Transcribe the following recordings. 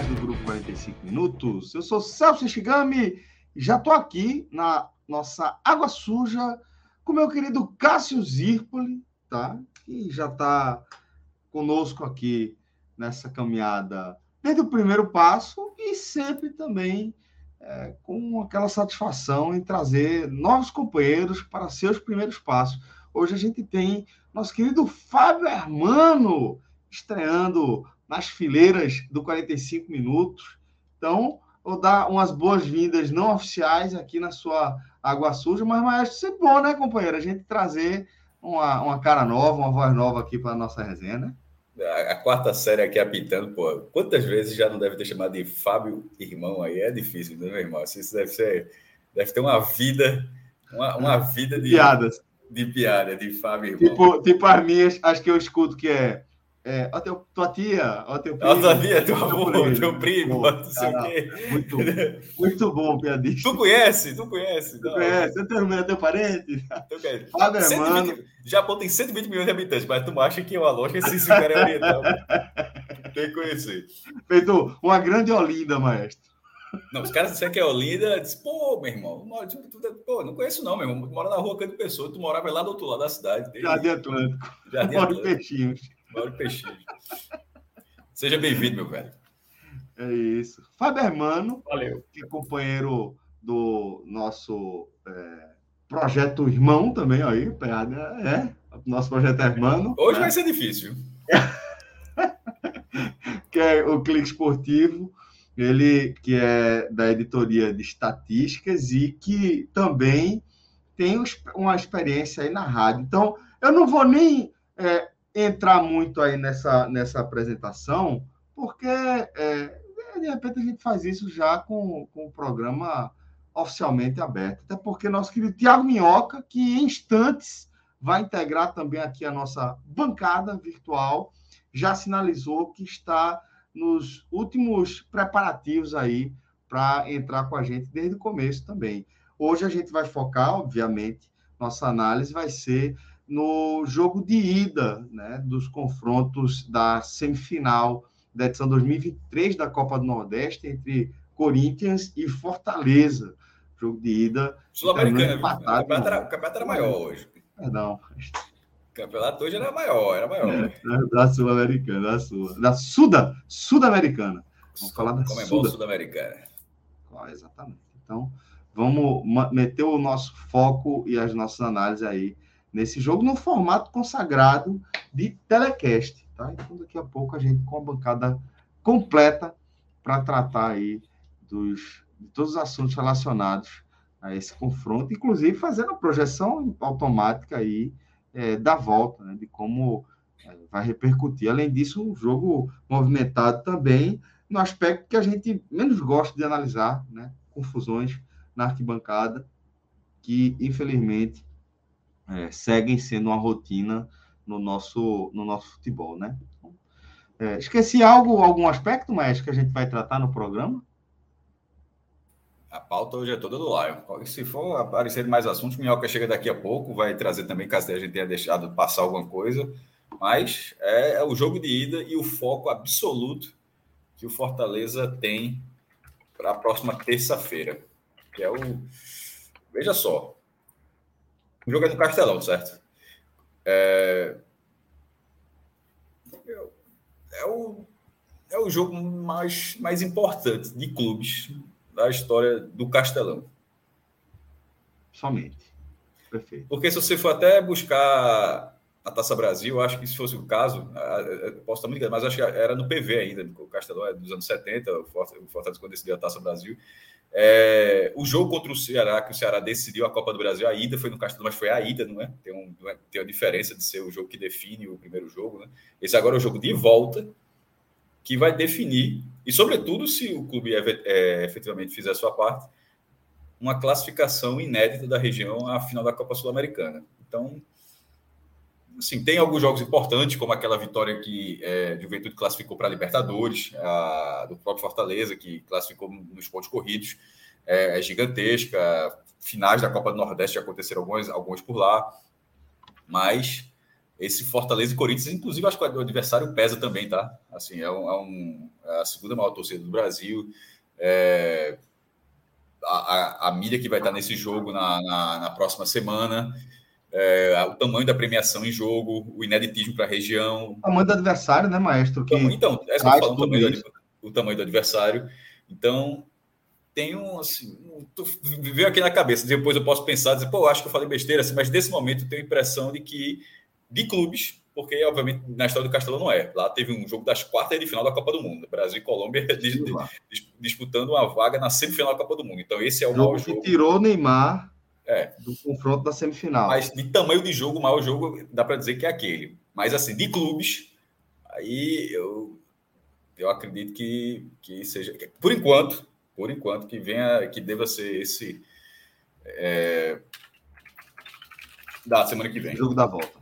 Do Grupo 45 Minutos. Eu sou Celso Shigami e já estou aqui na nossa Água Suja com meu querido Cássio Zirpoli, tá? Que já está conosco aqui nessa caminhada desde o primeiro passo e sempre também é, com aquela satisfação em trazer novos companheiros para seus primeiros passos. Hoje a gente tem nosso querido Fábio Hermano estreando nas fileiras do 45 Minutos. Então, vou dar umas boas-vindas não oficiais aqui na sua Água Suja, mas, mas é bom, né, companheiro? A gente trazer uma, uma cara nova, uma voz nova aqui para a nossa resenha, né? A, a, quarta série aqui apitando, pô, quantas vezes já não deve ter chamado de Fábio Irmão aí? É difícil, né, meu irmão? Isso deve ser, deve ter uma vida, uma, uma vida de piadas, de piada, de Fábio Irmão. Tipo, tipo as minhas, acho que eu escuto que é é, ó teu, tua tia, ó teu primo. Ó tua tia, teu avô, teu primo, não sei o quê. Muito, muito bom, piadista. Tu conhece, tu conhece. Tu não. conhece, é teu, é teu parente. Tu conhece. Fábio, 120, Japão tem 120 milhões de habitantes, mas tu acha que é uma loja assim, super oriental. tem que conhecer. Feito uma grande Olinda, maestro. Não, os caras disseram que é Olinda, diz, pô, meu irmão, pô, não conheço não, meu irmão, tu mora na rua Canto Pessoa, tu morava lá do outro lado da cidade. Jardim Atlântico. Jardim Atlântico. Peixinhos. Mauro Peixinho. Seja bem-vindo, meu velho. É isso. Fábio Hermano, Valeu. que é companheiro do nosso é, projeto Irmão também, aí, é, nosso projeto Hermano. Hoje né? vai ser difícil. que é o Clique Esportivo, ele que é da editoria de estatísticas e que também tem uma experiência aí na rádio. Então, eu não vou nem é, entrar muito aí nessa, nessa apresentação, porque é, de repente a gente faz isso já com, com o programa oficialmente aberto. Até porque nosso querido Tiago Minhoca, que em instantes vai integrar também aqui a nossa bancada virtual, já sinalizou que está nos últimos preparativos aí para entrar com a gente desde o começo também. Hoje a gente vai focar, obviamente, nossa análise vai ser no jogo de ida né, dos confrontos da semifinal da edição 2023 da Copa do Nordeste entre Corinthians e Fortaleza. Jogo de ida. Sul-Americana, o campeonato, era, o campeonato era maior hoje. Perdão. O campeonato hoje era maior, era maior. Da Sul-Americana, da Sul. Da Suda, Sudamericana. Vamos falar da Como é bom Sudamericana. Ah, exatamente. Então, vamos meter o nosso foco e as nossas análises aí nesse jogo, no formato consagrado de telecast. Tá? Então, daqui a pouco a gente com a bancada completa para tratar aí dos, de todos os assuntos relacionados a esse confronto, inclusive fazendo a projeção automática aí é, da volta, né, de como é, vai repercutir. Além disso, um jogo movimentado também no aspecto que a gente menos gosta de analisar, né, confusões na arquibancada, que infelizmente é, seguem sendo uma rotina no nosso, no nosso futebol, né? É, esqueci algo, algum aspecto, mais que a gente vai tratar no programa? A pauta hoje é toda do Lion. Se for aparecer mais assuntos, Minhoca chega daqui a pouco, vai trazer também, caso a gente tenha deixado passar alguma coisa. Mas é, é o jogo de ida e o foco absoluto que o Fortaleza tem para a próxima terça-feira. Que é o. Veja só, o jogo é no Castelão, certo? É, é, o, é o jogo mais, mais importante de clubes da história do Castelão. Somente. Perfeito. Porque se você for até buscar a Taça Brasil, acho que se fosse o caso, posso estar muito ligado, mas acho que era no PV ainda, o Castelão é dos anos 70, o Fortaleza quando decidiu a Taça Brasil. É, o jogo contra o Ceará, que o Ceará decidiu a Copa do Brasil, a ida foi no Castelão, mas foi a ida, não é? Tem, um, é? tem uma diferença de ser o jogo que define o primeiro jogo, né? Esse agora é o jogo de volta, que vai definir, e sobretudo se o clube é, efetivamente fizer a sua parte, uma classificação inédita da região à final da Copa Sul-Americana. Então, assim, tem alguns jogos importantes, como aquela vitória que é, Juventude classificou para a Libertadores, a, do próprio Fortaleza, que classificou nos pontos corridos, é, é, gigantesca. Finais da Copa do Nordeste já aconteceram alguns, alguns por lá, mas esse Fortaleza e Corinthians, inclusive, acho que o adversário pesa também, tá? Assim, é, um, é, um, é a segunda maior torcida do Brasil. É, a, a, a, mídia que vai estar nesse jogo na, na, na próxima semana é, o tamanho da premiação em jogo, o ineditismo para a região. O tamanho do adversário, né, maestro? Que então, é só falando o tamanho, do, o tamanho do adversário. Então, tem um, assim, um, veio aqui na cabeça, depois eu posso pensar, dizer, pô, acho que eu falei besteira, assim, mas nesse momento eu tenho a impressão de que, de clubes, porque obviamente na história do Castelão não é, lá teve um jogo das quartas de final da Copa do Mundo, Brasil e Colômbia disputando uma vaga na semifinal da Copa do Mundo, então esse é o jogo maior jogo. que tirou o Neymar é. Do confronto da semifinal. Mas de tamanho de jogo, o maior jogo, dá para dizer que é aquele. Mas assim, de clubes, aí eu, eu acredito que, que seja. Por enquanto, por enquanto, que venha, que deva ser esse. É, da semana que vem. Jogo da volta.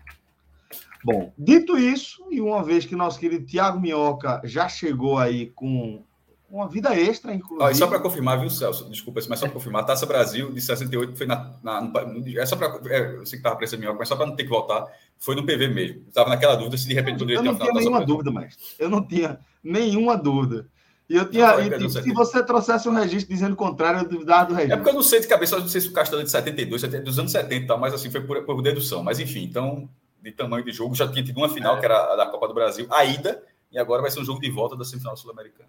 Bom, dito isso, e uma vez que nosso querido Tiago Minhoca já chegou aí com uma vida extra, inclusive. só para confirmar, viu, Celso? Desculpa, mas só para confirmar, a Taça Brasil de 68 foi na. na no, é só para. É, eu sei que estava parecendo melhor, mas só para não ter que voltar, foi no PV mesmo. Estava naquela dúvida se de repente poderia ter Eu não tinha nenhuma dúvida, mas Eu não tinha nenhuma dúvida. E eu tinha. Não, e, se você trouxesse um registro dizendo o contrário, eu duvidava do registro. É porque eu não sei de cabeça, eu não sei se o Castelo é de 72, dos anos 70 e tal, mas assim, foi por, por dedução. Mas enfim, então, de tamanho de jogo, já tinha tido uma final, é. que era a da Copa do Brasil, a ida, e agora vai ser um jogo de volta da semifinal sul-americana.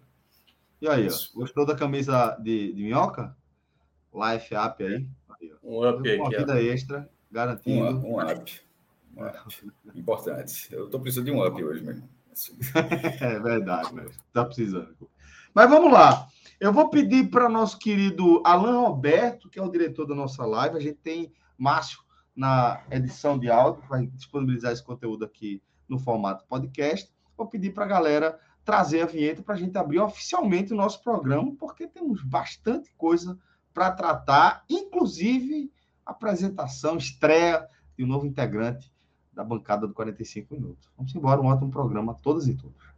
E aí, ó, gostou da camisa de, de minhoca? Life Up aí. aí um up aí. Uma vida extra, garantido. Um, um up. Um up. Importante. Eu estou precisando de um up hoje mesmo. é verdade, mas tá precisando. Mas vamos lá. Eu vou pedir para nosso querido Alan Roberto, que é o diretor da nossa live. A gente tem Márcio na edição de áudio, vai disponibilizar esse conteúdo aqui no formato podcast. Vou pedir para a galera trazer a vinheta para a gente abrir oficialmente o nosso programa, porque temos bastante coisa para tratar, inclusive apresentação, estreia de um novo integrante da bancada do 45 Minutos. Vamos embora, um ótimo programa a todas e todos.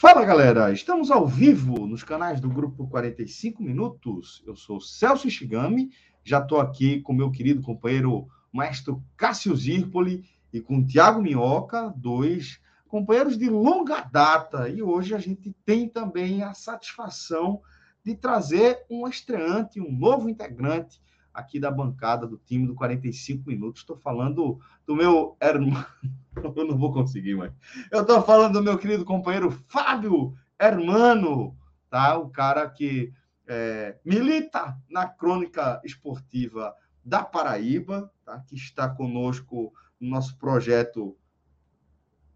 Fala galera, estamos ao vivo nos canais do Grupo 45 Minutos. Eu sou Celso Shigami, já estou aqui com meu querido companheiro maestro Cássio Zirpoli e com Tiago Minhoca, dois companheiros de longa data. E hoje a gente tem também a satisfação de trazer um estreante, um novo integrante aqui da bancada do time do 45 Minutos. Estou falando do meu irmão. Eu não vou conseguir mais. Eu estou falando do meu querido companheiro Fábio Hermano, tá? o cara que é, milita na crônica esportiva da Paraíba, tá? que está conosco no nosso projeto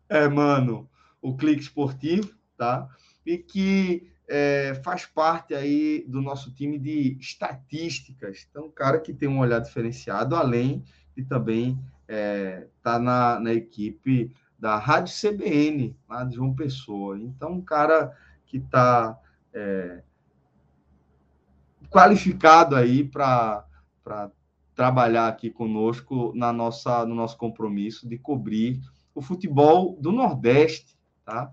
Hermano, o Clique Esportivo, tá? e que é, faz parte aí do nosso time de estatísticas. Então, um cara que tem um olhar diferenciado, além de também é, tá na, na equipe da Rádio CBN, lá de João Pessoa. Então, um cara que está é, qualificado aí para trabalhar aqui conosco na nossa, no nosso compromisso de cobrir o futebol do Nordeste, tá?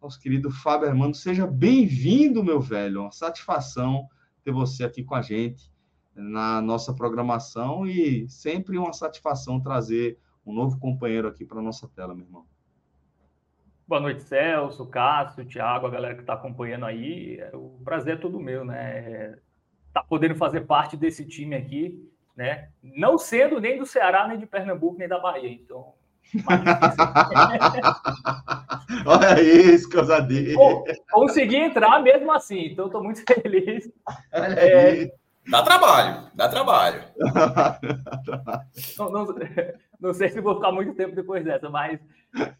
Nosso querido Fábio Armando. Seja bem-vindo, meu velho. Uma satisfação ter você aqui com a gente na nossa programação e sempre uma satisfação trazer um novo companheiro aqui para nossa tela, meu irmão. Boa noite, Celso, Cássio, Thiago, a galera que está acompanhando aí. O prazer é todo meu, né? Tá podendo fazer parte desse time aqui. né? Não sendo nem do Ceará, nem de Pernambuco, nem da Bahia. Então, Olha isso, dele. Consegui entrar mesmo assim, então estou muito feliz. Olha é... Dá trabalho, dá trabalho. não, não, não, sei se vou ficar muito tempo depois dessa, mas,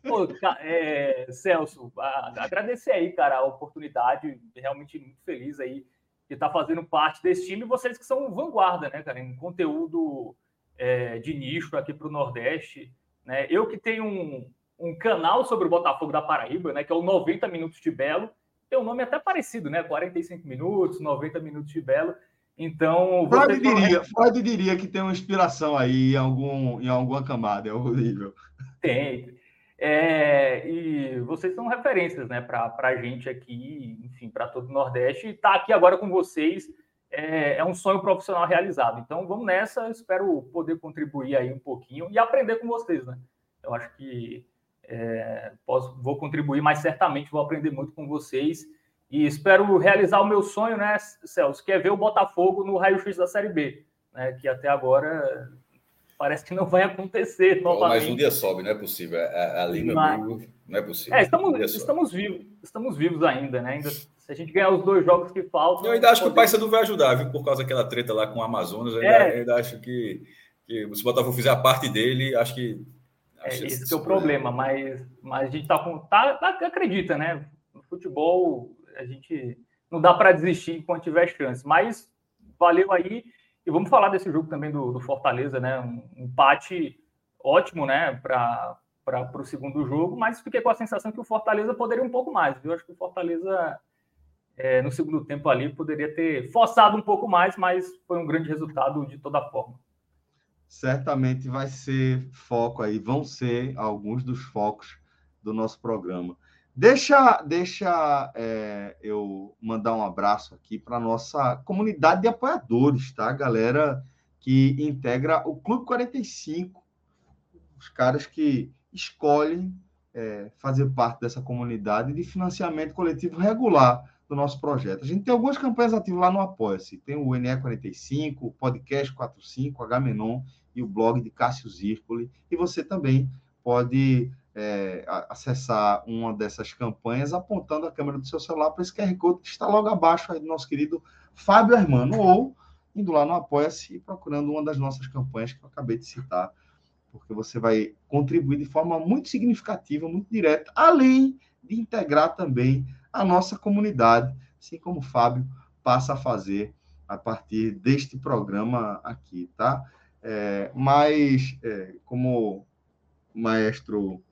pô, é, Celso, agradecer aí, cara, a oportunidade, realmente muito feliz aí de estar tá fazendo parte desse time, vocês que são vanguarda, né, cara, em conteúdo é, de nicho aqui para o Nordeste. Né? Eu que tenho um, um canal sobre o Botafogo da Paraíba, né, que é o 90 Minutos de Belo, tem um nome até parecido, né? 45 minutos, 90 minutos de Belo. Então. Freud diria, Freud diria que tem uma inspiração aí em, algum, em alguma camada, é horrível. Tem. É, e vocês são referências né, para a gente aqui, enfim, para todo o Nordeste. E estar tá aqui agora com vocês é, é, um sonho profissional realizado. Então vamos nessa, espero poder contribuir aí um pouquinho e aprender com vocês, né? Eu acho que é, posso, vou contribuir, mas certamente vou aprender muito com vocês e espero realizar o meu sonho, né, Celso, que é ver o Botafogo no raio-x da Série B, né? Que até agora parece que não vai acontecer novamente. Mas um dia sobe, não é possível. É, é ali, meu mas... amigo, não é possível. É, estamos, um estamos vivos, estamos vivos ainda, né? Ainda se a gente ganhar os dois jogos que faltam. Eu ainda acho poder... que o Paysandu vai ajudar, viu? Por causa daquela treta lá com o Amazonas. Eu ainda, é. ainda acho que, que se o Botafogo fizer a parte dele, acho que. Acho é, esse que é o problema, mas, mas a gente tá com. Tá, tá, acredita, né? No futebol, a gente não dá para desistir enquanto tiver chance. Mas valeu aí. E vamos falar desse jogo também do, do Fortaleza, né? Um empate ótimo, né? Para o segundo jogo, mas fiquei com a sensação que o Fortaleza poderia um pouco mais. Eu acho que o Fortaleza é, no segundo tempo ali poderia ter forçado um pouco mais, mas foi um grande resultado de toda forma. Certamente vai ser foco aí, vão ser alguns dos focos do nosso programa. Deixa, deixa é, eu mandar um abraço aqui para nossa comunidade de apoiadores, tá? Galera que integra o Clube 45, os caras que escolhem é, fazer parte dessa comunidade de financiamento coletivo regular do nosso projeto. A gente tem algumas campanhas ativas lá no Apoia-se. Tem o NE45, o Podcast 45, H Menon e o blog de Cássio Zirpoli. E você também pode é, acessar uma dessas campanhas apontando a câmera do seu celular para esse QR Code que está logo abaixo aí do nosso querido Fábio Hermano, ou indo lá no Apoia-se e procurando uma das nossas campanhas que eu acabei de citar, porque você vai contribuir de forma muito significativa, muito direta, além de integrar também a nossa comunidade, assim como o Fábio passa a fazer a partir deste programa aqui, tá? É, mas, é, como o maestro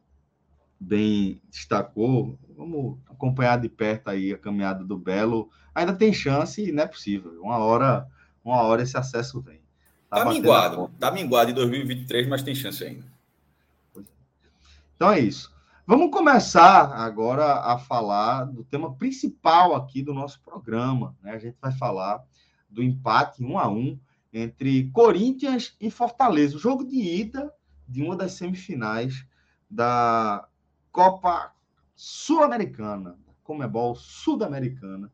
bem destacou, vamos acompanhar de perto aí a caminhada do Belo. Ainda tem chance e não é possível. Uma hora, uma hora esse acesso vem. Tá, tá minguado, tá minguado em 2023, mas tem chance ainda. Então é isso. Vamos começar agora a falar do tema principal aqui do nosso programa. Né? A gente vai falar do empate um a um entre Corinthians e Fortaleza, o jogo de ida de uma das semifinais da Copa Sul-Americana, Comebol Sul-Americana,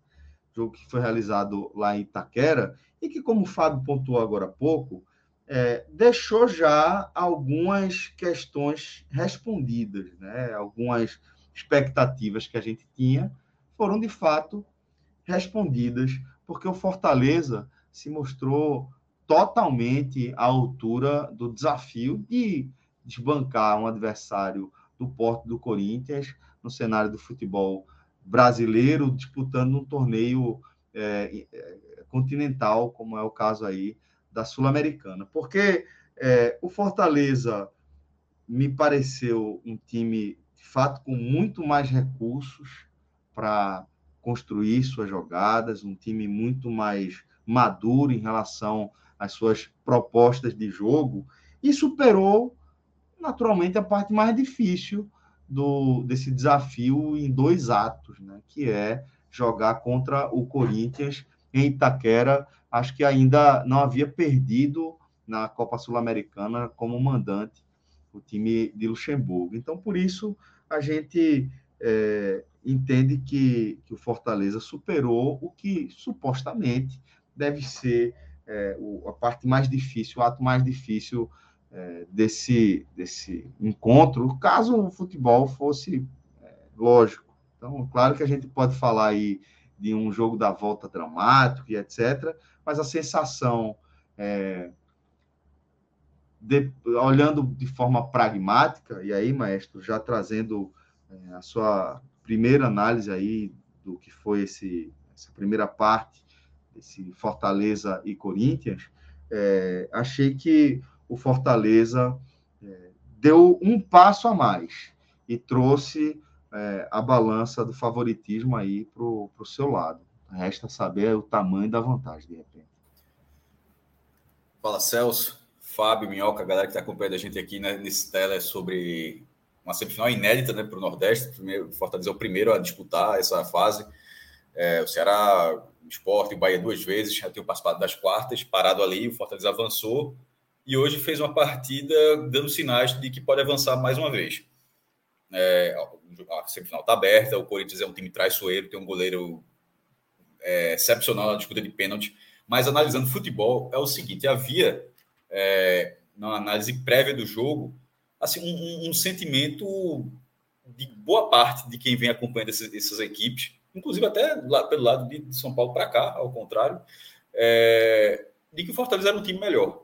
jogo que foi realizado lá em Itaquera e que, como o Fábio pontuou agora há pouco, é, deixou já algumas questões respondidas, né? algumas expectativas que a gente tinha foram de fato respondidas, porque o Fortaleza se mostrou totalmente à altura do desafio de desbancar um adversário do porte do Corinthians no cenário do futebol brasileiro, disputando um torneio é, é continental, como é o caso aí da Sul-Americana. Porque é, o Fortaleza me pareceu um time, de fato, com muito mais recursos para construir suas jogadas, um time muito mais maduro em relação às suas propostas de jogo e superou naturalmente a parte mais difícil do desse desafio em dois atos, né? Que é jogar contra o Corinthians em Itaquera acho que ainda não havia perdido na Copa Sul-Americana como mandante o time de Luxemburgo. Então, por isso, a gente é, entende que, que, o Fortaleza superou o que supostamente deve ser é, o, a parte mais difícil, o ato mais difícil é, desse, desse encontro, caso o futebol fosse é, lógico. Então, claro que a gente pode falar aí de um jogo da volta dramático e etc., mas a sensação, é, de, olhando de forma pragmática, e aí, maestro, já trazendo é, a sua primeira análise aí do que foi esse, essa primeira parte, esse Fortaleza e Corinthians, é, achei que o Fortaleza é, deu um passo a mais e trouxe é, a balança do favoritismo aí para o seu lado. Resta saber o tamanho da vantagem, de repente. Fala, Celso, Fábio, Minhoca, a galera que está acompanhando a gente aqui né, nesse tela é sobre uma semifinal inédita né, para o Nordeste. Primeiro, Fortaleza é o primeiro a disputar essa fase. É, o Ceará, o Sport e o Bahia duas vezes, já tinham participado das quartas, parado ali, o Fortaleza avançou e hoje fez uma partida dando sinais de que pode avançar mais uma vez. É, a semifinal está aberta, o Corinthians é um time traiçoeiro, tem um goleiro é, excepcional na disputa de pênalti, mas analisando futebol é o seguinte, havia é, na análise prévia do jogo assim um, um, sentimento de boa parte de quem vem acompanhando essas, essas equipes, inclusive até lá, pelo lado de São Paulo para cá, ao contrário, é, de que o Fortaleza era um time melhor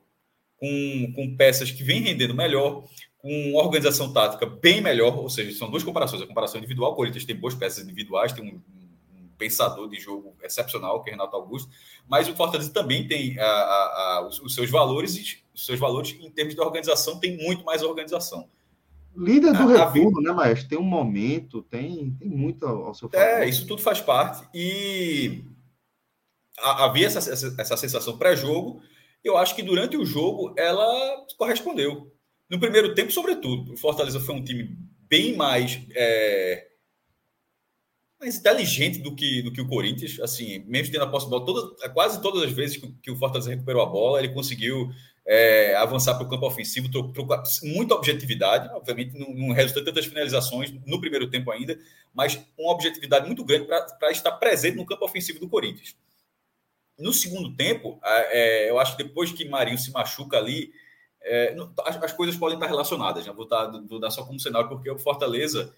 com, com peças que vêm rendendo melhor, com organização tática bem melhor, ou seja, são duas comparações. A comparação individual, o Corinthians tem boas peças individuais, tem um, um pensador de jogo excepcional, que é Renato Augusto, mas o Fortaleza também tem a, a, a, os, os, seus valores, e os seus valores em termos de organização, tem muito mais organização. Líder do retorno, né, Maestro? Tem um momento, tem, tem muito ao seu favor. É, isso tudo faz parte. E havia essa, essa, essa sensação pré-jogo, eu acho que durante o jogo ela correspondeu. No primeiro tempo, sobretudo, o Fortaleza foi um time bem mais, é, mais inteligente do que, do que o Corinthians. Assim, mesmo tendo a posse de bola, todas, quase todas as vezes que, que o Fortaleza recuperou a bola, ele conseguiu é, avançar para o campo ofensivo, trocou, muita objetividade. Obviamente, não, não resultou tantas finalizações no primeiro tempo ainda, mas uma objetividade muito grande para estar presente no campo ofensivo do Corinthians. No segundo tempo, é, eu acho que depois que Marinho se machuca ali, é, as, as, coisas podem estar relacionadas. Né? Vou, dar, vou dar só como cenário, porque o Fortaleza,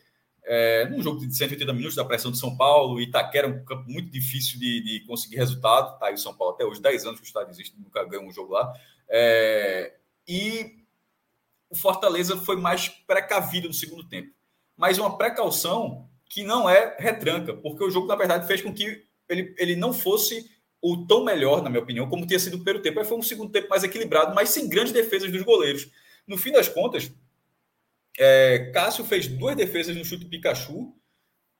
é, num jogo de 180 minutos da pressão de São Paulo, Itaquera um campo muito difícil de, de conseguir resultado. Tá aí o São Paulo até hoje, 10 anos que o estádio existe, nunca ganhou um jogo lá. É, e o Fortaleza foi mais precavido no segundo tempo. Mas uma precaução que não é retranca, porque o jogo, na verdade, fez com que ele, ele não fosse o tão melhor, na minha opinião, como tinha sido o primeiro tempo. Aí foi um segundo tempo mais equilibrado, mas sem grandes defesas dos goleiros. No fim das contas, é, Cássio fez duas defesas no chute Pikachu,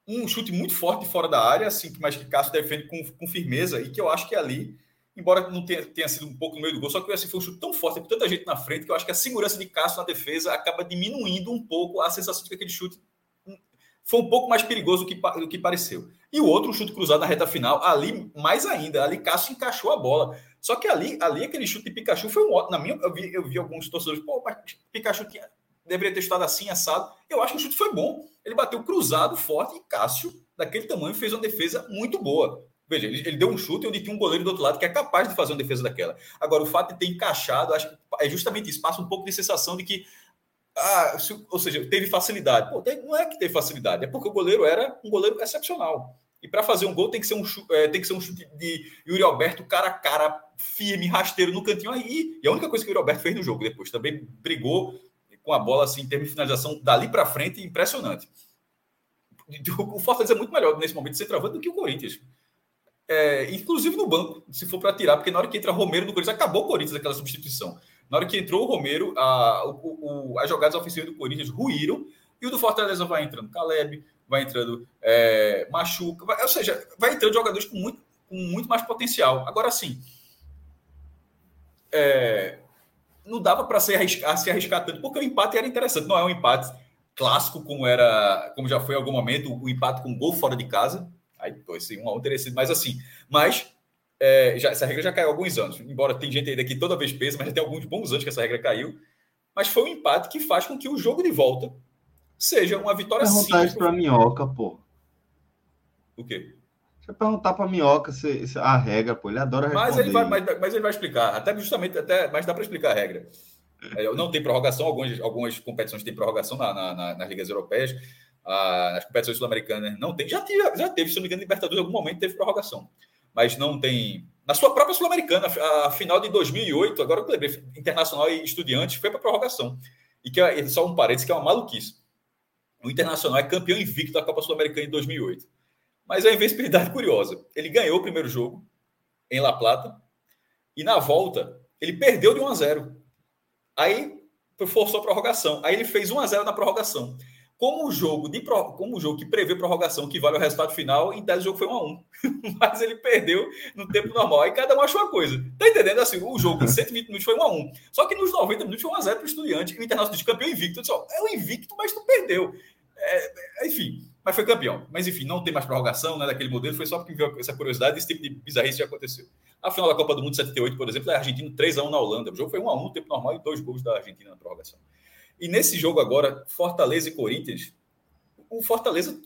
um chute muito forte fora da área, assim, mas que Cássio defende com, com firmeza e que eu acho que ali, embora não tenha, tenha sido um pouco no meio do gol, só que assim, foi um chute tão forte, com tanta gente na frente, que eu acho que a segurança de Cássio na defesa acaba diminuindo um pouco a sensação de que aquele chute foi um pouco mais perigoso do que, do que pareceu. E o outro, um chute cruzado na reta final, ali mais ainda, ali Cássio encaixou a bola. Só que ali, ali aquele chute de Pikachu foi um ótimo. Na minha, eu vi, eu vi alguns torcedores, pô, Pikachu tinha, deveria ter estado assim, assado. Eu acho que o chute foi bom. Ele bateu cruzado, forte, e Cássio, daquele tamanho, fez uma defesa muito boa. Veja, ele, ele, deu um chute onde tinha um goleiro do outro lado que é capaz de fazer uma defesa daquela. Agora, o fato de ter encaixado, acho que é justamente isso, passa um pouco de sensação de que ah, ou seja, teve facilidade. Pô, não é que teve facilidade, é porque o goleiro era um goleiro excepcional. E para fazer um gol tem que ser um chute, é, tem que ser um chute de Yuri Alberto cara a cara, firme, rasteiro no cantinho aí. E a única coisa que o Yuri Alberto fez no jogo depois também brigou com a bola assim em termos de finalização dali para frente, impressionante. O Fortaleza é muito melhor nesse momento de ser travando do que o Corinthians. É, inclusive no banco, se for para tirar, porque na hora que entra Romero no Corinthians, acabou o Corinthians aquela substituição. Na hora que entrou o Romero, a, o, o, as jogadas ofensivas do Corinthians ruíram e o do Fortaleza vai entrando Caleb, vai entrando é, Machuca, vai, ou seja, vai entrando jogadores com muito, com muito mais potencial. Agora sim, é, não dava para se arriscar, se arriscar tanto, porque o empate era interessante, não é um empate clássico como era, como já foi em algum momento, o empate com gol fora de casa. Aí, pô, esse um a um teria sido mais assim. Mas é, já, essa regra já caiu há alguns anos, embora tem gente ainda que toda vez pesa, mas já tem alguns bons anos que essa regra caiu. Mas foi um empate que faz com que o jogo de volta seja uma vitória simples. isso para minhoca, pô. O quê? Deixa eu perguntar para Minhoca se, se, a regra, pô, ele adora responder. Mas ele vai, mas, mas ele vai explicar, até justamente, até, mas dá para explicar a regra. É, não tem prorrogação, algumas, algumas competições têm prorrogação na, na, na, nas ligas europeias, ah, nas competições sul-americanas não tem. Já, tive, já teve, se não me engano, Libertadores, em algum momento teve prorrogação, mas não tem. Na sua própria Sul-Americana, a final de 2008, agora o lembrei, Internacional e Estudiantes foi para prorrogação. E que é só um parênteses que é uma maluquice. O Internacional é campeão invicto da Copa Sul-Americana em 2008. Mas é uma invencibilidade curiosa. Ele ganhou o primeiro jogo em La Plata e na volta ele perdeu de 1 a 0. Aí forçou a prorrogação. Aí ele fez 1 a 0 na prorrogação. Como o jogo de como o jogo que prevê prorrogação que vale o resultado final, em tese o jogo foi 1 a 1. Mas ele perdeu no tempo normal. Aí cada um achou uma coisa. Tá entendendo assim? O jogo em 120 minutos foi 1 a 1. Só que nos 90 minutos foi 1 a 0 para o Estudiante, o Internacional de campeão invicto. disse, ó, é o invicto, mas tu perdeu. É, enfim, mas foi campeão. Mas enfim, não tem mais prorrogação né, daquele modelo, foi só porque viu essa curiosidade, esse tipo de bizarrice já aconteceu. A final da Copa do Mundo 78, por exemplo, é a Argentina 3x1 na Holanda. O jogo foi 1x1 no tempo normal e dois gols da Argentina na prorrogação. E nesse jogo agora, Fortaleza e Corinthians, o Fortaleza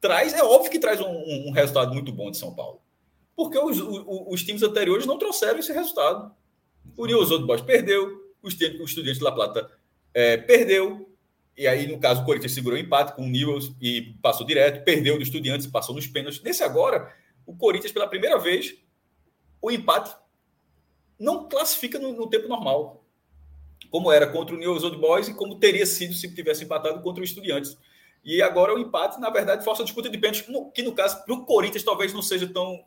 traz, é óbvio que traz um, um resultado muito bom de São Paulo. Porque os, os, times anteriores não trouxeram esse resultado. O Nilson do Bosch perdeu, o Estudiante de La Plata é, perdeu, e aí, no caso, o Corinthians segurou o empate com o Newells e passou direto, perdeu do Estudiantes, passou nos pênaltis. Nesse agora, o Corinthians, pela primeira vez, o empate não classifica no, no tempo normal, como era contra o Newell's Old Boys e como teria sido se tivesse empatado contra o Estudiantes. E agora o empate, na verdade, força a disputa de pênaltis, que no caso, para o Corinthians talvez não seja tão.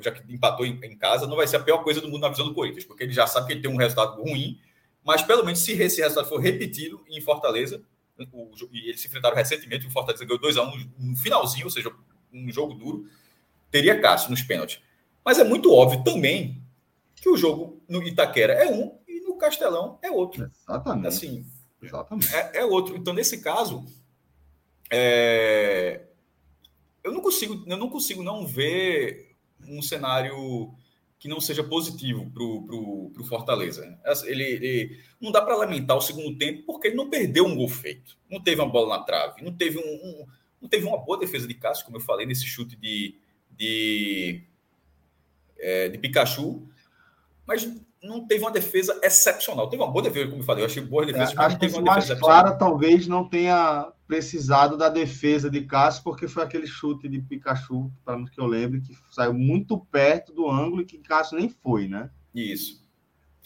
Já que empatou em, casa, não vai ser a pior coisa do mundo na visão do Corinthians, porque ele já sabe que ele tem um resultado ruim, mas pelo menos se esse resultado for repetido em Fortaleza, e eles se enfrentaram recentemente, o Fortaleza ganhou 2x1 no finalzinho, ou seja, um jogo duro, teria Cássio nos pênaltis. Mas é muito óbvio também que o jogo no Itaquera é um Castelão é outro. Exatamente. Assim, Exatamente. É, é outro. Então, nesse caso, é... eu não consigo, eu não consigo não ver um cenário que não seja positivo para o Fortaleza. Ele, ele, não dá para lamentar o segundo tempo porque ele não perdeu um gol feito, não teve uma bola na trave, não teve, um, um não teve uma boa defesa de Cássio, como eu falei, nesse chute de, de, é, de Pikachu, mas não teve uma defesa excepcional. Teve uma boa defesa, como eu falei, eu achei boa defesa. É, acho que uma mais clara talvez não tenha precisado da defesa de Cássio, porque foi aquele chute de Pikachu, para que eu lembre, que saiu muito perto do ângulo e que Cássio nem foi, né? Isso.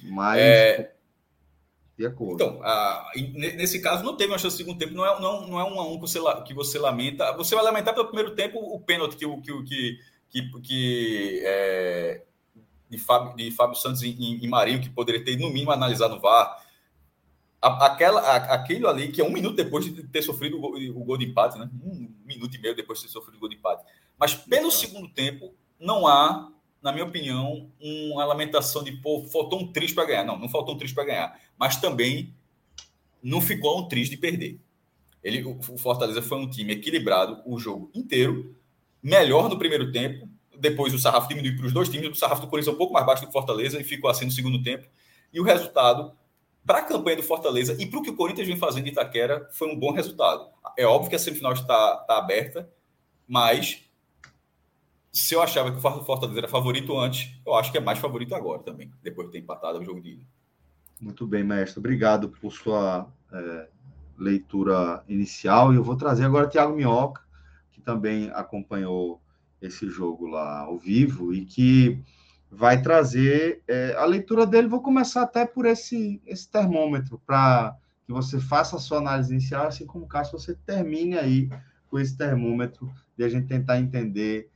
Mas. É... De acordo. Então, a, nesse caso, não teve uma chance de segundo tempo, não é, não, não é um a um que você, que você lamenta. Você vai lamentar pelo primeiro tempo o pênalti que, que, que, que, que é, de, Fábio, de Fábio Santos em, em Marinho, que poderia ter, no mínimo, analisado no VAR aquela, aquilo ali, que é um minuto depois de ter sofrido o gol, o gol de empate, né? Um minuto e meio depois de ter sofrido o gol de empate. Mas pelo segundo tempo, não há, na minha opinião, uma lamentação de, pô, faltou um triste para ganhar. Não, não faltou um triste para ganhar. Mas também não ficou um triste de perder. Ele, o Fortaleza foi um time equilibrado o jogo inteiro, melhor no primeiro tempo. Depois o sarrafo diminuiu para os dois times. O sarrafo do Corinthians é um pouco mais baixo do que o Fortaleza e ficou assim no segundo tempo. E o resultado para a campanha do Fortaleza e para o que o Corinthians vem fazendo em Itaquera, foi um bom resultado. É óbvio que a semifinal está, está aberta, mas se eu achava que o Fortaleza era favorito antes, eu acho que é mais favorito agora também, depois de ter empatado o jogo de. Muito bem, mestre. Obrigado por sua é, leitura inicial. E eu vou trazer agora o Thiago Minhoca, que também acompanhou esse jogo lá ao vivo e que vai trazer é, a leitura dele. Vou começar até por esse, esse termômetro, para que você faça a sua análise inicial, assim como caso você termine aí com esse termômetro, de a gente tentar entender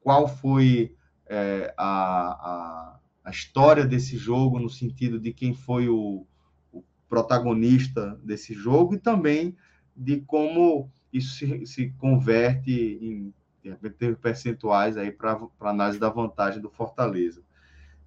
qual foi é, a, a, a, história desse jogo, no sentido de quem foi o, o protagonista desse jogo, e também de como isso se, se converte em ter percentuais aí para análise da vantagem do Fortaleza.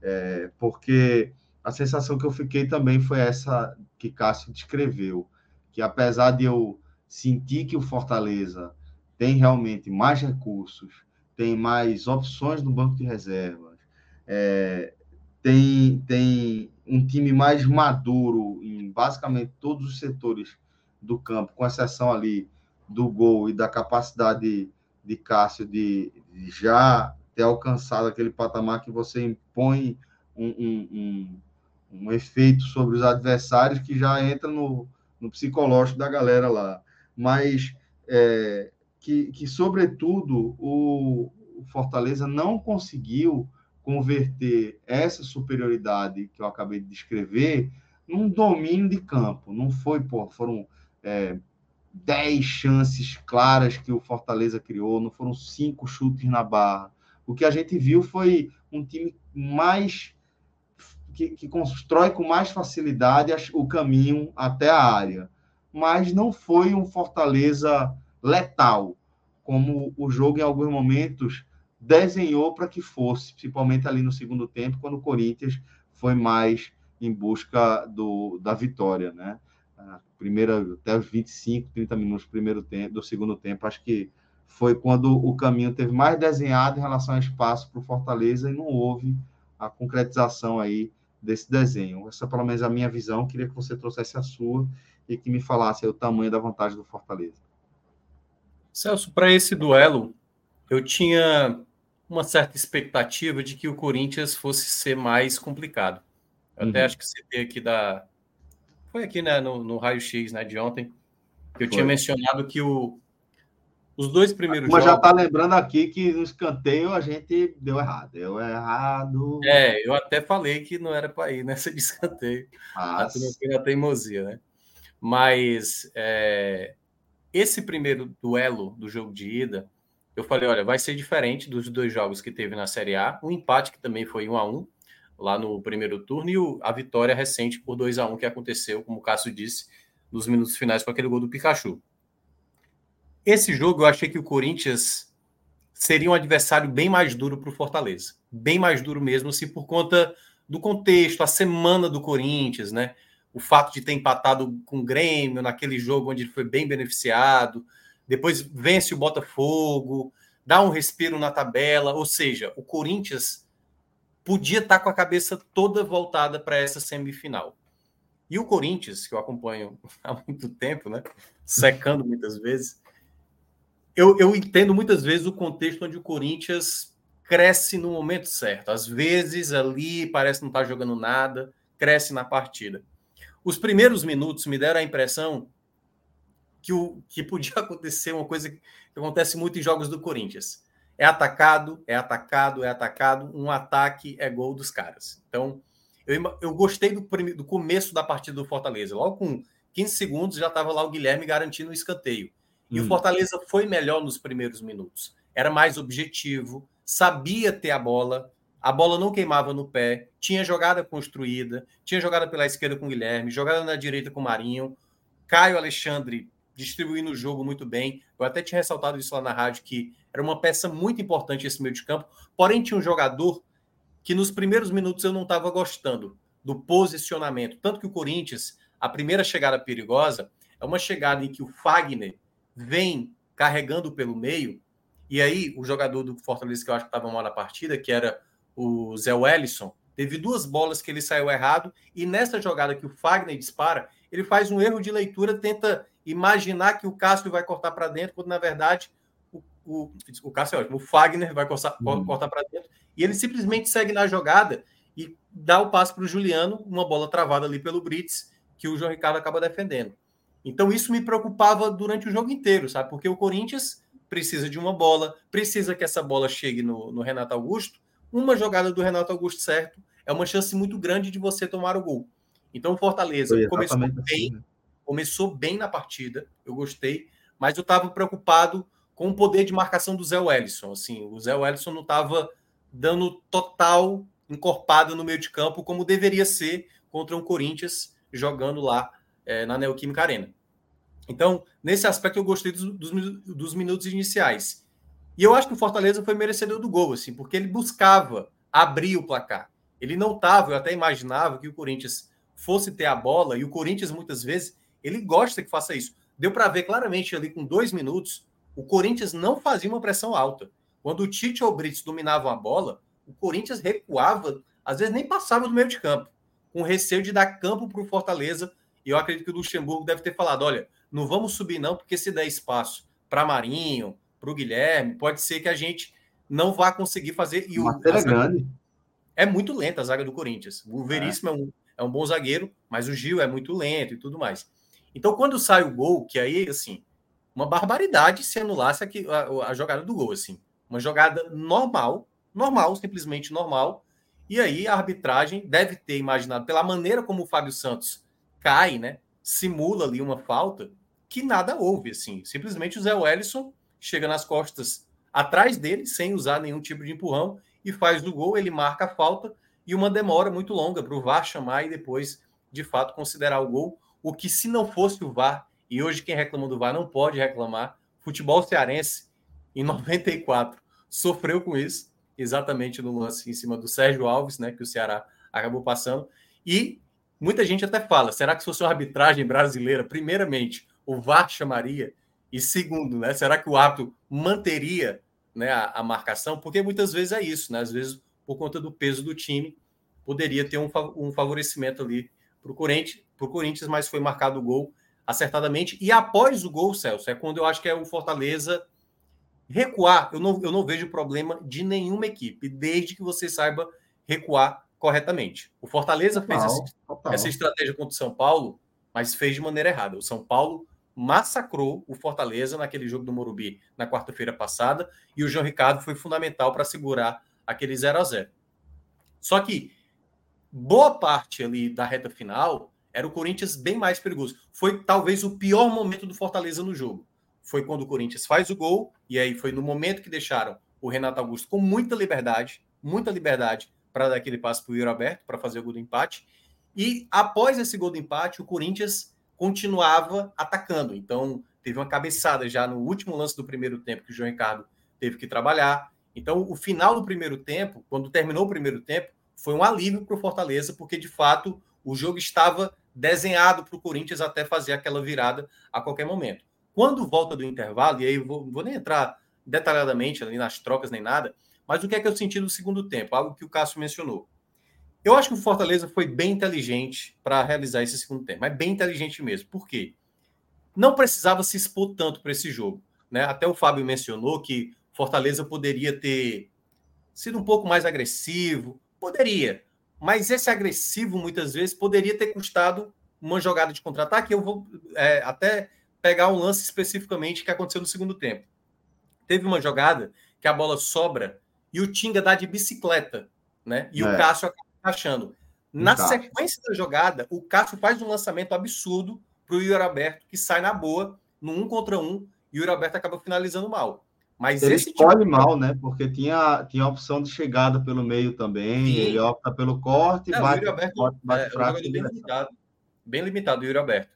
É, porque a sensação que eu fiquei também foi essa que Cássio descreveu, que apesar de eu sentir que o Fortaleza tem realmente mais recursos, tem mais opções no banco de reservas, é, tem, tem um time mais maduro em basicamente todos os setores do campo, com exceção ali do gol e da capacidade de Cássio de, já ter alcançado aquele patamar que você impõe um, um, um, um, efeito sobre os adversários que já entra no, no psicológico da galera lá. Mas é, que, que, sobretudo, o, o Fortaleza não conseguiu converter essa superioridade que eu acabei de descrever num domínio de campo. Não foi, pô, foram é, dez chances claras que o Fortaleza criou, não foram cinco chutes na barra. O que a gente viu foi um time mais que, que constrói com mais facilidade o caminho até a área, mas não foi um Fortaleza letal, como o jogo em alguns momentos desenhou para que fosse, principalmente ali no segundo tempo, quando o Corinthians foi mais em busca do, da vitória, né? A primeira até os 25, 30 minutos do primeiro tempo, do segundo tempo, acho que foi quando o caminho teve mais desenhado em relação ao espaço para o Fortaleza e não houve a concretização aí desse desenho. Essa pelo menos a minha visão, queria que você trouxesse a sua e que me falasse o tamanho da vantagem do Fortaleza. Celso, para esse duelo, eu tinha uma certa expectativa de que o Corinthians fosse ser mais complicado. Eu uhum. até acho que você tem aqui da. Foi aqui né, no, no raio-x né, de ontem, que eu Foi. tinha mencionado que o, os dois primeiros Mas jogos. já está lembrando aqui que no escanteio a gente deu errado. Deu errado. É, eu até falei que não era para ir nessa de escanteio. Mas... A teimosia, né? Mas é, esse primeiro duelo do jogo de ida eu falei, olha, vai ser diferente dos dois jogos que teve na Série A, um empate que também foi 1 a 1 lá no primeiro turno e o, a vitória recente por 2 a 1 que aconteceu, como o Cássio disse, nos minutos finais com aquele gol do Pikachu. Esse jogo eu achei que o Corinthians seria um adversário bem mais duro para o Fortaleza, bem mais duro mesmo, assim, por conta do contexto, a semana do Corinthians, né? O fato de ter empatado com o Grêmio naquele jogo onde ele foi bem beneficiado, depois vence o Botafogo, dá um respiro na tabela, ou seja, o Corinthians podia estar com a cabeça toda voltada para essa semifinal. E o Corinthians, que eu acompanho há muito tempo, né, secando muitas vezes, eu, eu entendo muitas vezes o contexto onde o Corinthians cresce no momento certo. Às vezes ali parece não estar jogando nada, cresce na partida. Os primeiros minutos me deram a impressão que, o, que podia acontecer uma coisa que acontece muito em jogos do Corinthians. É atacado, é atacado, é atacado, um ataque é gol dos caras. Então, eu, eu gostei do, do começo da partida do Fortaleza. Logo com 15 segundos já estava lá o Guilherme garantindo o escanteio. E hum. o Fortaleza foi melhor nos primeiros minutos. Era mais objetivo, sabia ter a bola, a bola não queimava no pé, tinha jogada construída, tinha jogada pela esquerda com o Guilherme, jogada na direita com o Marinho. Caio Alexandre distribuindo o jogo muito bem. Eu até tinha ressaltado isso lá na rádio, que era uma peça muito importante esse meio de campo. Porém, tinha um jogador que nos primeiros minutos eu não estava gostando do posicionamento. Tanto que o Corinthians, a primeira chegada perigosa, é uma chegada em que o Fagner vem carregando pelo meio, e aí o jogador do Fortaleza que eu acho que estava mal na partida, que era o Zé Wellison, teve duas bolas que ele saiu errado, e nessa jogada que o Fagner dispara, ele faz um erro de leitura, tenta imaginar que o Cássio vai cortar para dentro, quando na verdade o, o, o Cássio é ótimo, o Fagner vai cortar, uhum. cortar para dentro, e ele simplesmente segue na jogada e dá o passe para o Juliano, uma bola travada ali pelo Brits, que o João Ricardo acaba defendendo. Então isso me preocupava durante o jogo inteiro, sabe? Porque o Corinthians precisa de uma bola, precisa que essa bola chegue no, no Renato Augusto. Uma jogada do Renato Augusto certo é uma chance muito grande de você tomar o gol. Então o Fortaleza começou bem, assim, né? Começou bem na partida, eu gostei, mas eu estava preocupado com o poder de marcação do Zé Wellison. Assim, o Zé Wellison não estava dando total encorpada no meio de campo como deveria ser contra um Corinthians jogando lá é, na Neoquímica Arena. Então, nesse aspecto, eu gostei dos, dos, dos, minutos iniciais. E eu acho que o Fortaleza foi merecedor do gol, assim, porque ele buscava abrir o placar. Ele não estava, eu até imaginava que o Corinthians fosse ter a bola, e o Corinthians muitas vezes ele gosta que faça isso. Deu para ver claramente ali com dois minutos, o Corinthians não fazia uma pressão alta. Quando o Tite ou o Brits dominavam a bola, o Corinthians recuava, às vezes nem passava do meio de campo, com receio de dar campo para o Fortaleza. E eu acredito que o Luxemburgo deve ter falado: olha, não vamos subir não, porque se der espaço para Marinho, para o Guilherme, pode ser que a gente não vá conseguir fazer. E o, é grande. É muito lenta a zaga do Corinthians. O Veríssimo é. é. um, é um bom zagueiro, mas o Gil é muito lento e tudo mais. Então, quando sai o gol, que aí, assim, uma barbaridade se anulasse aqui, a, a jogada do gol, assim. Uma jogada normal, normal, simplesmente normal. E aí a arbitragem deve ter imaginado, pela maneira como o Fábio Santos cai, né? Simula ali uma falta, que nada houve, assim. Simplesmente o Zé Wellison chega nas costas atrás dele, sem usar nenhum tipo de empurrão, e faz do gol, ele marca a falta, e uma demora muito longa para o VAR chamar e depois, de fato, considerar o gol. O que, se não fosse o VAR, e hoje quem reclama do VAR não pode reclamar, futebol cearense, em 94, sofreu com isso, exatamente no lance em cima do Sérgio Alves, né, que o Ceará acabou passando. E muita gente até fala: será que se fosse uma arbitragem brasileira, primeiramente, o VAR chamaria? E segundo, né, será que o árbitro manteria né, a, a, marcação? Porque muitas vezes é isso, né? Às vezes, por conta do peso do time, poderia ter um, um favorecimento ali para o Corinthians, Corinthians, mas foi marcado o gol acertadamente. E após o gol, Celso, é quando eu acho que é o Fortaleza recuar. Eu não, eu não vejo problema de nenhuma equipe, desde que você saiba recuar corretamente. O Fortaleza total, fez essa, essa estratégia contra o São Paulo, mas fez de maneira errada. O São Paulo massacrou o Fortaleza naquele jogo do Morumbi na quarta-feira passada e o João Ricardo foi fundamental para segurar aquele 0 a 0. Só que boa parte ali da reta final era o Corinthians bem mais perigoso. Foi talvez o pior momento do Fortaleza no jogo. Foi quando o Corinthians faz o gol e aí foi no momento que deixaram o Renato Augusto com muita liberdade, muita liberdade para dar aquele passe para o Yuri Aberto para fazer o gol do empate. E após esse gol do empate, o Corinthians continuava atacando. Então, teve uma cabeçada já no último lance do primeiro tempo que o João Ricardo teve que trabalhar. Então, o final do primeiro tempo, quando terminou o primeiro tempo, foi um alívio para o Fortaleza, porque de fato o jogo estava desenhado para o Corinthians até fazer aquela virada a qualquer momento. Quando volta do intervalo, e aí eu vou, vou nem entrar detalhadamente ali nas trocas nem nada, mas o que é que eu senti no segundo tempo? Algo que o Cássio mencionou. Eu acho que o Fortaleza foi bem inteligente para realizar esse segundo tempo, mas bem inteligente mesmo. Por quê? Não precisava se expor tanto para esse jogo. Né? Até o Fábio mencionou que Fortaleza poderia ter sido um pouco mais agressivo. Poderia. Mas esse agressivo, muitas vezes, poderia ter custado uma jogada de contra-ataque. Eu vou é, até pegar um lance especificamente que aconteceu no segundo tempo. Teve uma jogada que a bola sobra e o Tinga dá de bicicleta, né? E é. o Cássio acaba achando. Na tá. sequência da jogada, o Cássio faz um lançamento absurdo para o Yuri Alberto, que sai na boa, no um contra um, e o Yuri Alberto acaba finalizando mal. Mas ele escolhe tipo... mal, né? Porque tinha, tinha a opção de chegada pelo meio também. Sim. Ele opta pelo corte, Não, bate, Alberto bate, bate é, fraco, um bem limitado. Bem limitado, o Yuri Alberto.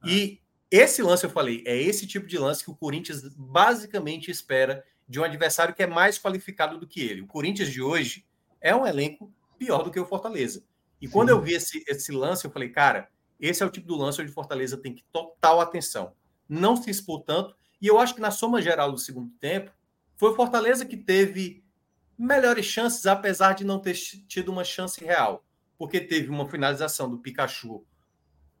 Ah. E esse lance, eu falei, é esse tipo de lance que o Corinthians basicamente espera de um adversário que é mais qualificado do que ele. O Corinthians de hoje é um elenco pior do que o Fortaleza. E Sim. quando eu vi esse, esse lance, eu falei, cara, esse é o tipo do lance onde o Fortaleza tem que total atenção. Não se expor tanto. E eu acho que na soma geral do segundo tempo, foi o Fortaleza que teve melhores chances, apesar de não ter tido uma chance real. Porque teve uma finalização do Pikachu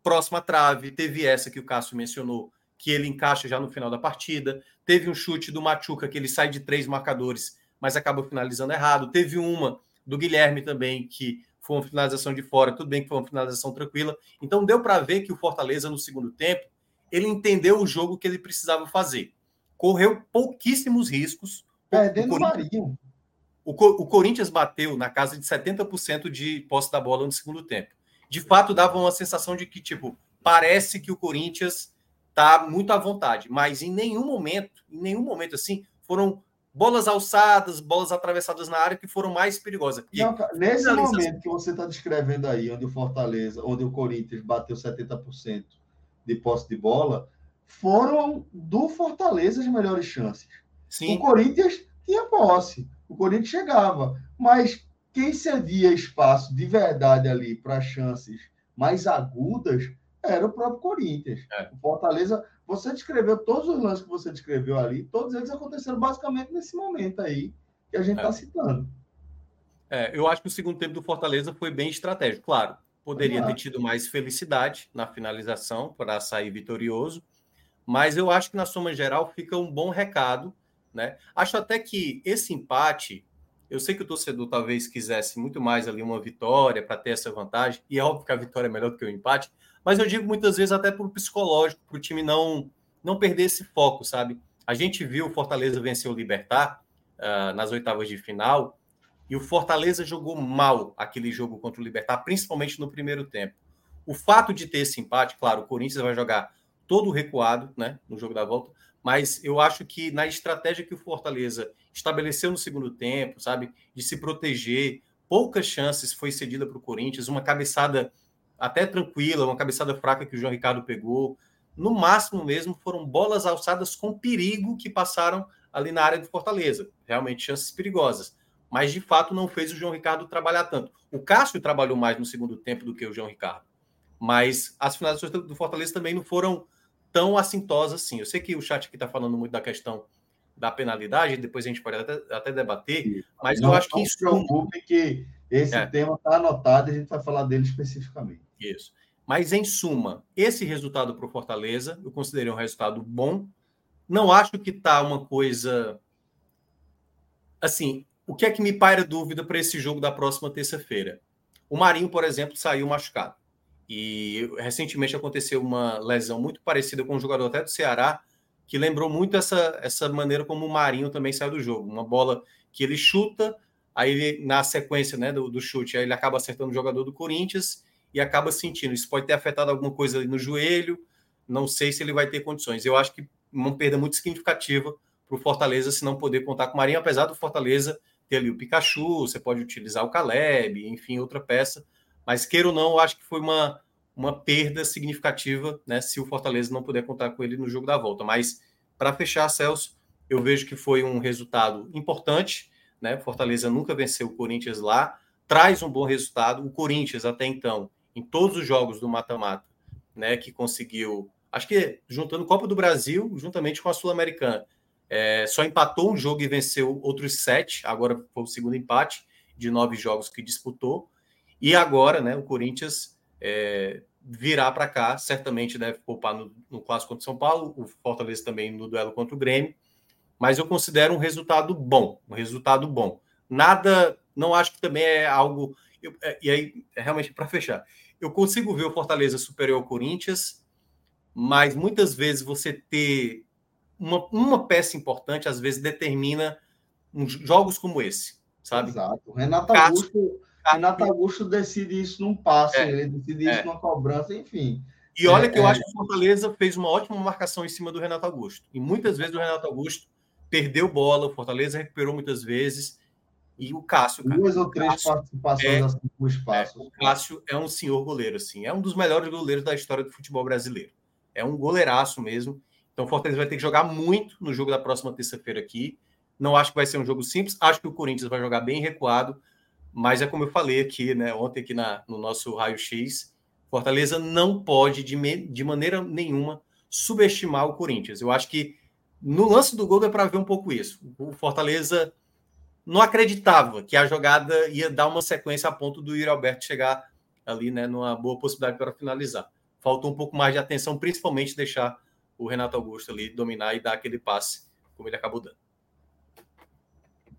próxima trave, teve essa que o Cássio mencionou, que ele encaixa já no final da partida. Teve um chute do Machuca, que ele sai de três marcadores, mas acaba finalizando errado. Teve uma do Guilherme também, que foi uma finalização de fora, tudo bem que foi uma finalização tranquila. Então deu para ver que o Fortaleza, no segundo tempo, ele entendeu o jogo que ele precisava fazer. Correu pouquíssimos riscos. Perdendo o Marinho. O, o Corinthians bateu na casa de 70% de posse da bola no segundo tempo. De fato, dava uma sensação de que, tipo, parece que o Corinthians tá muito à vontade, mas em nenhum momento, em nenhum momento assim, foram bolas alçadas, bolas atravessadas na área que foram mais perigosas. Não, nesse momento que você está descrevendo aí, onde o Fortaleza, onde o Corinthians bateu 70% de posse de bola, foram do Fortaleza as melhores chances. Sim. O Corinthians tinha posse, o Corinthians chegava, mas quem cedia espaço de verdade ali para chances mais agudas era o próprio Corinthians. É. O Fortaleza, você descreveu todos os lances que você descreveu ali, todos eles aconteceram basicamente nesse momento aí que a gente está é. citando. É, eu acho que o segundo tempo do Fortaleza foi bem estratégico. Claro, poderia ter tido mais felicidade na finalização para sair vitorioso, mas eu acho que na soma geral fica um bom recado Né? Acho até que esse empate, eu sei que o torcedor talvez quisesse muito mais ali uma vitória para ter essa vantagem, e é óbvio que a vitória é melhor do que o empate, mas eu digo muitas vezes até para o psicológico, para o time não, não perder esse foco, sabe? A gente viu o Fortaleza vencer o Libertar uh, nas oitavas de final, e o Fortaleza jogou mal aquele jogo contra o Libertar, principalmente no primeiro tempo. O fato de ter esse empate, claro, o Corinthians vai jogar todo recuado né, no jogo da volta, mas eu acho que na estratégia que o Fortaleza estabeleceu no segundo tempo, sabe, de se proteger, poucas chances foi cedida para o Corinthians, uma cabeçada até tranquila, uma cabeçada fraca que o João Ricardo pegou. No máximo mesmo foram bolas alçadas com perigo que passaram ali na área do Fortaleza, realmente chances perigosas. Mas de fato não fez o João Ricardo trabalhar tanto. O Cássio trabalhou mais no segundo tempo do que o João Ricardo. Mas as finalizações do Fortaleza também não foram tão assintosas assim. Eu sei que o chat aqui está falando muito da questão da penalidade, depois a gente pode até, até debater, mas não, eu acho que isso. Não se preocupe que esse é. tema está anotado e a gente vai falar dele especificamente. Isso. Mas, em suma, esse resultado para o Fortaleza, eu considerei um resultado bom. Não acho que está uma coisa. Assim, o que é que me paira dúvida para esse jogo da próxima terça-feira? O Marinho, por exemplo, saiu machucado. E recentemente aconteceu uma lesão muito parecida com um jogador até do Ceará, que lembrou muito essa, essa maneira como o Marinho também saiu do jogo. Uma bola que ele chuta, aí ele, na sequência né, do, do chute, aí ele acaba acertando o jogador do Corinthians e acaba sentindo. Isso pode ter afetado alguma coisa ali no joelho, não sei se ele vai ter condições. Eu acho que uma perda muito significativa para o Fortaleza se não poder contar com o Marinho, apesar do Fortaleza ter ali o Pikachu, você pode utilizar o Caleb, enfim, outra peça mas queira ou não, eu acho que foi uma, uma perda significativa, né? Se o Fortaleza não puder contar com ele no jogo da volta. Mas para fechar, Celso, eu vejo que foi um resultado importante, né? Fortaleza nunca venceu o Corinthians lá, traz um bom resultado. O Corinthians até então, em todos os jogos do mata-mata, né? Que conseguiu, acho que juntando Copa do Brasil, juntamente com a Sul-Americana, é, só empatou um jogo e venceu outros sete. Agora foi o segundo empate de nove jogos que disputou. E agora, né, o Corinthians é, virá para cá, certamente deve poupar no, no clássico contra o São Paulo, o Fortaleza também no duelo contra o Grêmio, mas eu considero um resultado bom, um resultado bom. Nada, não acho que também é algo. Eu, é, e aí, é realmente para fechar, eu consigo ver o Fortaleza superior ao Corinthians, mas muitas vezes você ter uma, uma peça importante, às vezes determina uns jogos como esse, sabe? Exato. O Renato Augusto Renato Augusto decide isso num passe, é, ele decide isso é. numa cobrança, enfim. E olha que eu é, acho que o Fortaleza fez uma ótima marcação em cima do Renato Augusto. E muitas vezes o Renato Augusto perdeu bola, o Fortaleza recuperou muitas vezes. E o Cássio. Cara, Duas ou três participações é, assim por espaço. É, o Cássio é um senhor goleiro, assim. É um dos melhores goleiros da história do futebol brasileiro. É um goleiraço mesmo. Então o Fortaleza vai ter que jogar muito no jogo da próxima terça-feira aqui. Não acho que vai ser um jogo simples. Acho que o Corinthians vai jogar bem recuado. Mas é como eu falei aqui, né, ontem aqui na, no nosso raio-x, Fortaleza não pode, de, me, de maneira nenhuma, subestimar o Corinthians. Eu acho que no lance do gol é para ver um pouco isso. O Fortaleza não acreditava que a jogada ia dar uma sequência a ponto do Yuri Alberto chegar ali, né, numa boa possibilidade para finalizar. Faltou um pouco mais de atenção, principalmente deixar o Renato Augusto ali dominar e dar aquele passe como ele acabou dando.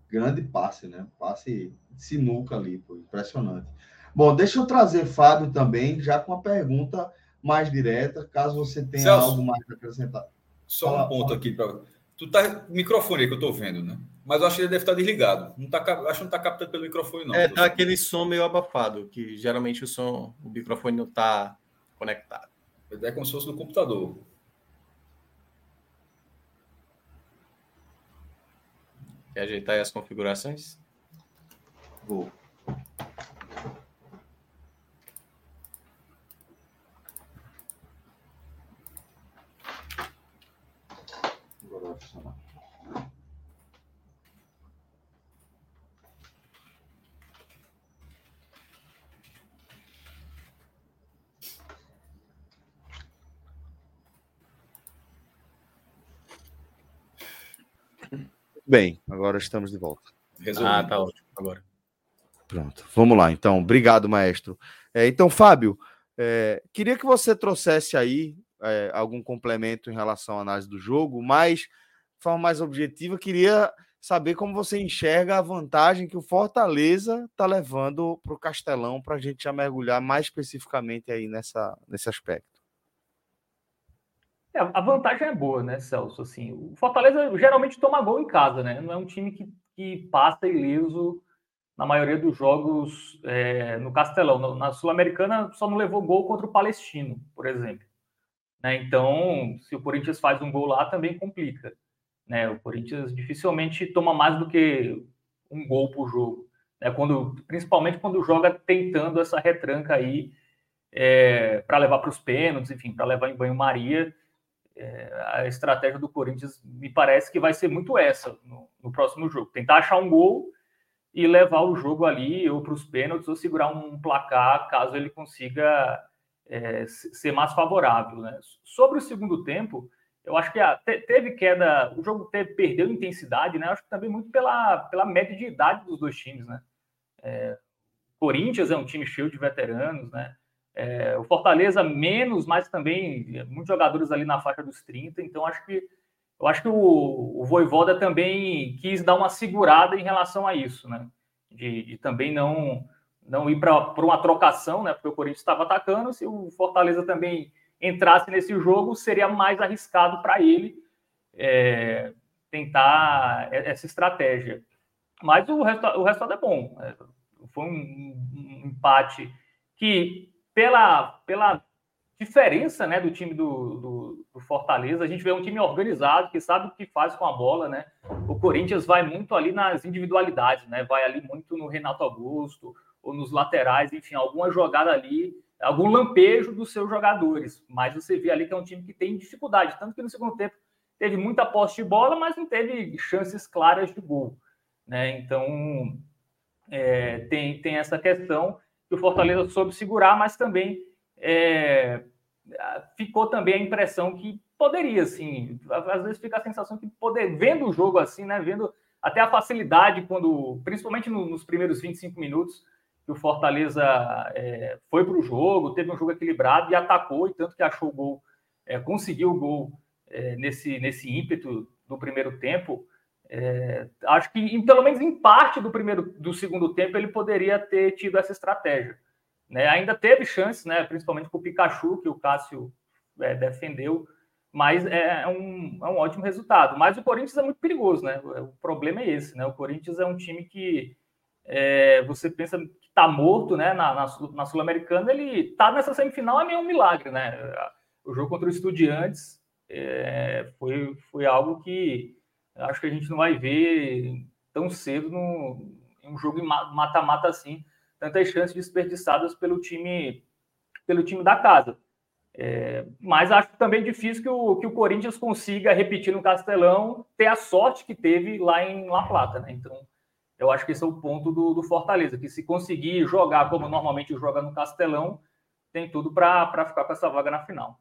Grande passe, né? Passe sinuca ali, pô, impressionante. Bom, deixa eu trazer Fábio também, já com uma pergunta mais direta, caso você tenha Celso, algo mais a acrescentar. Só fala, um ponto aqui para. Tu tá microfone aí que eu tô vendo, né? Mas eu acho que ele deve estar desligado. Não tá, acho que não tá captando pelo microfone, não. É, tá aquele som meio abafado, que geralmente o som, o microfone não tá conectado. É como se fosse no computador. Quer ajeitar aí as configurações? Vou. Bem, agora estamos de volta. Resolvido. Ah, tá ótimo agora. Pronto, vamos lá. Então, obrigado, maestro. É, então, Fábio, é, queria que você trouxesse aí é, algum complemento em relação à análise do jogo, mas de forma mais objetiva, queria saber como você enxerga a vantagem que o Fortaleza está levando para o Castelão, para a gente já mergulhar mais especificamente aí nessa, nesse aspecto. É, a vantagem é boa, né, Celso? Assim, o Fortaleza geralmente toma gol em casa, né? Não é um time que, que passa ileso na maioria dos jogos é, no Castelão. Na Sul-Americana só não levou gol contra o Palestino, por exemplo. Né? Então, se o Corinthians faz um gol lá, também complica. Né? O Corinthians dificilmente toma mais do que um gol por jogo. Né? Quando, principalmente quando joga tentando essa retranca aí é, para levar para os pênaltis, enfim, para levar em banho-maria. É, a estratégia do Corinthians me parece que vai ser muito essa no, no próximo jogo. Tentar achar um gol e levar o jogo ali ou para os pênaltis ou segurar um placar caso ele consiga é, ser mais favorável. Né? Sobre o segundo tempo, eu acho que a, teve queda, o jogo teve, perdeu intensidade, né? acho que também muito pela, pela média de idade dos dois times. Né? É, Corinthians é um time cheio de veteranos, né? É, o Fortaleza menos, mas também muitos jogadores ali na faixa dos 30, então acho que eu acho que o, o Voivoda também quis dar uma segurada em relação a isso, né? De, de também não não ir para uma trocação, né? Porque o Corinthians estava atacando, se o Fortaleza também entrasse nesse jogo, seria mais arriscado para ele é, tentar essa estratégia. Mas o, o resultado é bom. É, foi um, um empate que, pela, pela diferença né, do time do, do, do, Fortaleza. A gente vê um time organizado, que sabe o que faz com a bola, né? O Corinthians vai muito ali nas individualidades, né? Vai ali muito no Renato Augusto ou nos laterais, enfim, alguma jogada ali, algum lampejo dos seus jogadores. Mas você vê ali que é um time que tem dificuldade, tanto que no segundo tempo teve muita posse de bola, mas não teve chances claras de gol, né? Então é, tem, tem essa questão que o Fortaleza soube segurar, mas também é, ficou também a impressão que poderia, assim, às vezes fica a sensação que poder, vendo o jogo assim, né, vendo até a facilidade quando, principalmente no, nos primeiros 25 minutos, que o Fortaleza é, foi para o jogo, teve um jogo equilibrado e atacou, e tanto que achou o gol, é, conseguiu o gol é, nesse, nesse ímpeto do primeiro tempo. É, acho que, em, pelo menos em parte do primeiro do segundo tempo, ele poderia ter tido essa estratégia. Né? Ainda teve chances, né? principalmente com o Pikachu, que o Cássio é, defendeu, mas é, é um, é um ótimo resultado. Mas o Corinthians é muito perigoso, né? O problema é esse, né? O Corinthians é um time que é, você pensa que está morto, né? Na, na, na Sul-Americana, ele está nessa semifinal, é meio um milagre, né? O jogo contra o Estudiantes é, foi, foi algo que acho que a gente não vai ver tão cedo no, em um jogo mata-mata assim tantas chances desperdiçadas pelo time pelo time da casa. É, mas acho também difícil que o, que o Corinthians consiga repetir no Castelão, ter a sorte que teve lá em La Plata. Né? Então, eu acho que esse é o ponto do, do Fortaleza, que se conseguir jogar como normalmente joga no Castelão, tem tudo para ficar com essa vaga na final.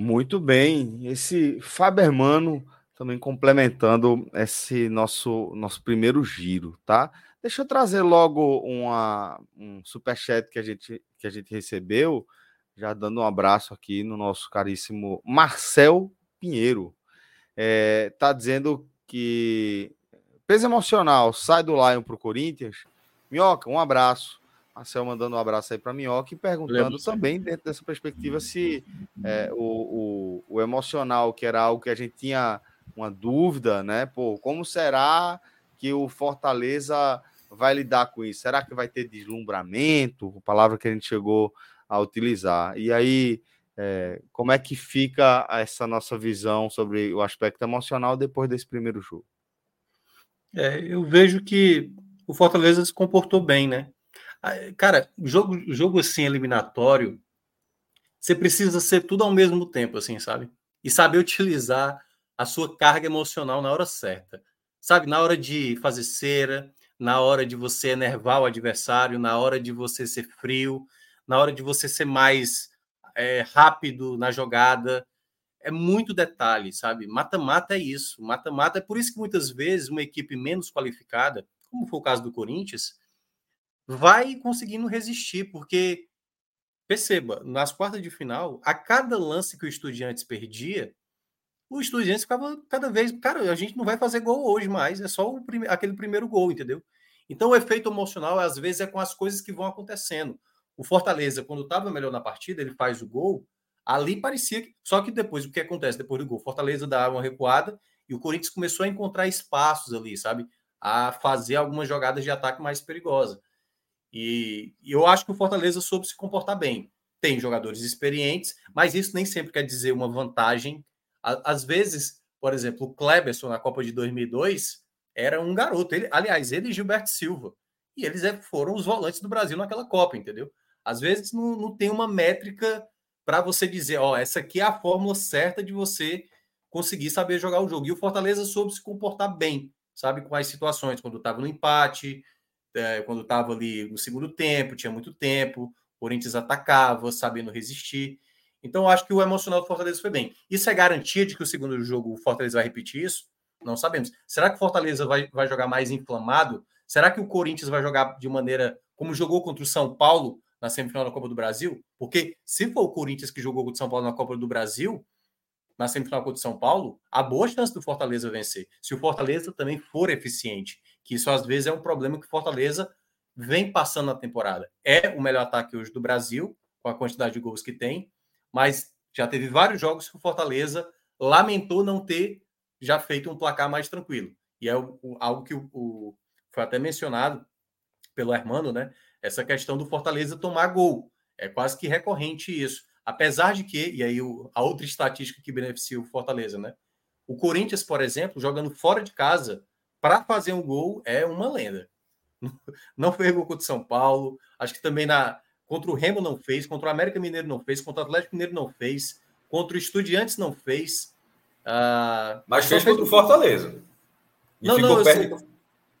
Muito bem. Esse Fabermano também complementando esse nosso, nosso primeiro giro, tá? Deixa eu trazer logo uma, um superchat que a, gente, que a gente recebeu, já dando um abraço aqui no nosso caríssimo Marcel Pinheiro. É, tá dizendo que peso emocional sai do Lion para o Corinthians. Minhoca, um abraço. Marcel mandando um abraço aí para Minhoca e perguntando Lembra, também, dentro dessa perspectiva, se é, o, o, o emocional, que era algo que a gente tinha uma dúvida, né? Pô, como será que o Fortaleza vai lidar com isso? Será que vai ter deslumbramento? A palavra que a gente chegou a utilizar. E aí, é, como é que fica essa nossa visão sobre o aspecto emocional depois desse primeiro jogo? É, eu vejo que o Fortaleza se comportou bem, né? Cara, jogo, jogo assim eliminatório, você precisa ser tudo ao mesmo tempo, assim, sabe? E saber utilizar a sua carga emocional na hora certa sabe, na hora de fazer cera, na hora de você enervar o adversário, na hora de você ser frio, na hora de você ser mais é, rápido na jogada. É muito detalhe, sabe? Mata-mata é isso. Mata-mata é por isso que muitas vezes uma equipe menos qualificada, como foi o caso do Corinthians, vai conseguindo resistir, porque perceba, nas quartas de final, a cada lance que o Estudiantes perdia, o Estudiantes ficava cada vez, cara, a gente não vai fazer gol hoje mais, é só prime, aquele primeiro gol, entendeu? Então o efeito emocional às vezes é com as coisas que vão acontecendo. O Fortaleza, quando estava melhor na partida, ele faz o gol, ali parecia que, só que depois o que acontece depois do gol, Fortaleza dá uma recuada e o Corinthians começou a encontrar espaços ali, sabe? A fazer algumas jogadas de ataque mais perigosas. E, eu acho que o Fortaleza soube se comportar bem. Tem jogadores experientes, mas isso nem sempre quer dizer uma vantagem. Às vezes, por exemplo, o Kleberson na Copa de 2002 era um garoto. Ele, aliás, ele e Gilberto Silva. E eles é, foram os volantes do Brasil naquela Copa, entendeu? Às vezes não, não tem uma métrica para você dizer, ó, essa aqui é a fórmula certa de você conseguir saber jogar o jogo. E o Fortaleza soube se comportar bem, sabe, com as situações, quando estava no empate, é, quando estava ali no segundo tempo, tinha muito tempo, o Corinthians atacava, sabendo resistir. Então, acho que o emocional do Fortaleza foi bem. Isso é garantia de que o segundo jogo o Fortaleza vai repetir isso? Não sabemos. Será que o Fortaleza vai, vai jogar mais inflamado? Será que o Corinthians vai jogar de maneira como jogou contra o São Paulo na semifinal da Copa do Brasil? Porque se for o Corinthians que jogou contra o São Paulo na Copa do Brasil, na semifinal contra o São Paulo, há boa chance do Fortaleza vencer. Se o Fortaleza também for eficiente, que isso às vezes é um problema que Fortaleza vem passando na temporada. É o melhor ataque hoje do Brasil, com a quantidade de gols que tem, mas já teve vários jogos que o Fortaleza lamentou não ter já feito um placar mais tranquilo. E é o, o, algo que o, o, foi até mencionado pelo Hermano, né? Essa questão do Fortaleza tomar gol. É quase que recorrente isso. Apesar de que, e aí a outra estatística que beneficia o Fortaleza, né? O Corinthians, por exemplo, jogando fora de casa, para fazer um gol é uma lenda. Não fez gol contra o São Paulo. Acho que também na contra o Remo não fez, contra o América Mineiro não fez, contra o Atlético Mineiro não fez, contra o Estudiantes não fez. Uh, Mas fez contra o Fortaleza. não, não, perto... eu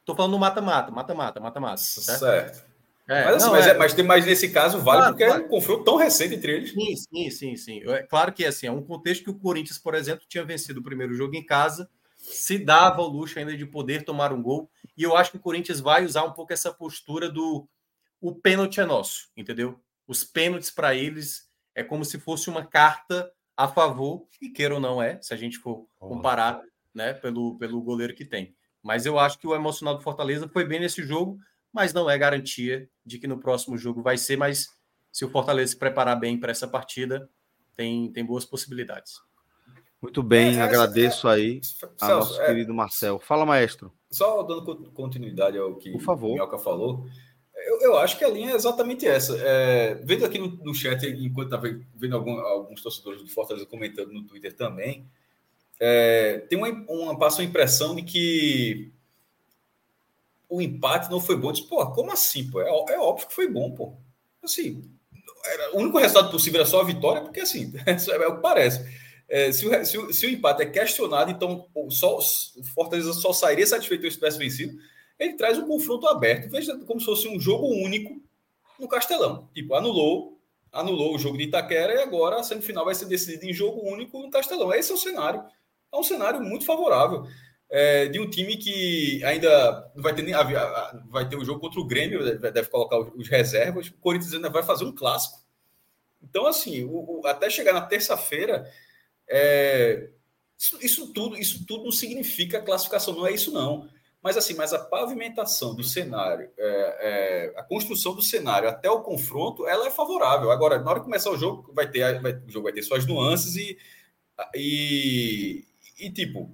tô falando mata-mata, mata-mata, mata-mata. Certo. certo. É, mas, assim, não, mas, é... É, mas, tem, mas nesse caso vale claro, porque claro. é um confronto tão recente entre eles. Sim, sim, sim, sim. É claro que assim, é um contexto que o Corinthians, por exemplo, tinha vencido o primeiro jogo em casa, se dava o luxo ainda de poder tomar um gol. E eu acho que o Corinthians vai usar um pouco essa postura do o pênalti é nosso, entendeu? Os pênaltis para eles é como se fosse uma carta a favor, e queira ou não é, se a gente for comparar né, pelo, pelo goleiro que tem. Mas eu acho que o emocional do Fortaleza foi bem nesse jogo, mas não é garantia de que no próximo jogo vai ser. Mas se o Fortaleza se preparar bem para essa partida, tem, tem boas possibilidades. Muito bem, é, agradeço é, aí ao nosso é, querido Marcel. Fala, maestro. Só dando continuidade ao que Por favor. o Minhoca falou, eu, eu, acho que a linha é exatamente essa. É, vendo aqui no, no chat, enquanto estava vendo algum, alguns torcedores do Fortaleza comentando no Twitter também, é, tem uma, uma, passa uma impressão de que o empate não foi bom. Diz, pô, como assim? Pô? É, é, óbvio que foi bom, pô. Assim, era, o único resultado possível era só a vitória, porque assim, é o que parece. É, se, o, se, o, se, o, empate é questionado, então só, o Fortaleza só sairia satisfeito se tivesse vencido. Ele traz um confronto aberto, veja como se fosse um jogo único no Castelão. Tipo, anulou, anulou o jogo de Itaquera e agora a semifinal vai ser decidida em jogo único no Castelão. Esse é o cenário. É um cenário muito favorável. É, de um time que ainda vai ter nem vai ter o um jogo contra o Grêmio, deve colocar os reservas. O Corinthians ainda vai fazer um clássico. Então, assim, o, até chegar na terça-feira, é, isso, isso, tudo, isso tudo não significa classificação, não é isso não. Mas assim, mas a pavimentação do cenário, é, é, a construção do cenário até o confronto, ela é favorável. Agora, na hora de começar o jogo, vai ter, vai, o jogo vai ter suas nuances e, e, e tipo,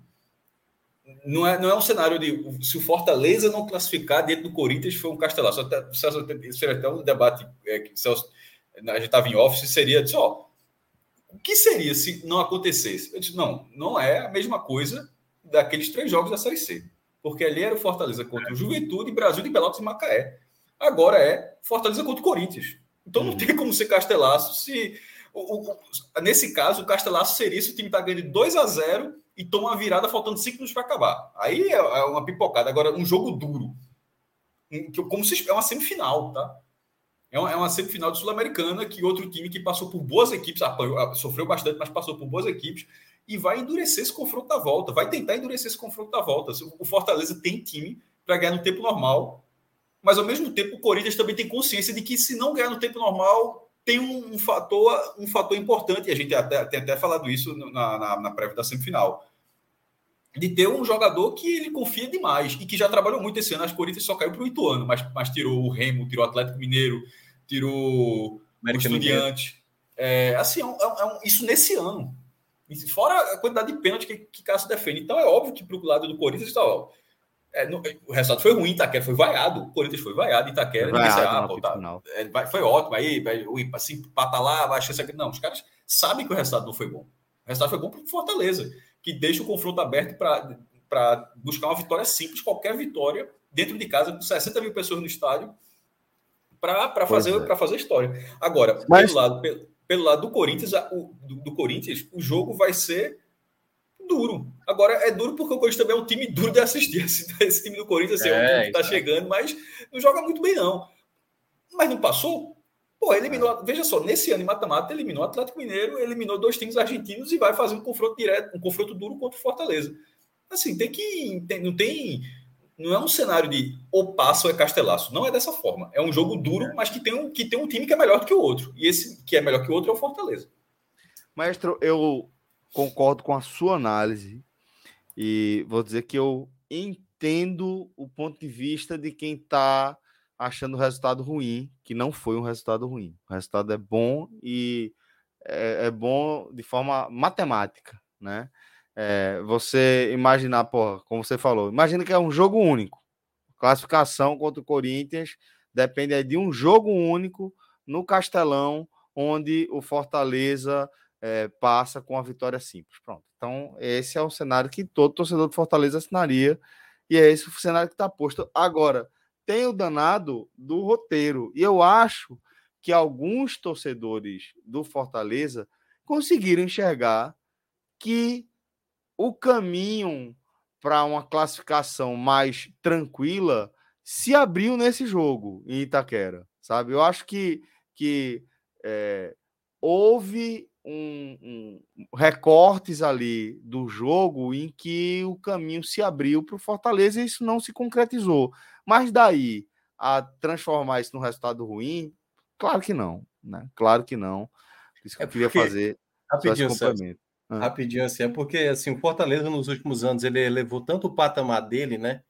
não é, não é um cenário de se o Fortaleza não classificar dentro do Corinthians foi um castelaço. Até, isso era até um debate é, que Celso, a gente estava em office, seria só o que seria se não acontecesse? Eu disse, não, não é a mesma coisa daqueles três jogos da Série C. Porque ali era o Fortaleza contra o Juventude, Brasil de Pelotas e Macaé. Agora é Fortaleza contra o Corinthians. Então não uhum. tem como ser Castelaço se. O, o, nesse caso, o Castelaço seria se o time está ganhando 2 a 0 e toma uma virada faltando 5 minutos para acabar. Aí é, é, uma pipocada. Agora, um jogo duro. Como se é uma semifinal, tá? É uma, é uma semifinal de Sul-Americana que outro time que passou por boas equipes, sofreu bastante, mas passou por boas equipes, e vai endurecer esse confronto da volta, vai tentar endurecer esse confronto da volta. O Fortaleza tem time para ganhar no tempo normal, mas ao mesmo tempo o Corinthians também tem consciência de que se não ganhar no tempo normal, tem um, um, fator, um fator importante, e a gente até, tem até falado isso na, na, na prévia da semifinal, de ter um jogador que ele confia demais e que já trabalhou muito esse ano. As Corinthians só caiu para o Ituano, mas, mas tirou o Remo, tirou o Atlético Mineiro, tirou América o Estudiante. É, assim, é um, é um, isso nesse ano. Fora a quantidade de pênalti que, que Cássio defende. Então é óbvio que para o lado do Corinthians está. Ó, é, no, o resultado foi ruim, Itaquera foi vaiado, o Corinthians foi vaiado, Itaquera, vaiado, disse, ah, pô, tá, é, foi ótimo, aí vai, assim, pata lá, vai chance aqui. Não, os caras sabem que o resultado não foi bom. O resultado foi bom para Fortaleza, que deixa o confronto aberto para buscar uma vitória simples, qualquer vitória, dentro de casa, com 60 mil pessoas no estádio, para fazer, é. fazer história. Agora, Mas... pelo, lado, pelo, pelo lado do Corinthians, o, do, do Corinthians, o jogo vai ser duro. Agora é duro porque o Corinthians também é um time duro de assistir. Esse, esse time do Corinthians assim, é, um time que está chegando, mas não joga muito bem, não. Mas não passou? Pô, eliminou. É. Veja só, nesse ano em mata-mata, eliminou o Atlético Mineiro, eliminou dois times argentinos e vai fazer um confronto direto, um confronto duro contra o Fortaleza. Assim, tem que. Tem, não tem. Não é um cenário de ou passa ou é castelaço. Não é dessa forma. É um jogo duro, mas que tem um, que tem um time que é melhor do que o outro. E esse que é melhor que o outro é o Fortaleza. Maestro, eu concordo com a sua análise e vou dizer que eu entendo o ponto de vista de quem está achando o resultado ruim, que não foi um resultado ruim. O resultado é bom e é, é bom de forma matemática, né? É, você imaginar, porra, como você falou, imagina que é um jogo único. Classificação contra o Corinthians depende de um jogo único no Castelão, onde o Fortaleza é, passa com a vitória simples. Pronto. Então, esse é o cenário que todo torcedor do Fortaleza assinaria, e é esse o cenário que está posto. Agora, tem o danado do roteiro, e eu acho que alguns torcedores do Fortaleza conseguiram enxergar que o caminho para uma classificação mais tranquila se abriu nesse jogo em Itaquera, sabe? Eu acho que, que é, houve um, um, recortes ali do jogo em que o caminho se abriu para o Fortaleza e isso não se concretizou. Mas daí a transformar isso num resultado ruim, claro que não, né? Claro que não. Isso que é eu queria fazer. Rapidinho, complemento. Rapidinho assim, é porque assim, o Fortaleza nos últimos anos ele levou tanto o patamar dele, né?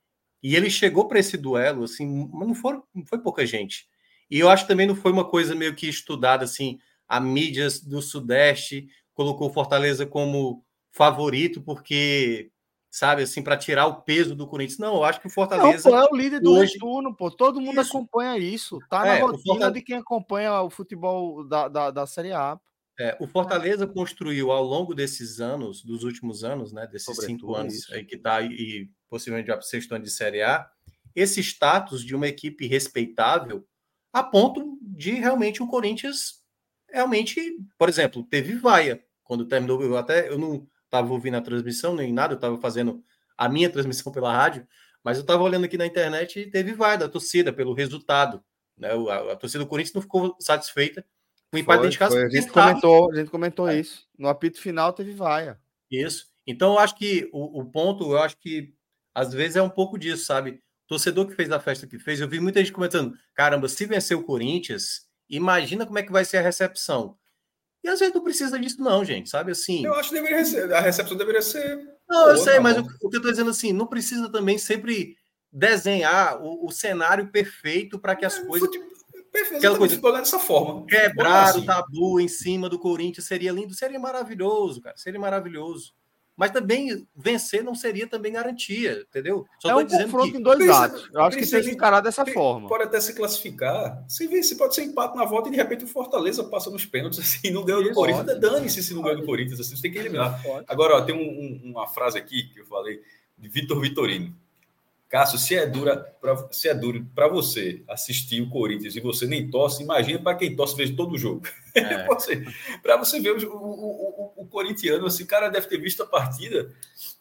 E ele chegou para esse duelo, assim, mas não, foram, não foi pouca gente. E eu acho que também não foi uma coisa meio que estudada assim a mídia do Sudeste colocou Fortaleza como favorito, porque, sabe, assim, para tirar o peso do Corinthians. Não, eu acho que o Fortaleza. Não, pô, é o líder do hoje... retorno, pô. Todo mundo isso. acompanha isso. Tá na é, rotina Fortaleza... de quem acompanha o futebol da, da, da Série A. É, o Fortaleza construiu ao longo desses anos, dos últimos anos, né, desses Sobretudo cinco anos isso. aí que está e possivelmente já sexto ano de Série A, esse status de uma equipe respeitável a ponto de realmente o Corinthians realmente, por exemplo, teve vaia quando terminou. Eu até eu não estava ouvindo a transmissão nem nada, eu estava fazendo a minha transmissão pela rádio, mas eu estava olhando aqui na internet e teve vaia da torcida pelo resultado. Né? A, a torcida do Corinthians não ficou satisfeita com o empate foi, de casa. Foi. A gente comentou, a gente comentou é. isso. No apito final teve vaia. Isso. Então eu acho que o, o ponto, eu acho que às vezes é um pouco disso, sabe? torcedor que fez a festa que fez, eu vi muita gente comentando: caramba, se vencer o Corinthians, Imagina como é que vai ser a recepção. E às vezes não precisa disso, não, gente. Sabe assim? Eu acho que deveria ser, a recepção deveria ser. Não, eu sei, mas o, o, que eu estou dizendo assim, não precisa também sempre desenhar o, o cenário perfeito para que as é, coisas. Aquela coisa dessa forma. Quebrar assim. o tabu em cima do Corinthians seria lindo, seria maravilhoso, cara. Seria maravilhoso. Mas também vencer não seria também garantia, entendeu? Só é um confronto que... em dois lados. Eu acho que tem que encarar dessa forma. Pode até se classificar. Se vencer, pode ser empate na volta e de repente o Fortaleza passa nos pênaltis assim, não ganhou do Corinthians. Dane-se se não ganhou do Corinthians, assim, você tem que eliminar. Agora, ó, tem um, um, uma frase aqui que eu falei de Vitor Vitorino. Cássio, se é dura pra, se é duro para você assistir o Corinthians e você nem torce, imagina para quem torce veja todo o jogo. É. para você ver o, o, o, o, corintiano, assim, o cara deve ter visto a partida.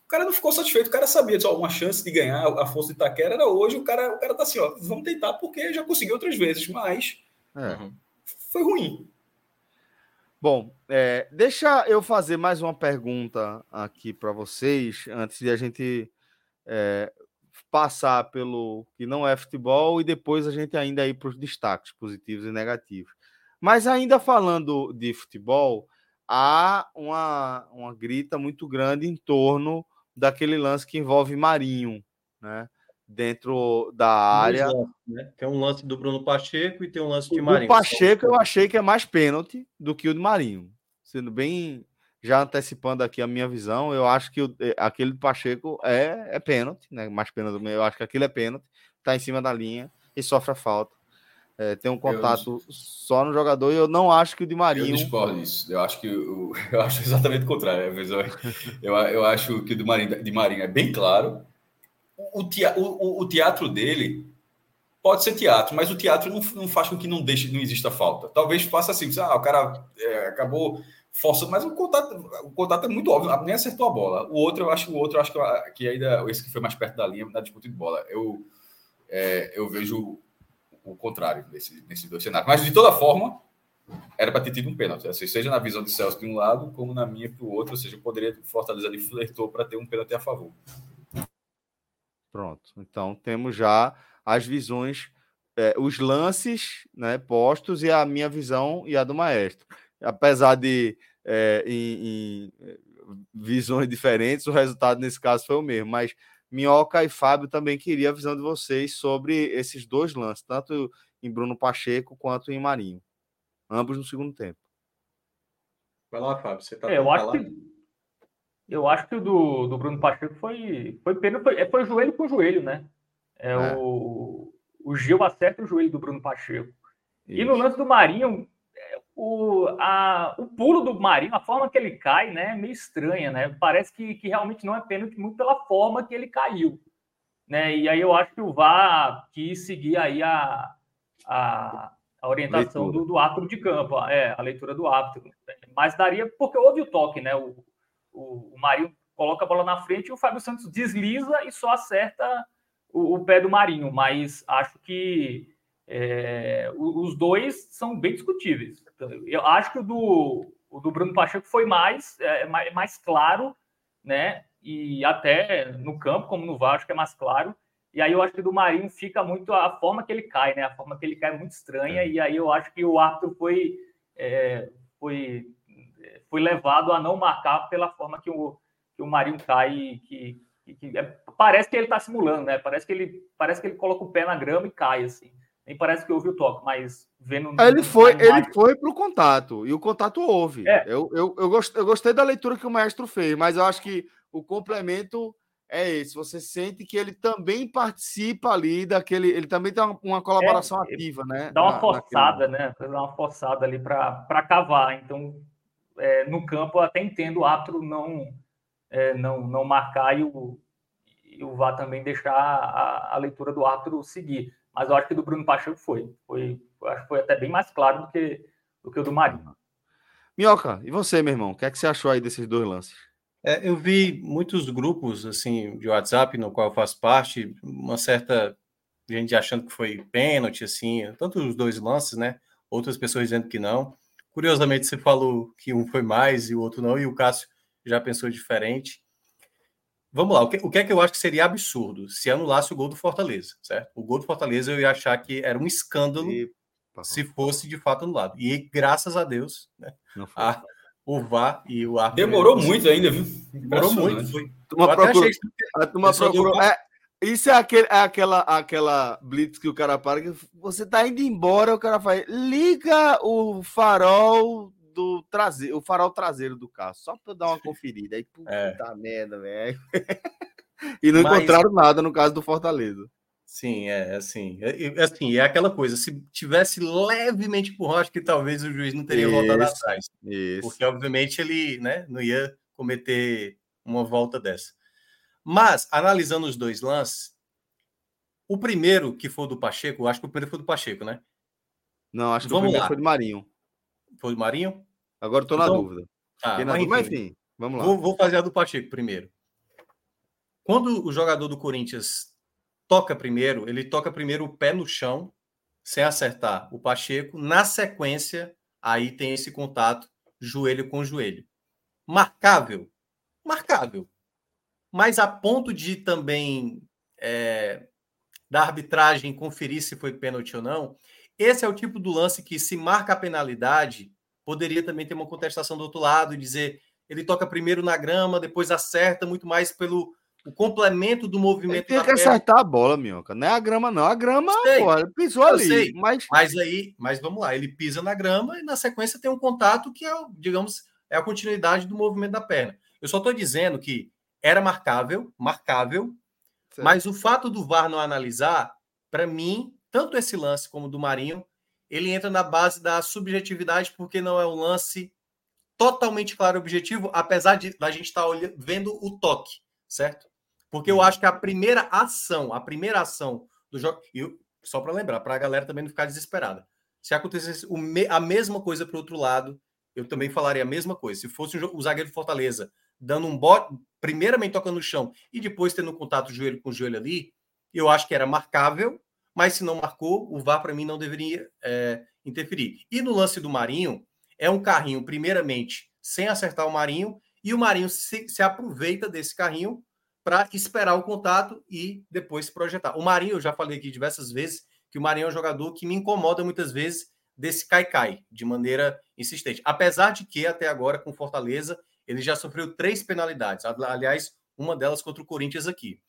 O cara não ficou satisfeito, o cara sabia que uma chance de ganhar a força de Itaquera era hoje. O cara, o cara tá assim, ó, vamos tentar porque já conseguiu outras vezes, mas é. foi ruim. Bom, é, deixa eu fazer mais uma pergunta aqui para vocês antes de a gente é, passar pelo que não é futebol e depois a gente ainda ir para os destaques positivos e negativos. Mas ainda falando de futebol, há uma, uma grita muito grande em torno daquele lance que envolve Marinho, né? Dentro da área. né? Tem um lance do Bruno Pacheco e tem um lance de Marinho. O Pacheco eu achei que é mais pênalti do que o do Marinho. Sendo bem. Já antecipando aqui a minha visão, eu acho que o, eh, aquele do Pacheco é, é pênalti, né? Mais pênalti. Eu acho que aquilo é pênalti, tá em cima da linha e sofre a falta. É, tem um contato eu... só no jogador e eu não acho que o de Marinho. Eu discordo disso. Eu acho que eu, eu acho exatamente o contrário. Eu, eu acho que o de Marinho, de Marinho é bem claro. O, teatro, o, o teatro dele pode ser teatro, mas o teatro não, não faz com que não deixe, não exista falta. Talvez faça assim, ah, o cara é, acabou forçando, mas o contato, o contato é muito óbvio, nem acertou a bola. O outro, eu acho o outro, eu acho que, que ainda esse que foi mais perto da linha na disputa de bola. Eu, é, eu vejo o contrário nesse, nesses dois cenários. Mas, de toda forma, era para ter tido um pênalti. Assim, seja na visão de Celso de um lado, como na minha para o outro. Ou seja, poderia Fortaleza ali flertou para ter um pênalti a favor. Pronto. Então, temos já as visões, é, os lances né, postos e a minha visão e a do maestro. Apesar de é, em, em visões diferentes, o resultado nesse caso foi o mesmo, mas Minhoca e Fábio também queria a visão de vocês sobre esses dois lances, tanto em Bruno Pacheco quanto em Marinho. Ambos no segundo tempo. Vai lá, Fábio. Você tá é, eu, acho que, eu acho que o do, do Bruno Pacheco foi, foi pena, foi, é, foi joelho com joelho, né? É, é. O, o Gil acerta o joelho do Bruno Pacheco. Isso. E no lance do Marinho, o, a, o pulo do Marinho, a forma que ele cai, né, é meio estranha, né? Parece que, que realmente não é pênalti muito pela forma que ele caiu, né? E aí eu acho que o VAR quis seguir aí a, a, a orientação do, do árbitro de campo, é, a leitura do árbitro. Mas daria, porque houve o toque, né? O, o, o Marinho coloca a bola na frente e o Fábio Santos desliza e só acerta o, o pé do Marinho, mas acho que é, os dois são bem discutíveis. Eu acho que o do, o do Bruno Pacheco foi mais, é, mais, mais, claro, né? E até no campo, como no VAR, acho que é mais claro. E aí eu acho que do Marinho fica muito a forma que ele cai, né? A forma que ele cai é muito estranha. É. E aí eu acho que o árbitro foi, é, foi, foi levado a não marcar pela forma que o, que o Marinho cai, que, que, que é, parece que ele está simulando, né? Parece que ele parece que ele coloca o pé na grama e cai assim. Nem parece que houve o toque, mas vendo. Ele foi, ele foi para o contato, e o contato houve. É. Eu, eu, eu, gostei, eu gostei da leitura que o maestro fez, mas eu acho que o complemento é esse. Você sente que ele também participa ali daquele. Ele também tem uma, uma colaboração é, ativa, né? Dá uma na, forçada, naquele... né? Dá uma forçada ali para cavar. Então, é, no campo, eu até entendo o árbitro não, é, não, não marcar e o, e o VAR também deixar a, a leitura do árbitro seguir mas eu acho que do Bruno Pacheco foi. foi acho que foi até bem mais claro do que, do que o do Marinho. Minhoca, e você, meu irmão? O que é que você achou aí desses dois lances? É, eu vi muitos grupos assim de WhatsApp no qual eu faço parte, uma certa gente achando que foi pênalti, assim, tanto os dois lances, né? Outras pessoas dizendo que não. Curiosamente, você falou que um foi mais e o outro não, e o Cássio já pensou diferente. Vamos lá, o que, o que, é que eu acho que seria absurdo se anulasse o gol do Fortaleza, certo? O gol do Fortaleza eu ia achar que era um escândalo se fosse de fato anulado. E graças a Deus, né? A, o VAR e o árbitro. Demorou muito ainda, viu? Demorou muito. Foi, turma procura, a turma procura, é, isso é, aquele, é aquela, aquela blitz que o cara para, que você tá indo embora, o cara faz, liga o farol do traseiro, o farol traseiro do carro, só para dar uma conferida. Aí, puta é. merda, velho. e não Mas... encontraram nada no caso do Fortaleza. Sim, é assim. É, é, assim, é aquela coisa. Se tivesse levemente por acho que talvez o juiz não teria isso, voltado atrás. Isso. Porque, obviamente, ele né, não ia cometer uma volta dessa. Mas, analisando os dois lances, o primeiro que foi do Pacheco, acho que o primeiro foi do Pacheco, né? Não, acho que Vamos o primeiro lá. foi do Marinho. Foi do Marinho? Agora estou na então, dúvida. Tá, na dúvida, enfim, vamos lá. Vou, vou fazer a do Pacheco primeiro. Quando o jogador do Corinthians toca primeiro, ele toca primeiro o pé no chão, sem acertar o Pacheco. Na sequência, aí tem esse contato joelho com joelho. Marcável? Marcável. Mas a ponto de também é, da arbitragem conferir se foi pênalti ou não, esse é o tipo do lance que, se marca a penalidade, poderia também ter uma contestação do outro lado e dizer ele toca primeiro na grama, depois acerta muito mais pelo o complemento do movimento. Ele tem que acertar a bola, Minhoca. Não é a grama, não. A grama, sei, pô, ele pisou ali. Sei, mas... mas aí, mas vamos lá, ele pisa na grama e na sequência tem um contato que é, digamos, é a continuidade do movimento da perna. Eu só estou dizendo que era marcável, marcável, certo. mas o fato do VAR não analisar, para mim, tanto esse lance como do Marinho, ele entra na base da subjetividade, porque não é um lance totalmente claro e objetivo, apesar de a gente estar tá vendo o toque, certo? Porque eu uhum. acho que a primeira ação, a primeira ação do jogo. E só para lembrar, para a galera também não ficar desesperada. Se acontecesse a mesma coisa para o outro lado, eu também falaria a mesma coisa. Se fosse o zagueiro de Fortaleza dando um bote, primeiramente tocando no chão e depois tendo contato joelho com joelho ali, eu acho que era marcável, mas se não marcou, o VAR para mim não deveria é, interferir. E no lance do Marinho, é um carrinho, primeiramente, sem acertar o Marinho, e o Marinho se, se aproveita desse carrinho para esperar o contato e depois se projetar. O Marinho, eu já falei aqui diversas vezes, que o Marinho é um jogador que me incomoda muitas vezes desse cai-cai, de maneira insistente. Apesar de que, até agora, com Fortaleza, ele já sofreu três penalidades. Aliás, uma delas contra o Corinthians aqui.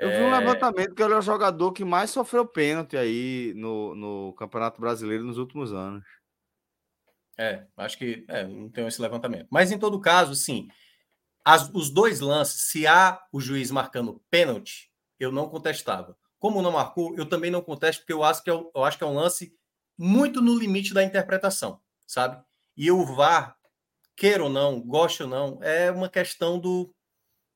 Eu vi um é... levantamento que ele é o jogador que mais sofreu pênalti aí no, no Campeonato Brasileiro nos últimos anos. É, acho que é, não tem esse levantamento. Mas em todo caso, sim, as, os dois lances, se há o juiz marcando pênalti, eu não contestava. Como não marcou, eu também não contesto, porque eu acho que é, eu acho que é um lance muito no limite da interpretação, sabe? E o VAR, queira ou não, goste ou não, é uma questão do,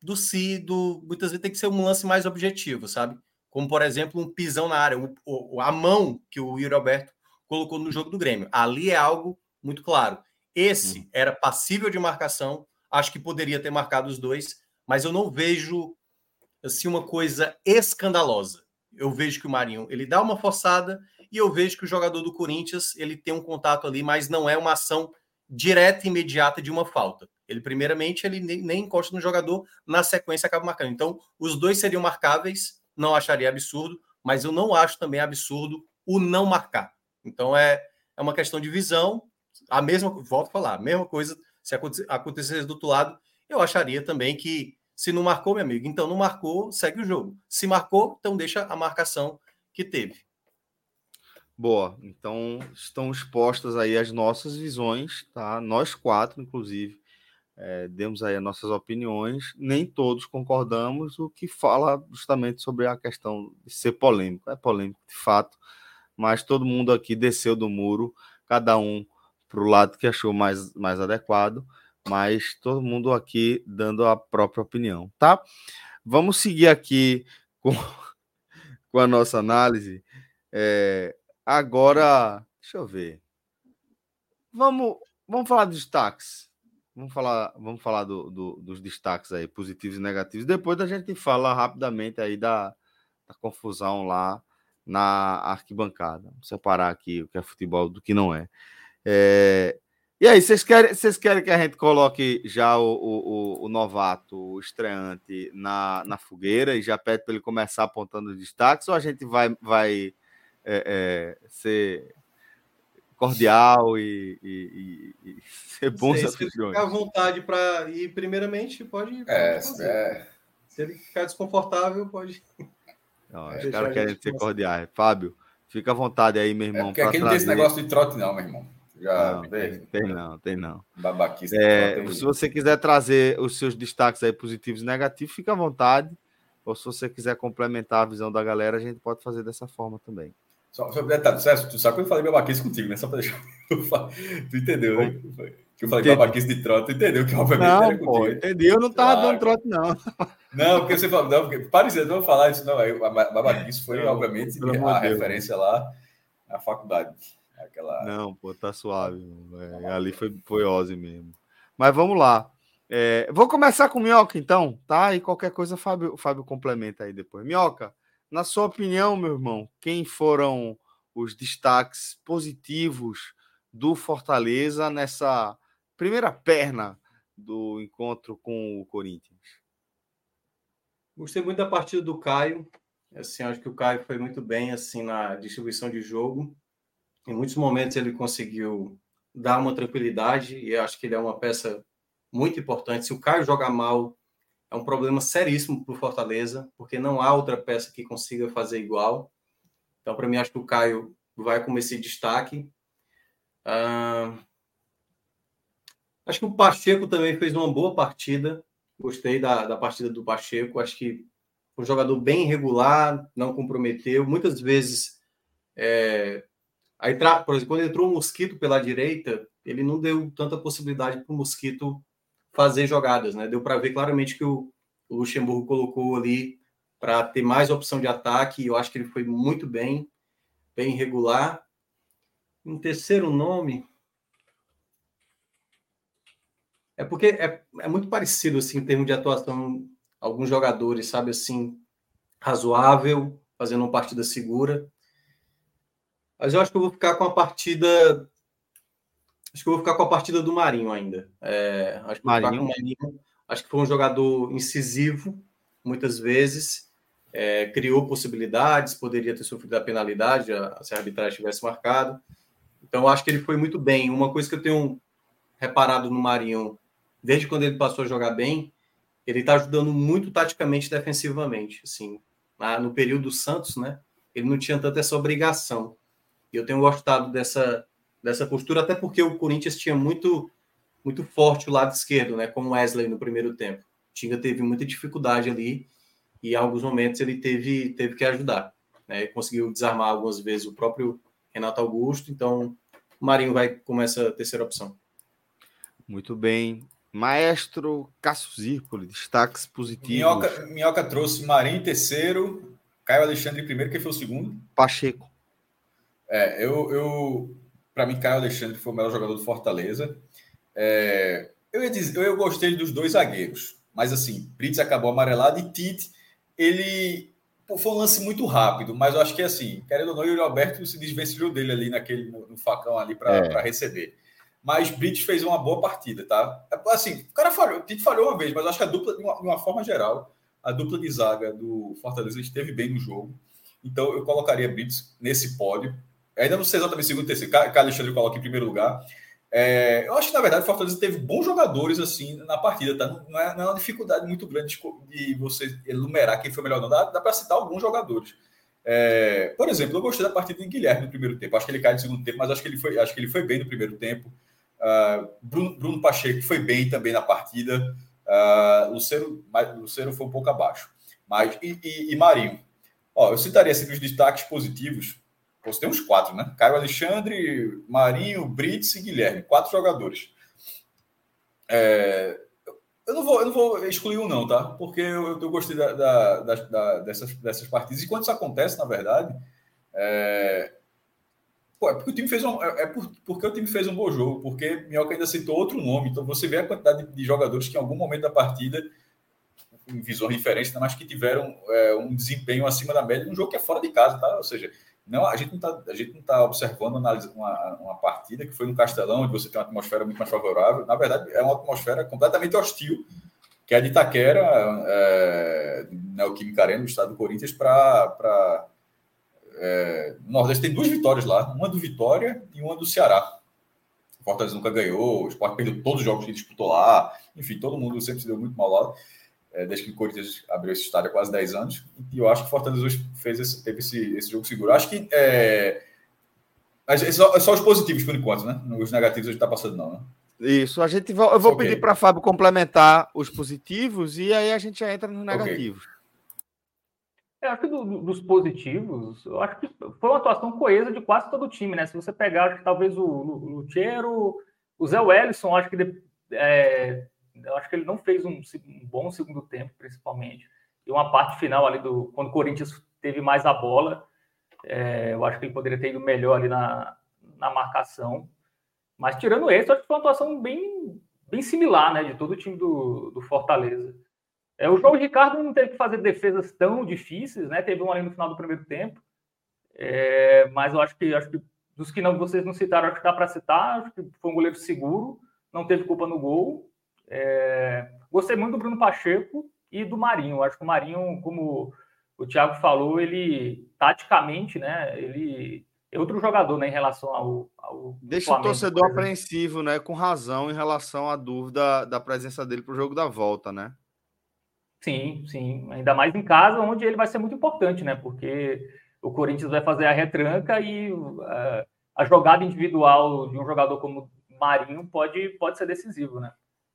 do si, do, muitas vezes tem que ser um lance mais objetivo, sabe? Como, por exemplo, um pisão na área, o, o, a mão que o Yuri Alberto colocou no jogo do Grêmio. Ali é algo muito claro. Esse hum. era passível de marcação, acho que poderia ter marcado os dois, mas eu não vejo assim uma coisa escandalosa. Eu vejo que o Marinho ele dá uma forçada e eu vejo que o jogador do Corinthians ele tem um contato ali, mas não é uma ação direta e imediata de uma falta. Ele primeiramente ele nem, nem encosta no jogador, na sequência acaba marcando. Então, os dois seriam marcáveis, não acharia absurdo, mas eu não acho também absurdo o não marcar. Então é, é uma questão de visão. A mesma, volto a falar, a mesma coisa se acontecesse do outro lado, eu acharia também que se não marcou, meu amigo, então não marcou, segue o jogo. Se marcou, então deixa a marcação que teve. Boa, então estão expostas aí as nossas visões, tá? Nós quatro, inclusive, é, demos aí as nossas opiniões. Nem todos concordamos, o que fala justamente sobre a questão de ser polêmico. É polêmico de fato, mas todo mundo aqui desceu do muro, cada um para o lado que achou mais, mais adequado, mas todo mundo aqui dando a própria opinião, tá? Vamos seguir aqui com, com a nossa análise. É, agora, deixa eu ver. Vamos, vamos falar dos destaques. Vamos falar, vamos falar do, do, dos destaques aí, positivos e negativos. Depois a gente fala rapidamente aí da, da confusão lá na arquibancada. Vamos separar aqui o que é futebol do que não é. É... E aí, vocês querem, vocês querem que a gente coloque já o, o, o novato, o estreante, na, na fogueira e já pede para ele começar apontando os destaques, ou a gente vai, vai é, é, ser cordial e, e, e, e ser bom se ele ficar à vontade para ir, primeiramente, pode, pode é, é, Se ele ficar desconfortável, pode. Não, os caras querem ser cordiais. Fábio, fica à vontade aí, meu é irmão. É porque aqui não tem esse negócio de trote, não, meu irmão. Já não, tem, tem, não, tem não. Babaquice. É, se você quiser trazer os seus destaques aí positivos e negativos, fica à vontade. Ou se você quiser complementar a visão da galera, a gente pode fazer dessa forma também. Só, só detalhe, César, tu sabe que eu falei babaquice contigo, né? Só para deixar. Tu entendeu, né? Que eu falei entendi. babaquice de trote, tu entendeu? Que obviamente não, era contigo. Pô, entendi, eu não tava claro. dando trote, não. Não, porque você falou, não, porque parecia, não vou falar isso, não. A babaquice foi, não, obviamente, a referência lá na faculdade. Aquela... Não, pô, tá suave. É, ali foi, foi Ozzy mesmo. Mas vamos lá. É, vou começar com Minhoca, então, tá? E qualquer coisa, Fábio, Fábio complementa aí depois. Minhoca, na sua opinião, meu irmão, quem foram os destaques positivos do Fortaleza nessa primeira perna do encontro com o Corinthians? Gostei muito da partida do Caio. Assim, acho que o Caio foi muito bem assim na distribuição de jogo Em muitos momentos ele conseguiu dar uma tranquilidade e acho que ele é uma peça muito importante. Se o Caio jogar mal, é um problema seríssimo para o Fortaleza, porque não há outra peça que consiga fazer igual. Então, para mim, acho que o Caio vai com esse destaque. Uh... Acho que o Pacheco também fez uma boa partida. Gostei da, da partida do Pacheco. Acho que um jogador bem regular, não comprometeu. Muitas vezes, é... aí, por exemplo, quando entrou o Mosquito pela direita, ele não deu tanta possibilidade para o Mosquito fazer jogadas, né? Deu para ver claramente que o, Luxemburgo colocou ali para ter mais opção de ataque. Eu acho que ele foi muito bem, bem regular. Um terceiro nome. É porque é, é muito parecido assim em termos de atuação alguns jogadores, sabe assim, razoável, fazendo uma partida segura. Mas eu acho que eu vou ficar com a partida Acho que eu vou ficar com a partida do Marinho ainda. É, acho, que Marinho. Marinho. acho que foi um jogador incisivo, muitas vezes. É, criou possibilidades, poderia ter sofrido a penalidade se a arbitragem tivesse marcado. Então, acho que ele foi muito bem. Uma coisa que eu tenho reparado no Marinho, desde quando ele passou a jogar bem, ele está ajudando muito taticamente defensivamente. Assim, no período do Santos, né? Ele não tinha tanta essa obrigação. E eu tenho gostado dessa dessa postura, até porque o Corinthians tinha muito muito forte o lado esquerdo, né, com o Wesley no primeiro tempo. O Tinga teve muita dificuldade ali e em alguns momentos ele teve teve que ajudar, né, conseguiu desarmar algumas vezes o próprio Renato Augusto, então o Marinho vai com essa terceira opção. Muito bem. Maestro Cássio Zirpoli, destaques positivos. Minhoca, Minhoca trouxe Marinho em terceiro, Caio Alexandre em primeiro, quem foi o segundo? Pacheco. É, eu, eu para mim, Caio Alexandre foi o melhor jogador do Fortaleza. É, eu, ia dizer, eu gostei dos dois zagueiros, mas assim, Brits acabou amarelado e Tite, ele pô, foi um lance muito rápido, mas eu acho que assim, querendo ou não, o Yuri Alberto se desvencilhou dele ali naquele no, no facão ali para é. receber. Mas Brits fez uma boa partida, tá? Assim, o cara falhou, o Tite falhou uma vez, mas eu acho que a dupla, de uma, de uma forma geral, a dupla de zaga do Fortaleza esteve bem no jogo. Então eu colocaria Brits nesse pódio ainda não sei exatamente segundo terceiro, que Alexandre coloca em primeiro lugar. É, eu acho que, na verdade, o Fortaleza teve bons jogadores assim na partida, tá? Não é, não é uma dificuldade muito grande de, de você enumerar quem foi melhor, não. Dá, dá para citar alguns jogadores. É, por exemplo, eu gostei da partida de Guilherme no primeiro tempo. Acho que ele cai no segundo tempo, mas acho que ele foi, acho que ele foi bem no primeiro tempo. Uh, Bruno, Bruno, Pacheco foi bem também na partida. Uh, Lucero, Lucero foi um pouco abaixo. Mas, e, e, e Marinho? Ó, eu citaria assim, os destaques positivos você tem uns quatro, né? Caio Alexandre, Marinho, Brits e Guilherme. Quatro jogadores. É, eu, não vou, eu não vou excluir um, não, tá? Porque eu, eu gostei da, da, da, dessas, dessas partidas. E quando isso acontece, na verdade, é, pô, é porque o time fez um, é, é porque o time fez um bom jogo, porque Minhoca ainda citou outro nome. Então você vê a quantidade de, de jogadores que em algum momento da partida em visões diferentes, mas que tiveram é, um desempenho acima da média num jogo que é fora de casa, tá? Ou seja, não, a gente não está tá observando, uma, uma partida que foi no Castelão, onde você tem uma atmosfera muito mais favorável. Na verdade, é uma atmosfera completamente hostil, que é de Itaquera, é, Neoquímica Arena, no estado do Corinthians, para. É, no Nordeste tem duas vitórias lá, uma do Vitória e uma do Ceará. O Fortaleza nunca ganhou, o Sport perdeu todos os jogos que disputou lá, enfim, todo mundo sempre se deu muito mal lá é, desde que o Corinthians abriu esse estádio há quase 10 anos. E eu acho que o Fortaleza fez esse, teve esse, esse jogo seguro. Acho que é, é, só, é só os positivos por enquanto, né? Os negativos a gente está passando, não, né? Isso, a gente vai, eu vou okay. pedir para Fábio complementar os positivos e aí a gente já entra nos negativos. Okay. É, acho que do, dos positivos, eu acho que foi uma atuação coesa de quase todo o time, né? Se você pegar, acho que talvez o Luchero, o Zé Wellison, acho que é, eu acho que ele não fez um, um, bom segundo tempo, principalmente. E uma parte final ali do quando o Corinthians teve mais a bola, é, eu acho que ele poderia ter ido melhor ali na, na marcação. Mas tirando esse, eu acho que foi uma atuação bem, bem similar, né, de todo o time do, do Fortaleza. É, o João Ricardo não teve que fazer defesas tão difíceis, né? Teve um ali no final do primeiro tempo. É, mas eu acho que acho que dos que não, vocês não citaram, acho que dá para citar. Acho que foi um goleiro seguro, não teve culpa no gol. É, gostei muito do Bruno Pacheco e do Marinho. Acho que o Marinho, como o Thiago falou, ele taticamente, né? Ele, é outro jogador né, em relação ao. ao Deixa Flamengo, o torcedor apreensivo, né? Com razão em relação à dúvida da presença dele para o jogo da volta, né? Sim, sim. Ainda mais em casa, onde ele vai ser muito importante, né? Porque o Corinthians vai fazer a retranca e uh, a jogada individual de um jogador como Marinho pode, pode ser decisivo, né?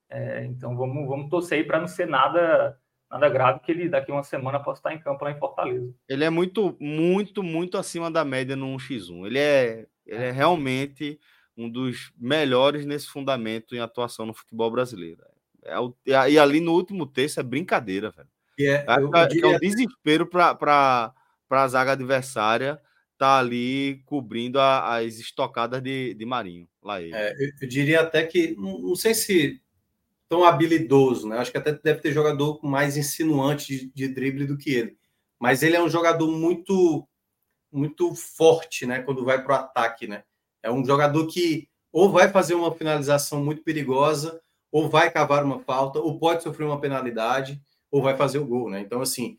É, então vamos, vamos torcer aí para não ser nada nada grave que ele daqui uma semana possa estar em campo lá em Fortaleza. Ele é muito, muito, muito acima da média no 1x1. Ele é, ele é realmente um dos melhores nesse fundamento em atuação no futebol brasileiro. É, é, e ali no último terço é brincadeira, velho. É, eu, eu diria... é o desespero para a zaga adversária tá ali cobrindo a, as estocadas de, de Marinho. Lá ele. É, eu, eu, diria até que, não, não sei se tão habilidoso, né? Acho que até deve ter jogador mais insinuante de, de drible do que ele. Mas ele é um jogador muito muito forte, né? Quando vai para o ataque, né? É um jogador que ou vai fazer uma finalização muito perigosa, ou vai cavar uma falta, ou pode sofrer uma penalidade, ou vai fazer o gol, né? Então, assim,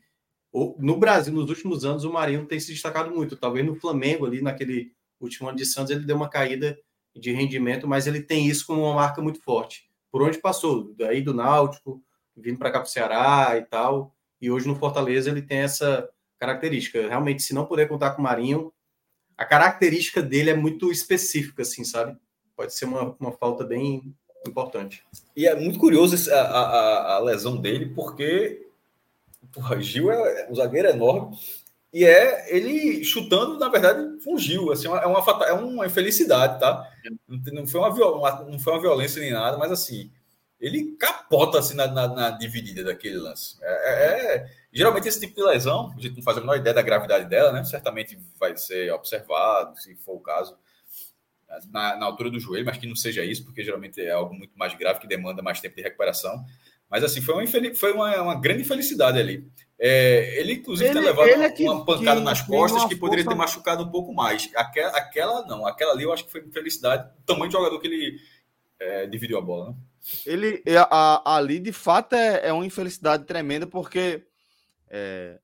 no Brasil, nos últimos anos, o Marinho tem se destacado muito. Talvez no Flamengo, ali naquele último ano de Santos, ele deu uma caída de rendimento, mas ele tem isso como uma marca muito forte por onde passou, daí do Náutico, vindo para cá para o Ceará e tal. E hoje no Fortaleza ele tem essa característica. Realmente, se não puder contar com o Marinho, a característica dele é muito específica, assim, sabe? Pode ser uma, uma falta bem importante. E é muito curioso a, a, a lesão dele, porque porra, Gil é um zagueiro enorme e é ele chutando, na verdade, fungiu. Assim, é, uma, é uma infelicidade, tá? Não foi uma, não foi uma violência nem nada, mas assim, ele capota assim na, na, na dividida daquele lance. É, é, é, geralmente esse tipo de lesão, a gente não faz a menor ideia da gravidade dela, né? Certamente vai ser observado, se for o caso, na, na altura do joelho, mas que não seja isso, porque geralmente é algo muito mais grave que demanda mais tempo de recuperação. Mas assim, foi uma, foi uma, uma grande infelicidade ali. É, ele, inclusive, ele, tem levado é que, uma pancada que, nas costas que poderia força... ter machucado um pouco mais. Aquela, aquela não, aquela ali eu acho que foi infelicidade. O tamanho de jogador que ele é, dividiu a bola. Né? Ele a, a, ali, de fato, é, é uma infelicidade tremenda, porque é,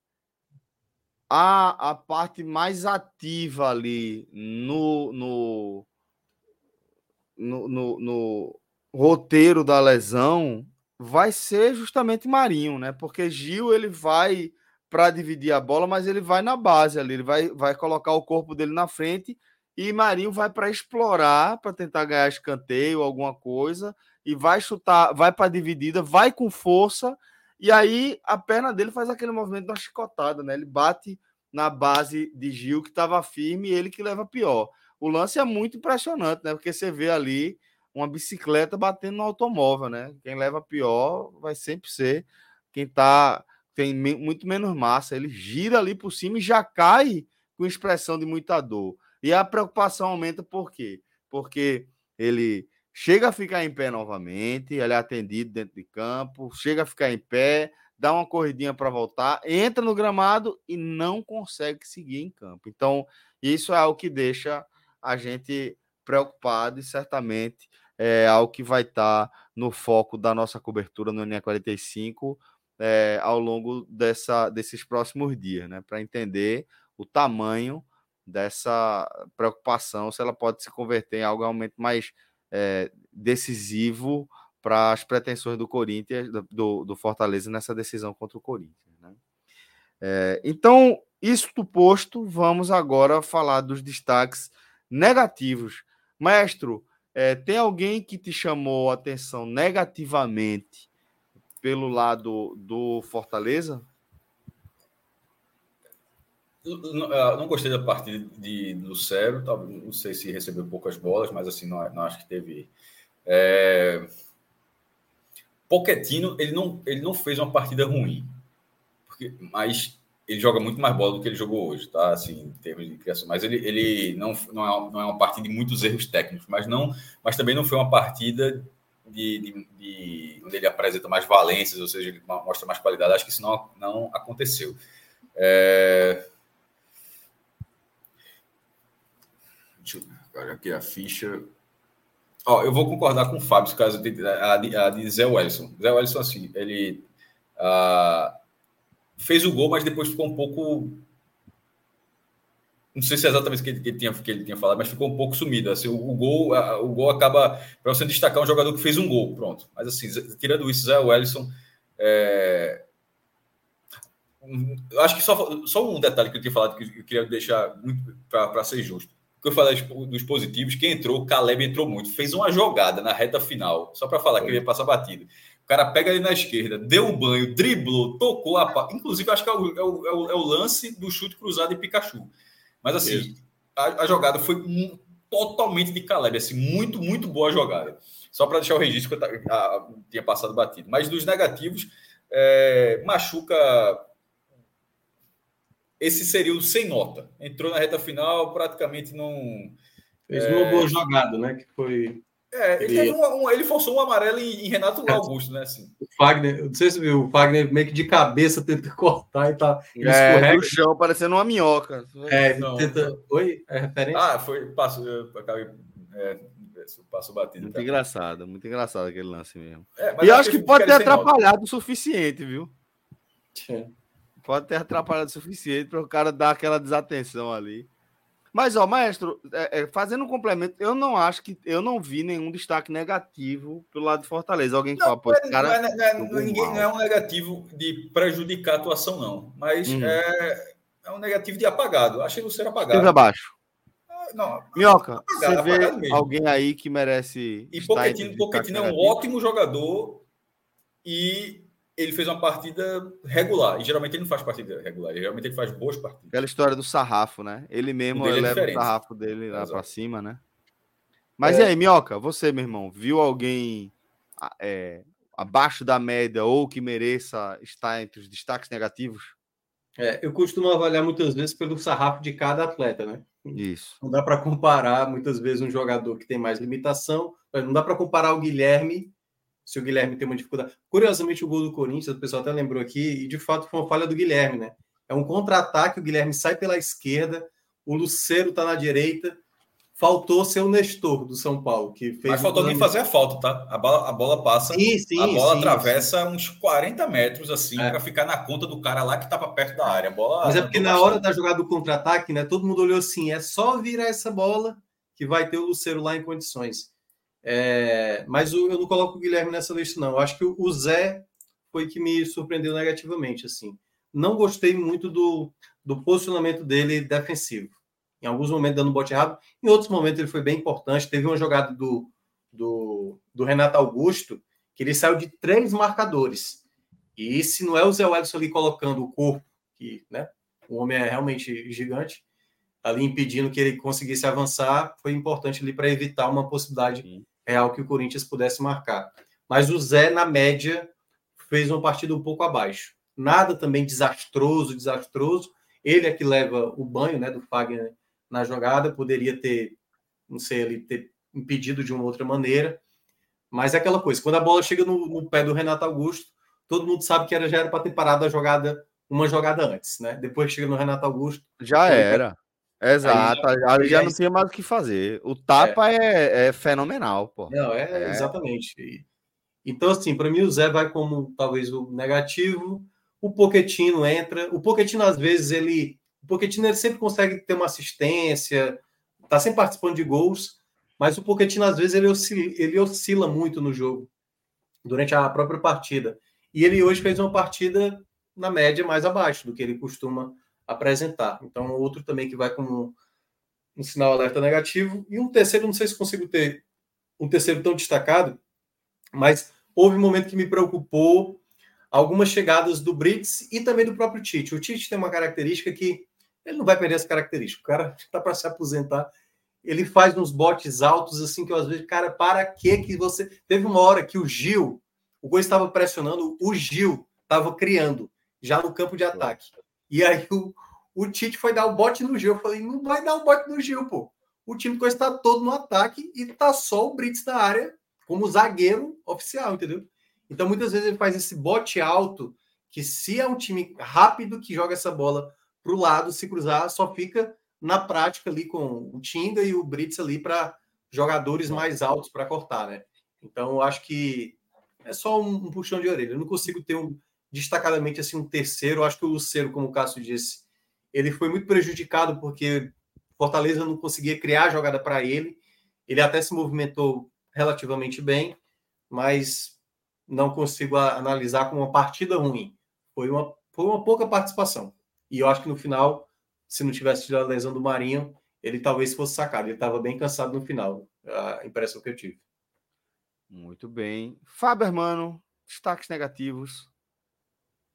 a, a parte mais ativa ali no, no, no, no, no roteiro da lesão vai ser justamente Marinho, né? Porque Gil ele vai para dividir a bola, mas ele vai na base ali, ele vai, vai colocar o corpo dele na frente e Marinho vai para explorar, para tentar ganhar escanteio, alguma coisa, e vai chutar, vai para dividida, vai com força, e aí a perna dele faz aquele movimento da chicotada, né? Ele bate na base de Gil que estava firme e ele que leva pior. O lance é muito impressionante, né? Porque você vê ali uma bicicleta batendo no automóvel, né? Quem leva pior vai sempre ser quem tá tem muito menos massa. Ele gira ali por cima e já cai com expressão de muita dor. E a preocupação aumenta por quê? Porque ele chega a ficar em pé novamente, ele é atendido dentro de campo, chega a ficar em pé, dá uma corridinha para voltar, entra no gramado e não consegue seguir em campo. Então, isso é o que deixa a gente preocupado e certamente é algo que vai estar tá no foco da nossa cobertura no NE45 é, ao longo dessa, desses próximos dias, né? Para entender o tamanho dessa preocupação, se ela pode se converter em algo realmente mais é, decisivo para as pretensões do Corinthians, do, do Fortaleza nessa decisão contra o Corinthians. Né? É, então, isso posto, vamos agora falar dos destaques negativos. Maestro, é, tem alguém que te chamou a atenção negativamente pelo lado do Fortaleza? Não, não gostei da partida de Lucero, não sei se recebeu poucas bolas, mas assim, não, não acho que teve. É... Pochettino, ele não, ele não fez uma partida ruim, porque, mas ele joga muito mais bola do que ele jogou hoje, tá? Assim, em termos de criação. Mas ele, ele não, não, é, não é uma partida de muitos erros técnicos, mas não, mas também não foi uma partida de, de, de onde ele apresenta mais valências, ou seja, ele mostra mais qualidade. Acho que isso não, não aconteceu. É... Deixa eu ver aqui a ficha. Ó, eu vou concordar com o Fábio, caso a de, a de Zé Wellison. Zé Wellison, assim, ele. Uh, fez o gol, mas depois ficou um pouco. não sei se é exatamente o que ele, que ele, tinha, que ele tinha falado, mas ficou um pouco sumido. Assim, o, o gol, a, o gol acaba para você destacar um jogador que fez um gol, pronto. Mas assim, tirando isso, Zé Wellison. É... Acho que só, só um detalhe que eu tinha falado que eu queria deixar para ser justo. Que eu falei dos positivos, quem entrou, Caleb entrou muito, fez uma jogada na reta final, só para falar que ele ia passar batido. O cara pega ali na esquerda, deu um banho, driblou, tocou a pá. Inclusive, acho que é o, é, o, é o, lance do chute cruzado em Pikachu. Mas assim, a, a, jogada foi um, totalmente de Caleb, assim, muito, muito boa a jogada. Só para deixar o registro que eu a, tinha passado batido. Mas dos negativos, é, machuca. Esse seria o sem nota. Entrou na reta final, praticamente não. Fez uma é... boa jogada, né? Que foi é, ele, ele, um, um, ele forçou um amarelo em, em Renato é. Augusto, né? Assim. O Fagner, não sei se viu, o Fagner meio que de cabeça tenta cortar e tá. É, no chão, parecendo uma minhoca. É, ele não, tenta. Não. Oi? É referência? Ah, foi. Passo, acabei. É, passo batido. Muito tá? engraçado, muito engraçado aquele lance mesmo. É, e eu acho que pode ter atrapalhado o suficiente, viu? Pode ter atrapalhado o suficiente para o cara dar aquela desatenção ali. Mas, ó, maestro, é, é, fazendo um complemento, eu não acho que eu não vi nenhum destaque negativo pelo lado de Fortaleza. Alguém que não, fala, pô, esse cara. Não é, não, ninguém, não é um negativo de prejudicar a atuação, não. Mas uhum. é, é um negativo de apagado. Achei o ser apagado. Esteve abaixo. Ah, não, Minhoca, apagado, você vê alguém aí que merece. E Pochettino, Pochettino é um ótimo jogador e ele fez uma partida regular. E geralmente ele não faz partida regular, geralmente ele faz boas partidas. Aquela história do sarrafo, né? Ele mesmo é leva o sarrafo dele lá para cima, né? Mas é. e aí, Minhoca, você, meu irmão, viu alguém é, abaixo da média ou que mereça estar entre os destaques negativos? É, eu costumo avaliar muitas vezes pelo sarrafo de cada atleta, né? Isso. Não dá para comparar muitas vezes um jogador que tem mais limitação, não dá para comparar o Guilherme se o Guilherme tem uma dificuldade. Curiosamente, o gol do Corinthians, o pessoal até lembrou aqui, e de fato foi uma falha do Guilherme, né? É um contra-ataque, o Guilherme sai pela esquerda, o Luceiro tá na direita, faltou ser o Nestor do São Paulo, que fez. Mas faltou nem fazer a falta, tá? A bola, a bola passa, sim, sim, a bola sim, atravessa uns 40 metros, assim, é. para ficar na conta do cara lá que estava perto da área. A bola, Mas é porque na hora da jogada do contra-ataque, né? Todo mundo olhou assim: é só virar essa bola que vai ter o Luceiro lá em condições. É, mas eu não coloco o Guilherme nessa lista, não. Eu acho que o Zé foi que me surpreendeu negativamente. assim. Não gostei muito do, do posicionamento dele defensivo. Em alguns momentos dando bote errado, em outros momentos ele foi bem importante. Teve uma jogada do, do, do Renato Augusto que ele saiu de três marcadores. E se não é o Zé Wellison ali colocando o corpo, que né, o homem é realmente gigante, ali impedindo que ele conseguisse avançar, foi importante ali para evitar uma possibilidade Sim. real que o Corinthians pudesse marcar. Mas o Zé, na média, fez uma partida um pouco abaixo. Nada também desastroso, desastroso. Ele é que leva o banho né, do Fagner na jogada, poderia ter, não sei, ele ter impedido de uma outra maneira. Mas é aquela coisa, quando a bola chega no, no pé do Renato Augusto, todo mundo sabe que era, já era para ter parado a jogada, uma jogada antes, né? Depois chega no Renato Augusto. Já era. Exato, aí já, já, já não tinha mais o que fazer. O tapa é, é, é fenomenal, pô. Não, é, é. exatamente. Então, assim, para mim o Zé vai como talvez o negativo. O Poquetino entra. O Poquetino, às vezes, ele. O Poquetino ele sempre consegue ter uma assistência, tá sempre participando de gols, mas o Poquetino, às vezes, ele oscila, ele oscila muito no jogo, durante a própria partida. E ele hoje fez uma partida na média mais abaixo do que ele costuma apresentar. Então, outro também que vai com um, sinal alerta negativo. E um terceiro, não sei se consigo ter um terceiro tão destacado, mas houve um momento que me preocupou algumas chegadas do Brits e também do próprio Tite. O Tite tem uma característica que ele não vai perder essa característica. O cara está para se aposentar. Ele faz uns botes altos assim que eu às vezes, cara, para que que você. Teve uma hora que o Gil, o Gol estava pressionando, o Gil estava criando já no campo de ataque. E aí o, o Tite foi dar o bote no Gil. Eu falei, não vai dar o bote no Gil, pô. O time está todo no ataque e tá só o Brits na área como zagueiro oficial, entendeu? Então muitas vezes ele faz esse bote alto que se é um time rápido que joga essa bola para o lado, se cruzar, só fica na prática ali com o Tinga e o Brits ali para jogadores mais altos para cortar, né? Então eu acho que é só um, um puxão de orelha. Eu não consigo ter um, destacadamente assim um terceiro. Acho que o Lucero, como o Cássio disse, ele foi muito prejudicado porque Fortaleza não conseguia criar jogada para ele. Ele até se movimentou relativamente bem, mas não consigo analisar como uma partida ruim. Foi uma, foi uma pouca participação. E eu acho que no final, se não tivesse tido a lesão do Marinho, ele talvez fosse sacado. Ele estava bem cansado no final, a impressão que eu tive. Muito bem. Fábio, hermano, destaques negativos.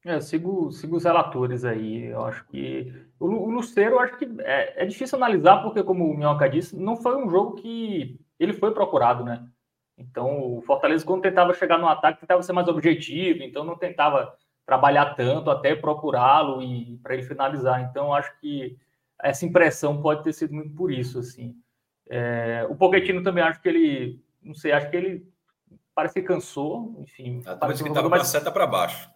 É, sigo, sigo os relatores aí. Eu acho que. O, o Luceiro, eu acho que é, é, difícil analisar, porque, como o Minhoca disse, não foi um jogo que ele foi procurado, né? Então, o Fortaleza, quando tentava chegar no ataque, tentava ser mais objetivo, então não tentava trabalhar tanto até procurá-lo e para ele finalizar. Então, acho que essa impressão pode ter sido muito por isso, assim. É, o Pochettino também acho que ele, não sei, acho que ele parece que cansou, enfim. Ah, parece que estava mais... seta para baixo.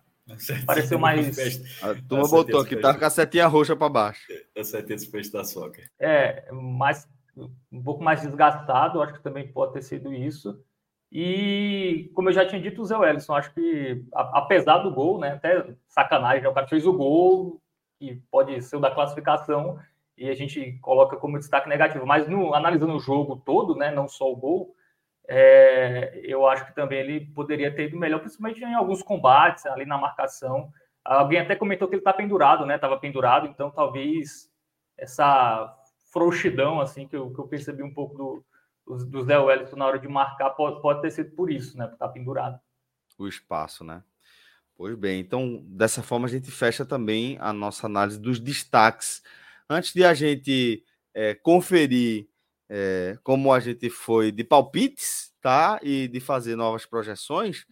Pareceu mais. A turma botou aqui, tá com a setinha roxa para baixo. A setinha de peixe da soca. É, mais, um pouco mais desgastado, acho que também pode ter sido isso. E, como eu já tinha dito, o Zé Wellison, acho que, apesar do gol, né, até sacanagem, né, o cara fez o gol, que pode ser o da classificação, e a gente coloca como destaque negativo. Mas, no, analisando o jogo todo, né, não só o gol, é, eu acho que também ele poderia ter ido melhor, principalmente em alguns combates, ali na marcação. Alguém até comentou que ele está pendurado, né? Estava pendurado, então talvez essa frouxidão, assim, que eu, que eu percebi um pouco do, do, do Zé Wellington na hora de marcar, pode, pode ter sido por isso, né? Por estar tá pendurado. O espaço, né? Pois bem, então dessa forma a gente fecha também a nossa análise dos destaques. Antes de a gente é, conferir é, como a gente foi de palpites, tá? E de fazer novas projeções,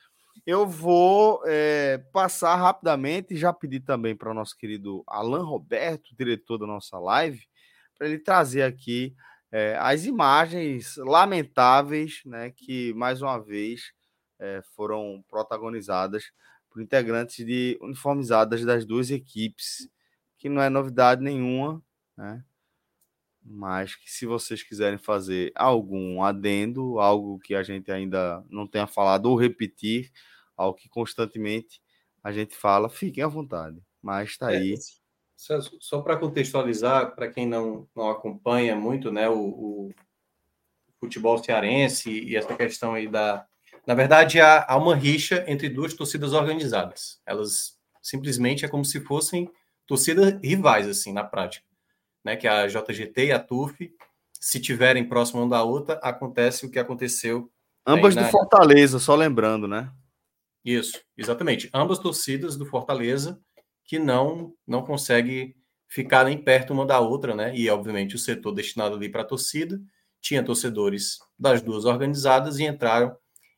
eu vou é, passar rapidamente e já pedir também para o nosso querido Alan Roberto, diretor da nossa live, para ele trazer aqui é, as imagens lamentáveis, né? Que mais uma vez foram protagonizadas por integrantes de uniformizadas das duas equipes, que não é novidade nenhuma, né? Mas que se vocês quiserem fazer algum adendo, algo que a gente ainda não tenha falado ou repetir, algo que constantemente a gente fala, fiquem à vontade. Mas está é, aí. É, só, só para contextualizar, para quem não, não acompanha muito né, o, o, futebol cearense e essa questão aí da. Na verdade, há, há uma rixa entre duas torcidas organizadas. Elas simplesmente é como se fossem torcidas rivais, assim, na prática né, que é a JGT e a TUF, se tiverem próximo uma da outra, acontece o que aconteceu. Ambas do Fortaleza, só lembrando, né? Isso, exatamente. Ambas torcidas do Fortaleza que não não consegue ficar nem perto uma da outra, né? E obviamente o setor destinado ali para a torcida tinha torcedores das duas organizadas e entraram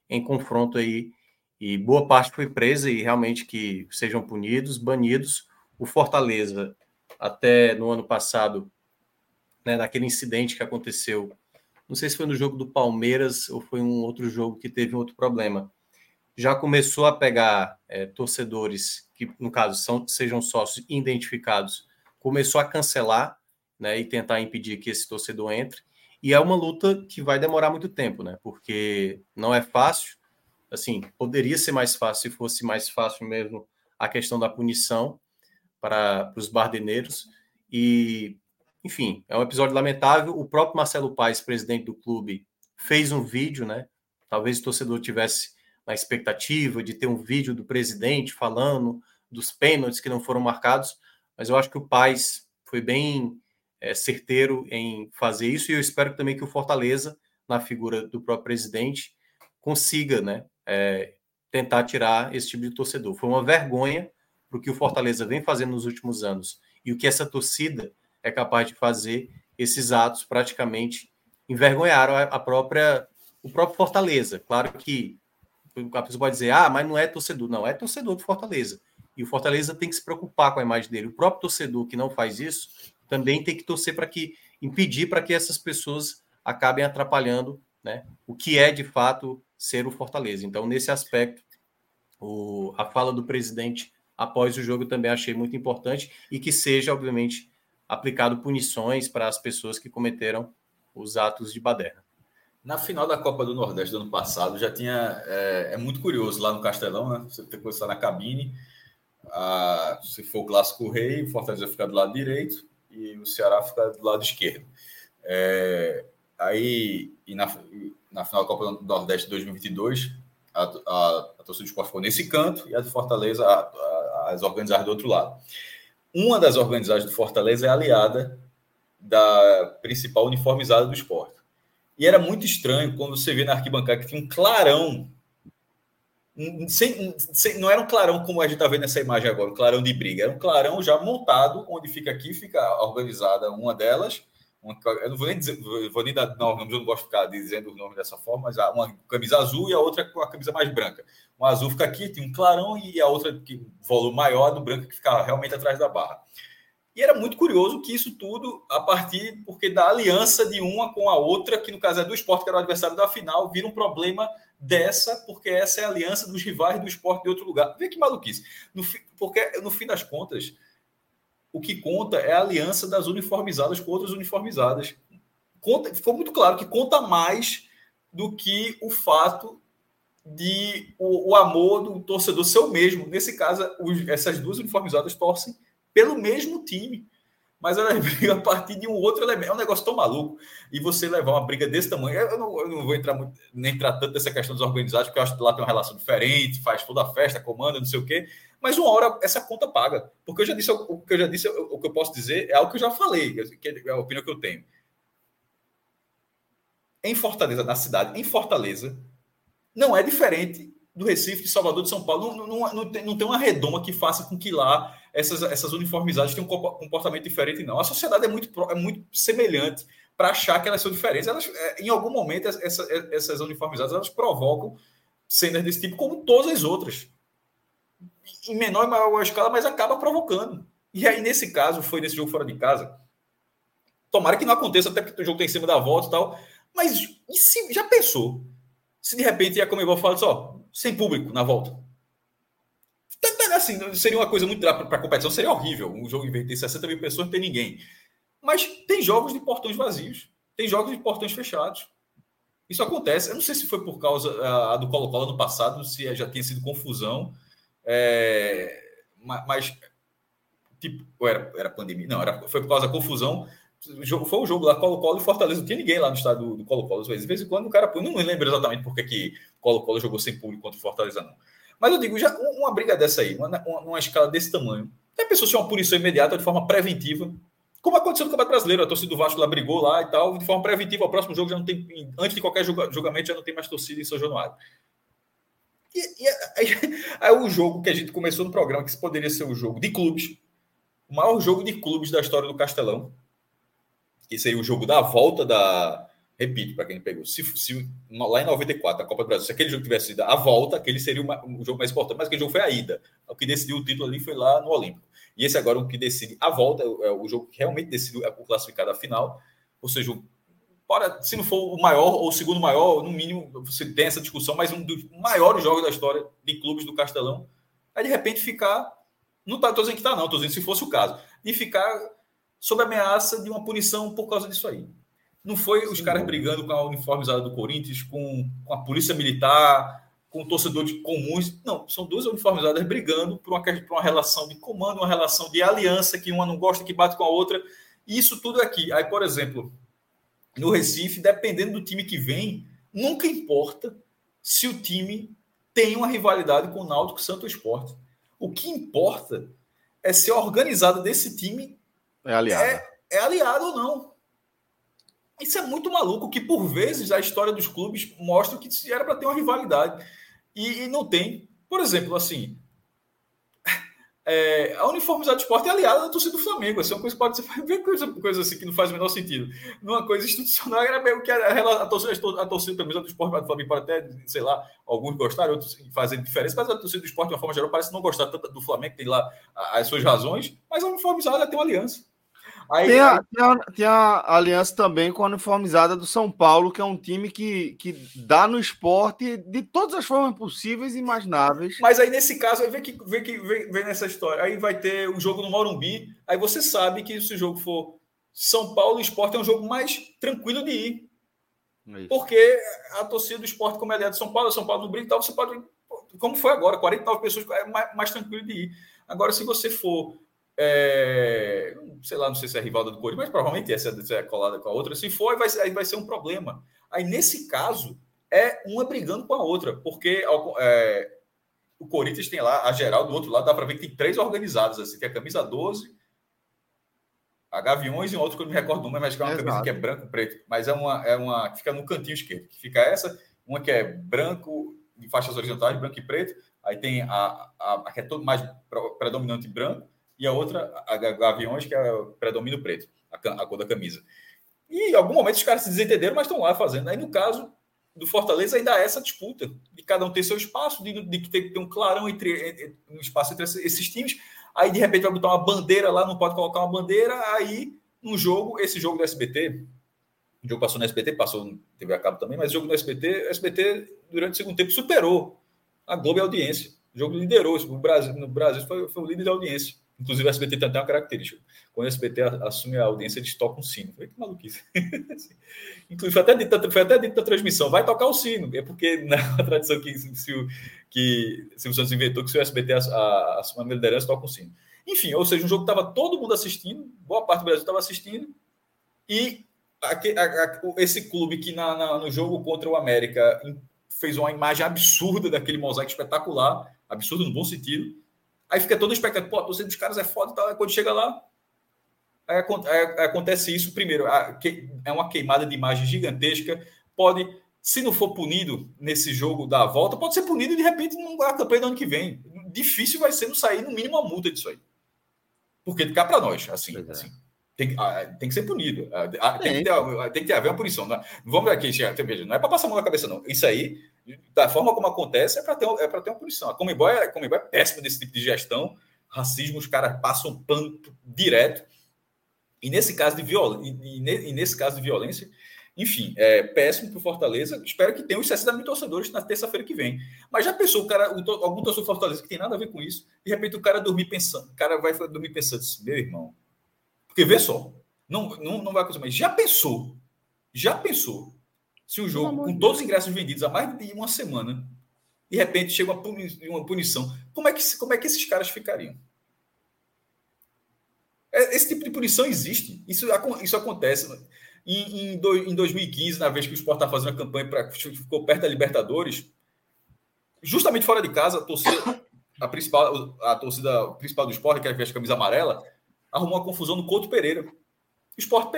em confronto aí e boa parte foi presa e realmente que sejam punidos, banidos. O Fortaleza até no ano passado, né, naquele incidente que aconteceu. Não sei se foi no jogo do Palmeiras ou foi um outro jogo que teve outro problema. Já começou a pegar é, torcedores que, no caso, são, sejam sócios identificados, começou a cancelar né, e tentar impedir que esse torcedor entre. E é uma luta que vai demorar muito tempo, né? Porque não é fácil. Assim, poderia ser mais fácil se fosse mais fácil mesmo a questão da punição, para, os bardeneiros. E, enfim, é um episódio lamentável. O próprio Marcelo Paes, presidente do clube, fez um vídeo, né? Talvez o torcedor tivesse na expectativa de ter um vídeo do presidente falando dos pênaltis que não foram marcados, mas eu acho que o Paes foi bem é, certeiro em fazer isso e eu espero também que o Fortaleza, na figura do próprio presidente, consiga, né, é, tentar tirar esse tipo de torcedor. Foi uma vergonha para o que o Fortaleza vem fazendo nos últimos anos e o que essa torcida é capaz de fazer, esses atos praticamente envergonharam a própria o próprio Fortaleza. Claro que a pessoa pode dizer, ah, mas não é torcedor. Não, é torcedor do Fortaleza. E o Fortaleza tem que se preocupar com a imagem dele. O próprio torcedor que não faz isso também tem que torcer para que impedir para que essas pessoas acabem atrapalhando né, o que é de fato ser o Fortaleza. Então, nesse aspecto, o, a fala do presidente após o jogo também achei muito importante e que seja, obviamente, aplicado punições para as pessoas que cometeram os atos de baderna. Na final da Copa do Nordeste do ano passado, já tinha. É, é muito curioso lá no Castelão, né? Você tem que estar na cabine. A, se for o clássico rei, o Fortaleza fica do lado direito e o Ceará fica do lado esquerdo. É, aí, e na, na final da Copa do Nordeste 2022, a, a, a torcida do esporte ficou nesse canto e a do Fortaleza, a, a, as organizadas do outro lado. Uma das organizadas do Fortaleza é aliada da principal uniformizada do esporte. E era muito estranho quando você vê na arquibancada que tinha um clarão. Sem, sem, não era um clarão como a gente está vendo nessa imagem agora, um clarão de briga. Era um clarão já montado, onde fica aqui, fica organizada uma delas. Uma, eu não vou nem dizer, vou nem dar nomes, eu não gosto de ficar dizendo os nomes dessa forma, mas uma camisa azul e a outra com a camisa mais branca. Uma azul fica aqui, tem um clarão, e a outra, que volume maior, do branco, que fica realmente atrás da barra. E era muito curioso que isso tudo, a partir porque da aliança de uma com a outra, que no caso é do esporte, que era o adversário da final, vira um problema dessa, porque essa é a aliança dos rivais do esporte de outro lugar. Vê que maluquice. No, porque, no fim das contas, o que conta é a aliança das uniformizadas com outras uniformizadas. Conta, ficou muito claro que conta mais do que o fato de o, o amor do torcedor ser o mesmo. Nesse caso, os, essas duas uniformizadas torcem pelo mesmo time. Mas ela briga a partir de um outro elemento. É um negócio tão maluco. E você levar uma briga desse tamanho. Eu não, eu não vou entrar muito, nem entrar tanto nessa questão dos organizados, porque eu acho que lá tem uma relação diferente, faz toda a festa, comanda, não sei o quê. Mas uma hora essa conta paga. Porque eu já disse o que eu já disse, o que eu posso dizer é algo que eu já falei, que é a opinião que eu tenho. Em Fortaleza, na cidade, em Fortaleza, não é diferente do Recife, de Salvador, de São Paulo. Não, não, não, tem, não tem uma redoma que faça com que lá essas, essas uniformizadas têm um comportamento diferente, não. A sociedade é muito, é muito semelhante para achar que elas são diferentes. Elas, é, em algum momento, essa, essas uniformizadas elas provocam cenas desse tipo, como todas as outras. Em menor e maior escala, mas acaba provocando. E aí, nesse caso, foi nesse jogo fora de casa. Tomara que não aconteça, até porque o jogo tem em cima da volta e tal. Mas e se, já pensou? Se de repente a Comebol fala só, sem público na volta assim, seria uma coisa muito para a competição, seria horrível um jogo inverter 60 mil pessoas não tem ninguém. Mas tem jogos de portões vazios, tem jogos de portões fechados. Isso acontece. Eu não sei se foi por causa do Colo-Colo no passado, se já tinha sido confusão, é, mas tipo, era, era pandemia, não, era, foi por causa da confusão. Foi o jogo lá, Colo-Colo e Fortaleza. Não tinha ninguém lá no estado do Colo-Colo. Às vezes, de vez em quando o cara. Não lembro exatamente porque que Colo-Colo jogou sem público contra o Fortaleza, não. Mas eu digo, já uma briga dessa aí, uma, uma, escala desse tamanho, a pessoa tinha uma punição imediata de forma preventiva, como aconteceu no Campeonato Brasileiro, a torcida do Vasco lá brigou lá e tal, de forma preventiva, o próximo jogo já não tem, antes de qualquer julgamento, já não tem mais torcida em São Januário. E, e aí, aí, o jogo que a gente começou no programa, que poderia ser o jogo de clubes, o maior jogo de clubes da história do Castelão, que seria o jogo da volta da, Repito, para quem pegou, se, se, lá em 94, a Copa do Brasil, se aquele jogo tivesse sido a volta, aquele seria uma, o jogo mais importante, mas aquele jogo foi a ida. O que decidiu o título ali foi lá no Olímpico. E esse agora, o que decide a volta, é o jogo que realmente decidiu o classificado à final. Ou seja, para, se não for o maior ou o segundo maior, no mínimo, você tem essa discussão, mas um dos maiores jogos da história de clubes do Castelão, aí de repente ficar. Não estou dizendo que está, não, estou dizendo se fosse o caso, de ficar sob ameaça de uma punição por causa disso aí. Não foi os caras brigando com a uniformizada do Corinthians, com, com a polícia militar, com torcedores comuns. Não, são duas uniformizadas brigando por uma, por uma relação de comando, uma relação de aliança, que uma não gosta, que bate com a outra. E isso tudo aqui. Aí, por exemplo, no Recife, dependendo do time que vem, nunca importa se o time tem uma rivalidade com o Náutico Santo Esporte. O que importa é se a organizada desse time é aliada. É, é aliado ou não. Isso é muito maluco, que por vezes a história dos clubes mostra que era para ter uma rivalidade. E, e, não tem. Por exemplo, assim. É, a uniformizada de esporte é aliada da torcida do Flamengo. Essa é uma coisa que pode ser. Coisa, coisa assim que não faz o menor sentido. Numa coisa institucional, era meio que a, a, a torcida, a torcida do esporte do Flamengo pode até, sei lá, alguns gostarem, outros fazem diferença, mas a torcida do esporte, de uma forma geral, parece não gostar tanto do Flamengo, tem lá as suas razões, mas a uniformizada tem uma aliança. Aí, tem, a, tem, a, tem, a, aliança também com a uniformizada do São Paulo, que é um time que, que dá no esporte de todas as formas possíveis e imagináveis. Mas aí, nesse caso, aí vem, que, vem, que, vem, vem nessa história. Aí vai ter o jogo no Morumbi. Aí você sabe que se o jogo for São Paulo e Esporte, é um jogo mais tranquilo de ir. Isso. Porque a torcida do esporte, como é de São Paulo, São Paulo no brinco e tal, você pode. Como foi agora, 49 pessoas, é mais, mais tranquilo de ir. Agora, se você for é, sei lá, não sei se é rival do Corinthians, mas provavelmente essa é colada com a outra. Se for, vai, aí vai ser um problema. Aí, nesse caso, é uma brigando com a outra, porque é, o Corinthians tem lá a geral do outro lado, dá para ver que tem três organizadas, assim, tem a camisa 12, a Gaviões e um outro que eu não me recordo, mas que é uma Exato. camisa que é branco e preto, mas é uma, é uma que fica no cantinho esquerdo, que fica essa, uma que é branco, de faixas horizontais, branco e preto, aí tem a, a, a que é todo mais predominante branco, e a outra, a Gaviões, que é predomínio preto, a, a cor da camisa. E em algum momento os caras se desentenderam, mas estão lá fazendo. Aí no caso do Fortaleza ainda há essa disputa de cada um ter seu espaço, de, de ter, ter um clarão entre um espaço entre esses times. Aí de repente vai botar uma bandeira lá, não pode colocar uma bandeira. Aí no jogo, esse jogo do SBT, o jogo passou no SBT, passou no TV a cabo também, mas o jogo do SBT, o SBT durante o segundo tempo superou a Globo e a audiência. O jogo liderou, o Brasil, no Brasil foi, foi o líder da audiência. Inclusive, o SBT tem até uma característica. Quando o SBT assume a audiência, eles tocam um sino. Falei, que maluquice. Inclusive, foi até, dito, foi até dito da transmissão, vai tocar o sino. É porque na tradição que, se, o, que Silvio Santos inventou, que se o SBT assume a liderança, toca um sino. Enfim, ou seja, um jogo que estava todo mundo assistindo, boa parte do Brasil estava assistindo, e a, a, esse clube que na, na, no jogo contra o América fez uma imagem absurda daquele mosaico espetacular, absurdo no bom sentido, Aí fica todo expectativa, pô, a torcida dos caras é foda e tal. Aí quando chega lá, aí, aí, acontece isso. Primeiro, é uma queimada de imagem gigantesca. Pode, se não for punido nesse jogo da volta, pode ser punido e de repente a campanha do ano que vem. Difícil vai ser não sair no mínimo uma multa disso aí. Porque cá para nós, assim, é. assim. Tem, tem, que ser punido. Tem, que ter, tem que ter haver uma punição. Não, é? vamos ver aqui, não é para passar a mão na cabeça, não. Isso aí da forma como acontece, é para ter, é ter uma punição. A Comembol é, a Comembol é péssima desse tipo de gestão, racismo, os caras passam pano direto. E nesse caso de violência, e, nesse caso de violência, enfim, é péssimo para o Fortaleza. Espero que tenha os 60 mil torcedores na terça-feira que vem. Mas já pensou, o cara, o, algum torcedor Fortaleza que tem nada a ver com isso, de repente o cara dormir pensando, o cara vai dormir pensando, meu irmão. Porque vê só, não, não, não vai acontecer, mas já pensou, já pensou se o jogo, com todos os ingressos vendidos há mais de uma semana, de repente chega uma punição, como é que, como é que esses caras ficariam? É, esse tipo de punição existe. Isso, isso acontece. Em, em, do, em 2015, na vez que o Sport está fazendo a campanha para ficou perto da Libertadores, justamente fora de casa, a torcida, a principal, a torcida principal do Sport, que é a camisa amarela, arrumou uma confusão no Couto Pereira. O Sport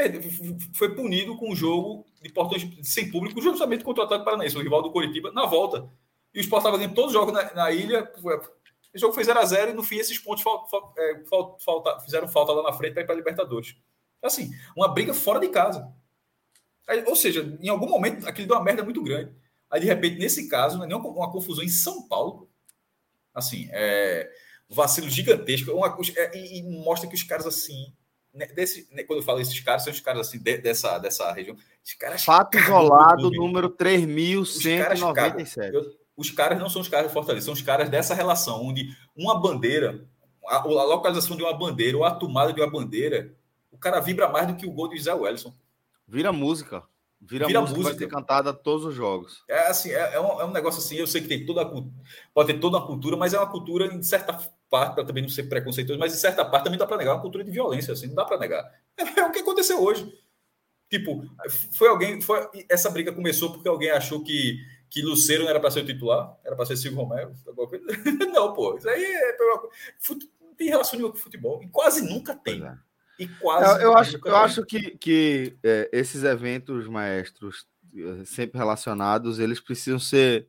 foi punido com um jogo de portões sem público, justamente contra o Atlético Paranaense, o rival do Coritiba, na volta. E o Sport estava ganhando todos os jogos na, na ilha. O jogo foi 0x0 e no fim esses pontos fal, fal, é, falta, fizeram falta lá na frente para ir para a Libertadores. Assim, uma briga fora de casa. Aí, ou seja, em algum momento aquilo deu uma merda muito grande. Aí, de repente, nesse caso, não é nem uma, uma confusão em São Paulo. Assim, é, vacilo gigantesco. Uma, é, e, e mostra que os caras, assim, desse, né, quando eu falo esses caras, são os caras assim, de, dessa, dessa região. Caras Fato isolado, número 3.197. Os caras não são os caras de Fortaleza, são os caras dessa relação, onde uma bandeira, a, a localização de uma bandeira ou a tomada de uma bandeira, o cara vibra mais do que o gol de Zé Wellison. Vira música. Vira, Vira música, música. vai ser cantada todos os jogos. É assim, é, é, um, é um negócio assim, eu sei que tem toda a, pode ter toda uma cultura, mas é uma cultura em certa parte, para também não ser preconceituoso, mas em certa parte também dá para negar uma cultura de violência, assim, não dá para negar. É, é, o que aconteceu hoje. Tipo, foi alguém, foi essa briga começou porque alguém achou que que Luceiro não era para ser o titular, era para ser Silvio Romero, Não, pô, isso aí é, não tem relação nenhuma com futebol, e quase nunca tem. É. E quase. Eu, eu acho, eu acho que, que é, esses eventos maestros eh, sempre relacionados, eles precisam ser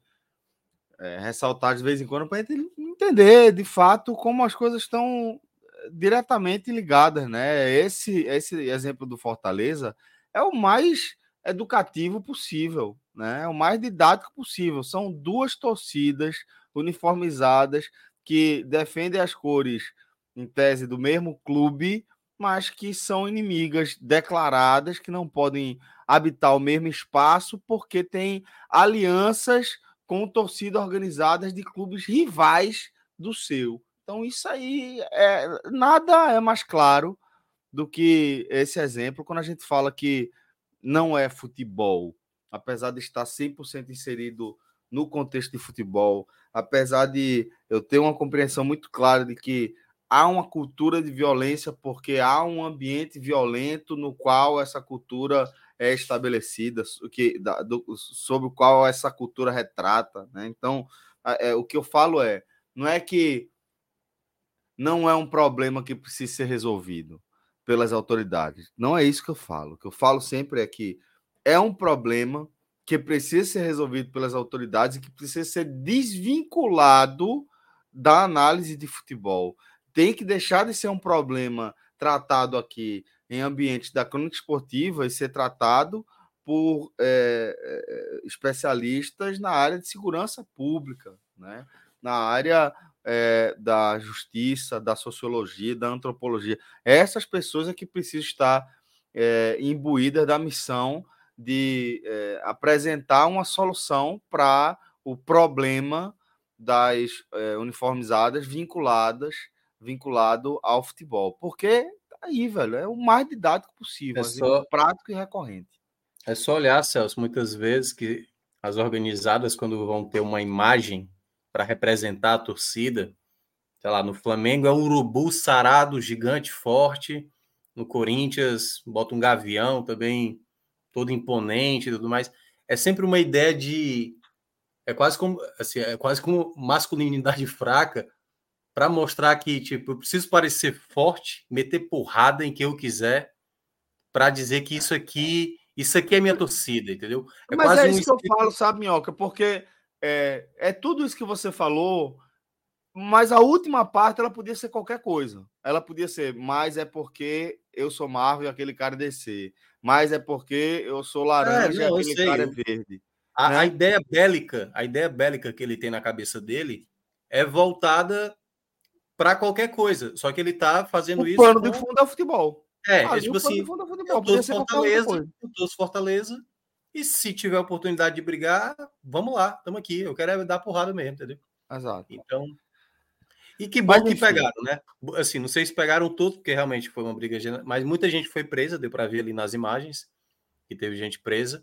é, ressaltados de vez em quando para entender de fato como as coisas estão eh, diretamente ligadas, né? Esse, esse exemplo do Fortaleza é o mais educativo possível, né? É o mais didático possível. São duas torcidas uniformizadas que defendem as cores em tese do mesmo clube, mas que são inimigas declaradas que não podem habitar o mesmo espaço porque têm alianças com torcidas organizadas de clubes rivais do seu. Então, isso aí é nada é mais claro do que esse exemplo quando a gente fala que não é futebol, apesar de estar 100% inserido no contexto de futebol, apesar de eu ter uma compreensão muito clara de que há uma cultura de violência porque há um ambiente violento no qual essa cultura é estabelecida, que, da, do, sobre o qual essa cultura retrata. Né? Então, é, o que eu falo é, não é que não é um problema que precisa ser resolvido pelas autoridades. Não é isso que eu falo. O que eu falo sempre é que é um problema que precisa ser resolvido pelas autoridades e que precisa ser desvinculado da análise de futebol. Tem que deixar de ser um problema tratado aqui em ambiente da crônica esportiva e ser tratado por é, especialistas na área de segurança pública, né? na área é, da justiça, da sociologia, da antropologia. Essas pessoas é que precisam estar é, imbuídas da missão de é, apresentar uma solução para o problema das uniformizadas vinculadas vinculado ao futebol. Porque aí, velho, é o mais didático possível, é assim, só... prático e recorrente. É só olhar, Celso, muitas vezes que as organizadas, quando vão ter uma imagem para representar a torcida, sei lá, no Flamengo é um urubu sarado, gigante, forte, no Corinthians bota um gavião também todo imponente e tudo mais. É sempre uma ideia de. É quase como, assim, é quase como masculinidade fraca para mostrar que, tipo, eu preciso parecer forte, meter porrada em quem eu quiser, para dizer que isso aqui, isso aqui é minha torcida, entendeu? É Mas é isso um... que eu falo, sabe, Minhoca? Porque é, é tudo isso que você falou, mas a última parte ela podia ser qualquer coisa. Ela podia ser, mas é porque eu sou Marvel e aquele cara é DC mas é porque eu sou laranja é, não, e aquele cara é verde. A, né? a, ideia bélica, a ideia bélica que ele tem na cabeça dele é voltada para qualquer coisa. Só que ele está fazendo o isso. O pano com... de fundo é o futebol. É, é tipo assim, fundo é futebol. eu torço Fortaleza, eu torço Fortaleza, e se tiver oportunidade de brigar, vamos lá, estamos aqui. Eu quero é dar porrada mesmo, entendeu? Exato. Então, e que bom que pegaram, né? Assim, não sei se pegaram todos, porque realmente foi uma briga, mas muita gente foi presa, deu para ver ali nas imagens que teve gente presa.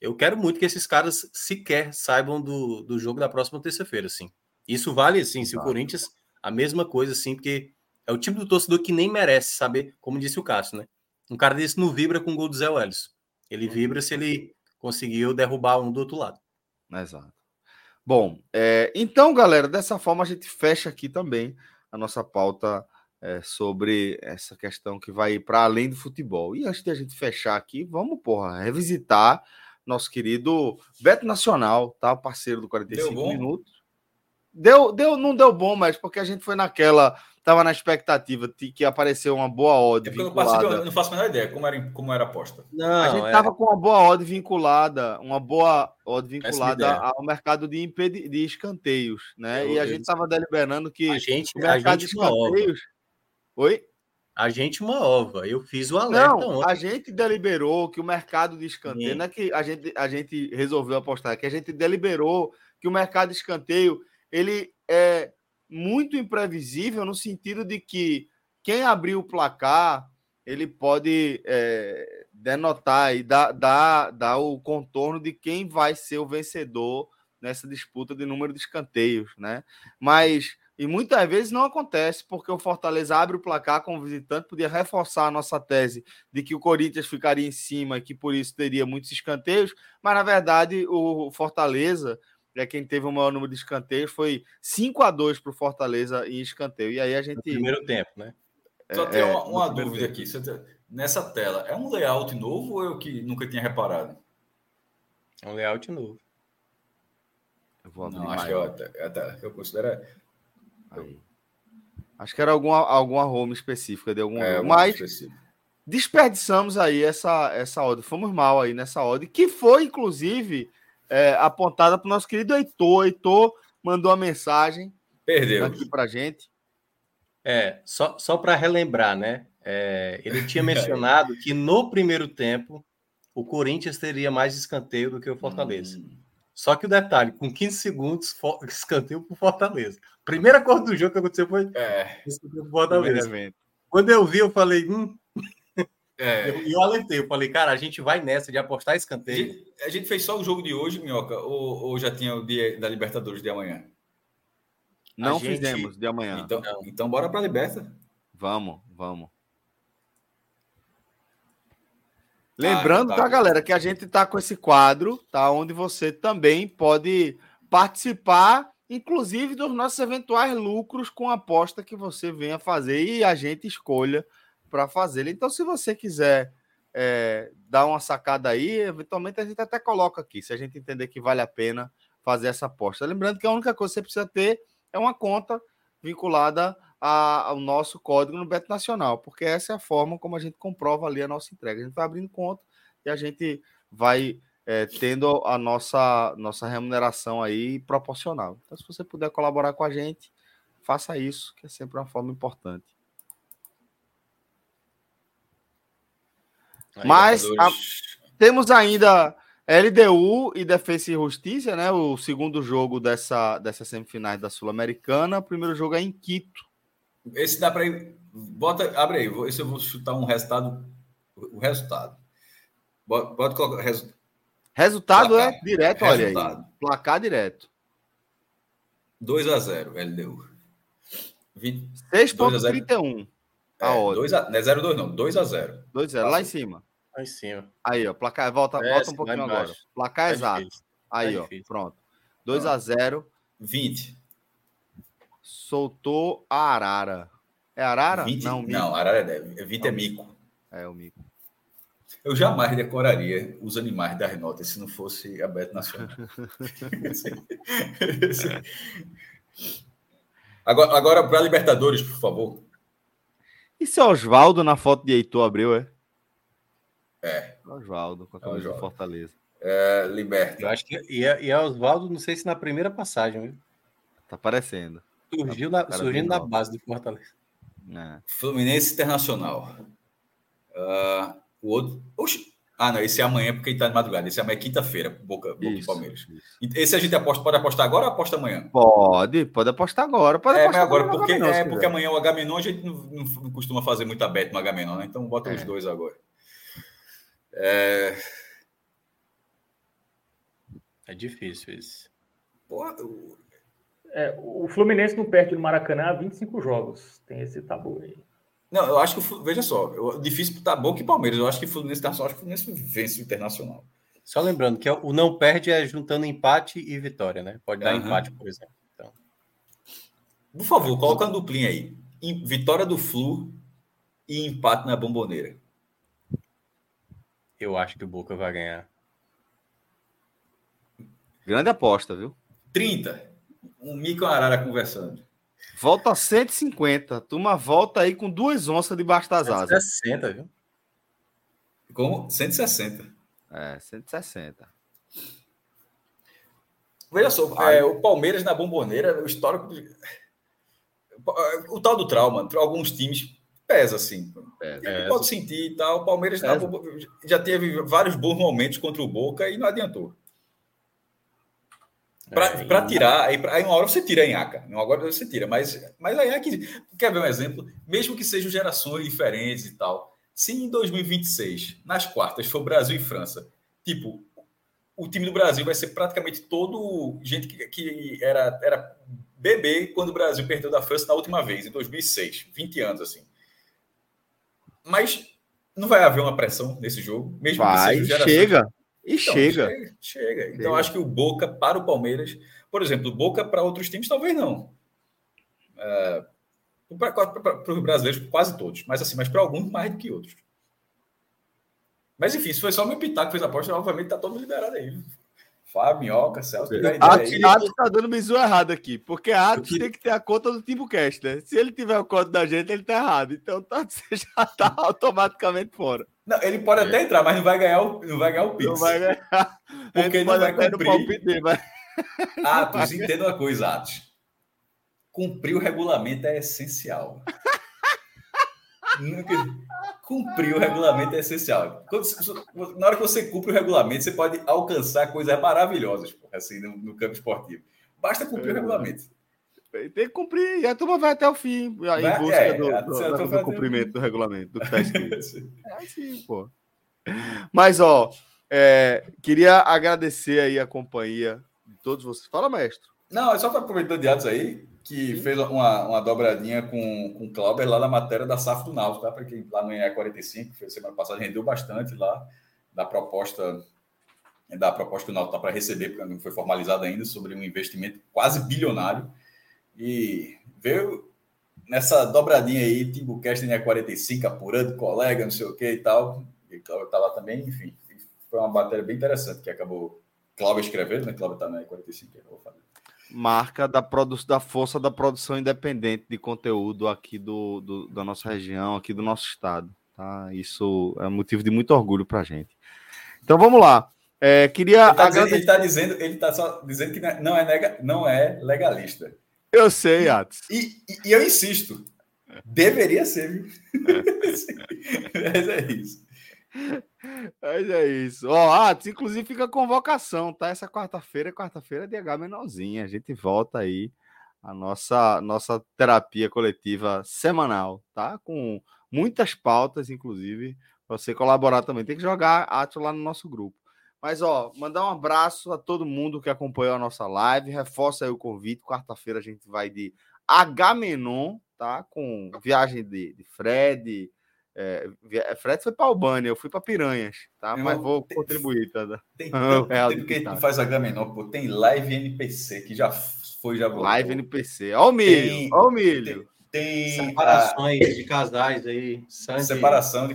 Eu quero muito que esses caras sequer saibam do, do jogo da próxima terça-feira, assim. Isso vale, assim, se o Corinthians, a mesma coisa, assim, porque é o tipo do torcedor que nem merece saber, como disse o Cássio, né? Um cara desse não vibra com o gol do Zé Welles. Ele vibra se ele conseguiu derrubar um do outro lado. Exato. Bom, é, então, galera, dessa forma a gente fecha aqui também a nossa pauta é, sobre essa questão que vai para além do futebol. E antes de a gente fechar aqui, vamos, porra, revisitar nosso querido Beto Nacional, tá? Parceiro do 45 minutos. Deu, deu, não deu bom, mas porque a gente foi naquela estava na expectativa de que apareceu uma boa odd é vinculada. Eu não faço a menor ideia como era, como era aposta. Não, a gente estava é... com uma boa odd vinculada, uma boa odd vinculada ao mercado de, impedi... de escanteios, né? Eu, e a gente estava deliberando que a gente, o mercado de escanteios. Oi? A gente uma ova, eu fiz o alerta. Não, ontem. a gente deliberou que o mercado de escanteio, Sim. não é que a gente, a gente resolveu apostar, é que a gente deliberou que o mercado de escanteio ele é muito imprevisível no sentido de que quem abrir o placar ele pode é, denotar e dar, dar, dar o contorno de quem vai ser o vencedor nessa disputa de número de escanteios, né? Mas e muitas vezes não acontece porque o Fortaleza abre o placar como visitante, podia reforçar a nossa tese de que o Corinthians ficaria em cima e que por isso teria muitos escanteios, mas na verdade o Fortaleza é quem teve o maior número de escanteios, foi 5 a 2 para o Fortaleza em escanteio. E aí a gente. No primeiro tempo, né? Só tem uma, uma dúvida aqui. Nessa tela, é um layout novo ou eu que nunca tinha reparado? É um layout novo. Eu vou abrir Não, acho que eu, até, eu considero. Aí. Acho que era alguma, alguma home específica de algum. É, mas específico. desperdiçamos aí essa, essa odd. Fomos mal aí nessa odd, que foi, inclusive é, apontada para o nosso querido Heitor. Heitor mandou uma mensagem Perdeu. aqui para gente. É, só, só para relembrar, né? É, ele tinha mencionado que no primeiro tempo o Corinthians teria mais escanteio do que o Fortaleza. Hum. Só que o detalhe, com 15 segundos, escanteio para o Fortaleza. Primeira coisa do jogo que aconteceu foi é, escanteio para Fortaleza. Quando eu vi, eu falei, hum, é. E eu, eu alertei, eu falei, cara, a gente vai nessa de apostar escanteio. A gente, a gente fez só o jogo de hoje, Minhoca, ou, ou já tinha o dia da Libertadores de amanhã? Não gente... fizemos de amanhã. Então, então bora para a Liberta. Vamos, vamos. Lembrando, ah, tá, galera, que a gente tá com esse quadro, tá? Onde você também pode participar, inclusive dos nossos eventuais lucros com a aposta que você venha fazer e a gente escolha para fazer. Então, se você quiser é, dar uma sacada aí, eventualmente a gente até coloca aqui, se a gente entender que vale a pena fazer essa aposta. Lembrando que a única coisa que você precisa ter é uma conta vinculada a, ao nosso código no Beto Nacional, porque essa é a forma como a gente comprova ali a nossa entrega. A gente vai abrindo conta e a gente vai é, tendo a nossa, nossa remuneração aí proporcional. Então, se você puder colaborar com a gente, faça isso, que é sempre uma forma importante. Aí, Mas a, temos ainda LDU e Defesa e Justiça, né? O segundo jogo dessa, dessa semifinais da Sul-Americana. O primeiro jogo é em Quito. Esse dá para ir. Bota, abre aí. Esse eu vou chutar um resultado. O resultado. Pode colocar. Resu... Resultado Placar. é direto, resultado. olha aí. Placar direto. 2 a 0 LDU. 6,31. É, a odd. 2 a, não é 0,2 não. 2 a 0 2 a 0 lá em cima. Lá em cima. Aí, ó. Placar. Volta, é, volta um pouquinho agora. Placar é exato. Difícil. Aí, é ó. Difícil. Pronto. 2 a 0 20 soltou a Arara. É Arara? 20, não, mico. não, Arara é 20 é mico. É o mico. Eu jamais decoraria os animais das notas se não fosse aberto nacional. agora, agora para Libertadores, por favor. Isso é Oswaldo na foto de Heitor Abreu, é? É. Oswaldo, com a camisa é do Fortaleza. É, Liberta. Eu acho que e é, e é Oswaldo, não sei se na primeira passagem, viu? Tá aparecendo. Surgiu na, surgindo na base do Fortaleza. É. Fluminense Internacional. Uh, o outro. Oxi. Ah, não, esse é amanhã porque está de madrugada. Esse é amanhã é quinta-feira, Boca, Boca isso, Palmeiras. Isso. Esse a gente aposta, pode apostar agora ou aposta amanhã? Pode, pode apostar agora. Pode é, apostar agora, porque, é, porque amanhã o Agamenon a gente não, não, costuma fazer muita bet no Agamenon, né? Então bota é. os dois agora. É... é difícil isso. Porra, é, o Fluminense não perde no Maracanã há 25 jogos. Tem esse tabu aí. Não, eu acho que, veja só, eu, difícil tá bom que Palmeiras. Eu acho que o Fluminense tá só, acho que o Fluminense vence o Internacional. Só lembrando que é o não perde é juntando empate e vitória, né? Pode dar uhum. empate, por exemplo. Então. Por favor, coloca a duplinha aí. Vitória do Flu e empate na bomboneira. Eu acho que o Boca vai ganhar. Grande aposta, viu? 30 um mico arara conversando. Volta a 150. Turma volta aí com duas onças debaixo das 160, asas. 160, viu? Como? 160. É, 160. Veja só, é, o Palmeiras na bomboneira, o histórico. O tal do trauma, alguns times pesa assim. É, pode sentir e tal. O Palmeiras já teve vários bons momentos contra o Boca e não adiantou. Para é, tirar, aí, aí uma hora você tira a Inhaca, uma hora você tira, mas, mas a Inhaca, quer ver um exemplo? Mesmo que sejam gerações diferentes e tal, se em 2026, nas quartas, for Brasil e França, tipo, o time do Brasil vai ser praticamente todo gente que, que era, era bebê quando o Brasil perdeu da França na última vez, em 2006, 20 anos assim. Mas não vai haver uma pressão nesse jogo, mesmo vai, que seja chega. E então, chega. chega. chega. Então, acho que o Boca para o Palmeiras, por exemplo, o Boca para outros times, talvez não. É, para os brasileiros, quase todos. Mas assim, mas para alguns mais do que outros. Mas enfim, se foi só meu pitaco que fez a aposta, obviamente está todo liberado aí. Fábio, Minhoca, Celso. Atos está dando bisu errado aqui, porque Atos que... tem que ter a conta do Timbucast, né? Se ele tiver a conta da gente, ele tá errado. Então tá, você já tá automaticamente fora. Não, ele pode até entrar, mas não vai ganhar o, não vai ganhar o Pix. Não vai ganhar. Porque ele não vai cumprir. Dele, vai... Atos, entenda uma coisa, Atos. Cumprir o regulamento é essencial. Cumprir o regulamento é essencial. Na hora que você cumpre o regulamento, você pode alcançar coisas maravilhosas assim, no, no campo esportivo. Basta cumprir é, o regulamento. Tem que cumprir, e a turma vai até o fim, em busca é, do, do, do, do cumprimento do regulamento, do que está escrito. é assim, pô. Mas, ó, é, queria agradecer aí a companhia de todos vocês. Fala, mestre. Não, é só para aproveitar de atos aí. que Sim. fez uma, uma dobradinha com, com o Clauber lá na matéria da SAF do Náutico, tá? Porque lá no E45, foi semana passada, rendeu bastante lá da proposta da proposta que o Náutico está para receber, porque não foi formalizada ainda, sobre um investimento quase bilionário. E veio nessa dobradinha aí, Timbucast E45, apurando colega, não sei o que e tal. E Cláudio está lá também, enfim. Foi uma matéria bem interessante que acabou Cláudio escrevendo, né? Cláudio está na E45, que eu vou fazer marca da, da força da produção independente de conteúdo aqui do, do, da nossa região, aqui do nosso estado. Tá? Isso é motivo de muito orgulho para a gente. Então vamos lá. É, queria. Ele está dizendo, ele tá só dizendo que não é, nega, não é legalista. Eu sei, Atos. E, e, e, eu insisto, deveria ser, viu? É. Mas é isso. Mas é isso. Ó, Atos, inclusive fica a convocação, tá? Essa quarta-feira, quarta-feira de H menorzinha. A gente volta aí a nossa nossa terapia coletiva semanal, tá? Com muitas pautas, inclusive, para você colaborar também. Tem que jogar Atos lá no nosso grupo. Mas, ó, mandar um abraço a todo mundo que acompanhou a nossa live. Reforça aí o convite. Quarta-feira a gente vai de H Menon, tá? Com viagem de, de Fred, é, é, Fred foi para Albânia, eu fui para Piranhas, tá? Mas vou tem, contribuir, tá? Tem tanto tempo que a gente faz H menor, pô. Tem live NPC, que já foi, já voltou. Live NPC. Ó o milho, ó o milho. Tem, tem separações a... de casais aí. Sandy... Separação de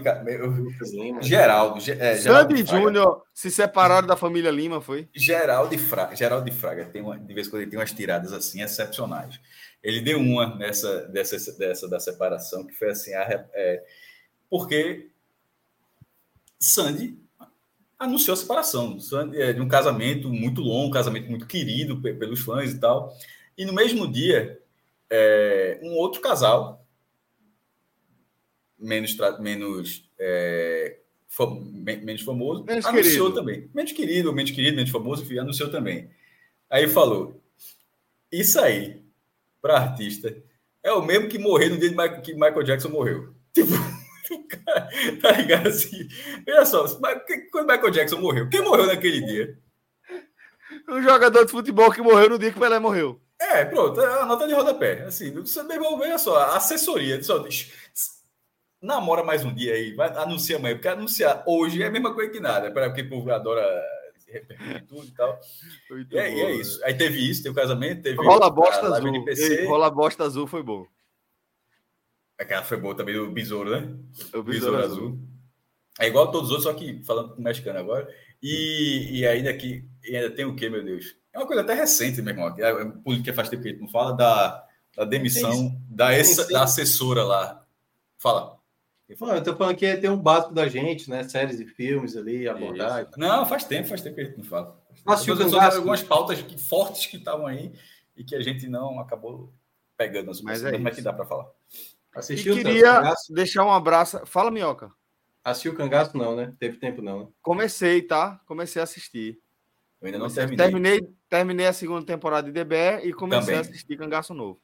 Geraldo. É, Sandy Júnior se separaram da família Lima, foi? Geraldo de Fraga. Geraldo de Fraga tem uma, de vez em quando ele tem umas tiradas assim excepcionais. Ele deu uma nessa dessa, dessa da separação que foi assim a, é, porque Sandy anunciou a separação Sandy, é, de um casamento muito longo, um casamento muito querido pelos fãs e tal. E no mesmo dia, é, um outro casal, menos, menos, é, fam, menos famoso, menos anunciou querido. também. Menos querido, menos querido, menos famoso, enfim, anunciou também. Aí falou: Isso aí, para artista, é o mesmo que morrer no dia que Michael Jackson morreu. Tipo. tá ligado assim? Olha só, quando Michael Jackson morreu, quem morreu naquele dia? Um jogador de futebol que morreu no dia que o Pelé morreu. É, pronto, a nota de rodapé. Assim, você devolver, olha só, a assessoria, só diz, namora mais um dia aí, vai, anuncia amanhã, porque anunciar hoje é a mesma coisa que nada, para o povo adora tudo e tal. E é, e é, isso. Aí teve isso, teve o casamento, teve rola bosta azul. Ei, rola bosta azul foi bom. Aquela foi boa também, o Besouro, né? O Besouro, Besouro azul. azul. É igual a todos os outros, só que falando com o mexicano agora. E, e ainda aqui, ainda tem o quê, meu Deus? É uma coisa até recente, meu irmão. É, política faz tempo que a gente não fala da, da demissão da, essa, da assessora lá. Fala. Não, eu tô falando que tem um básico da gente, né? Séries e filmes ali, abordar. Não, faz tempo, faz tempo que a gente não fala. Mas algumas pautas que, fortes que estavam aí e que a gente não acabou pegando. Mas é como é que dá para falar? Assistiu e queria deixar um abraço. Fala, Minhoca. Assistiu o Cangaço, não, né? Teve tempo, não. Né? Comecei, tá? Comecei a assistir. Eu ainda não terminei. terminei. Terminei a segunda temporada de DBE e comecei Também. a assistir Cangaço Novo.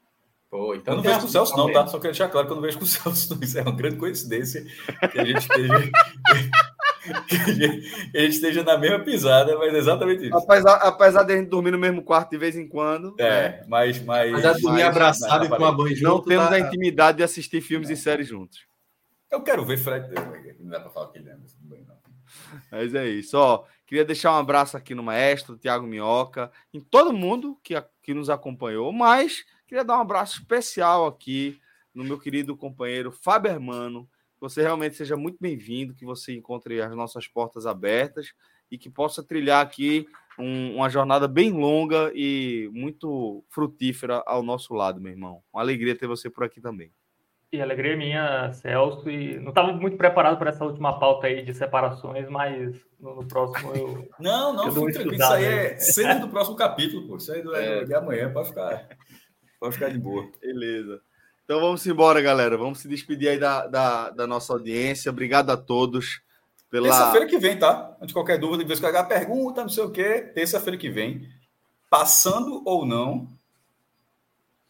Pô, então eu não vejo com o Celso, não, tá? Só quero deixar claro que eu não vejo com o Celso, não. Isso é uma grande coincidência que a gente esteja. que a gente esteja na mesma pisada, mas é exatamente isso. Apesar, apesar de a gente dormir no mesmo quarto de vez em quando. É, né? mas. Mas, mas dormir abraçado e com a banho Não temos tá... a intimidade de assistir filmes e séries juntos. Eu quero ver Fred. Não dá para falar que ele é, mas é isso. Ó, queria deixar um abraço aqui no Maestro, Tiago Minhoca, em todo mundo que, que nos acompanhou, mas queria dar um abraço especial aqui no meu querido companheiro Fábio Hermano, você realmente seja muito bem-vindo, que você encontre as nossas portas abertas e que possa trilhar aqui um, uma jornada bem longa e muito frutífera ao nosso lado, meu irmão. Uma alegria ter você por aqui também. E alegria minha, Celso. E não estava muito preparado para essa última pauta aí de separações, mas no, no próximo eu. Não, não, eu tranquilo. Isso aí é cena do próximo capítulo, pô. Isso aí é, é de amanhã, pode ficar, pode ficar de boa. Beleza. Então vamos embora, galera. Vamos se despedir aí da, da, da nossa audiência. Obrigado a todos. Pela... Terça-feira que vem, tá? De qualquer dúvida, de vez que pergunta, não sei o quê. Terça-feira que vem, passando ou não,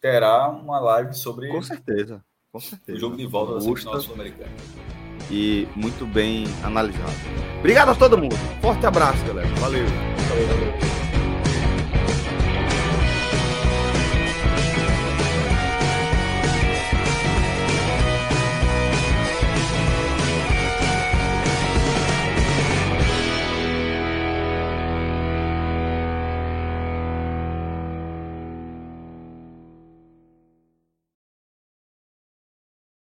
terá uma live sobre. Com certeza, com certeza. O jogo de volta da semifinal sul-americana. E muito bem analisado. Obrigado a todo mundo. Forte abraço, galera. Valeu. Valeu, valeu.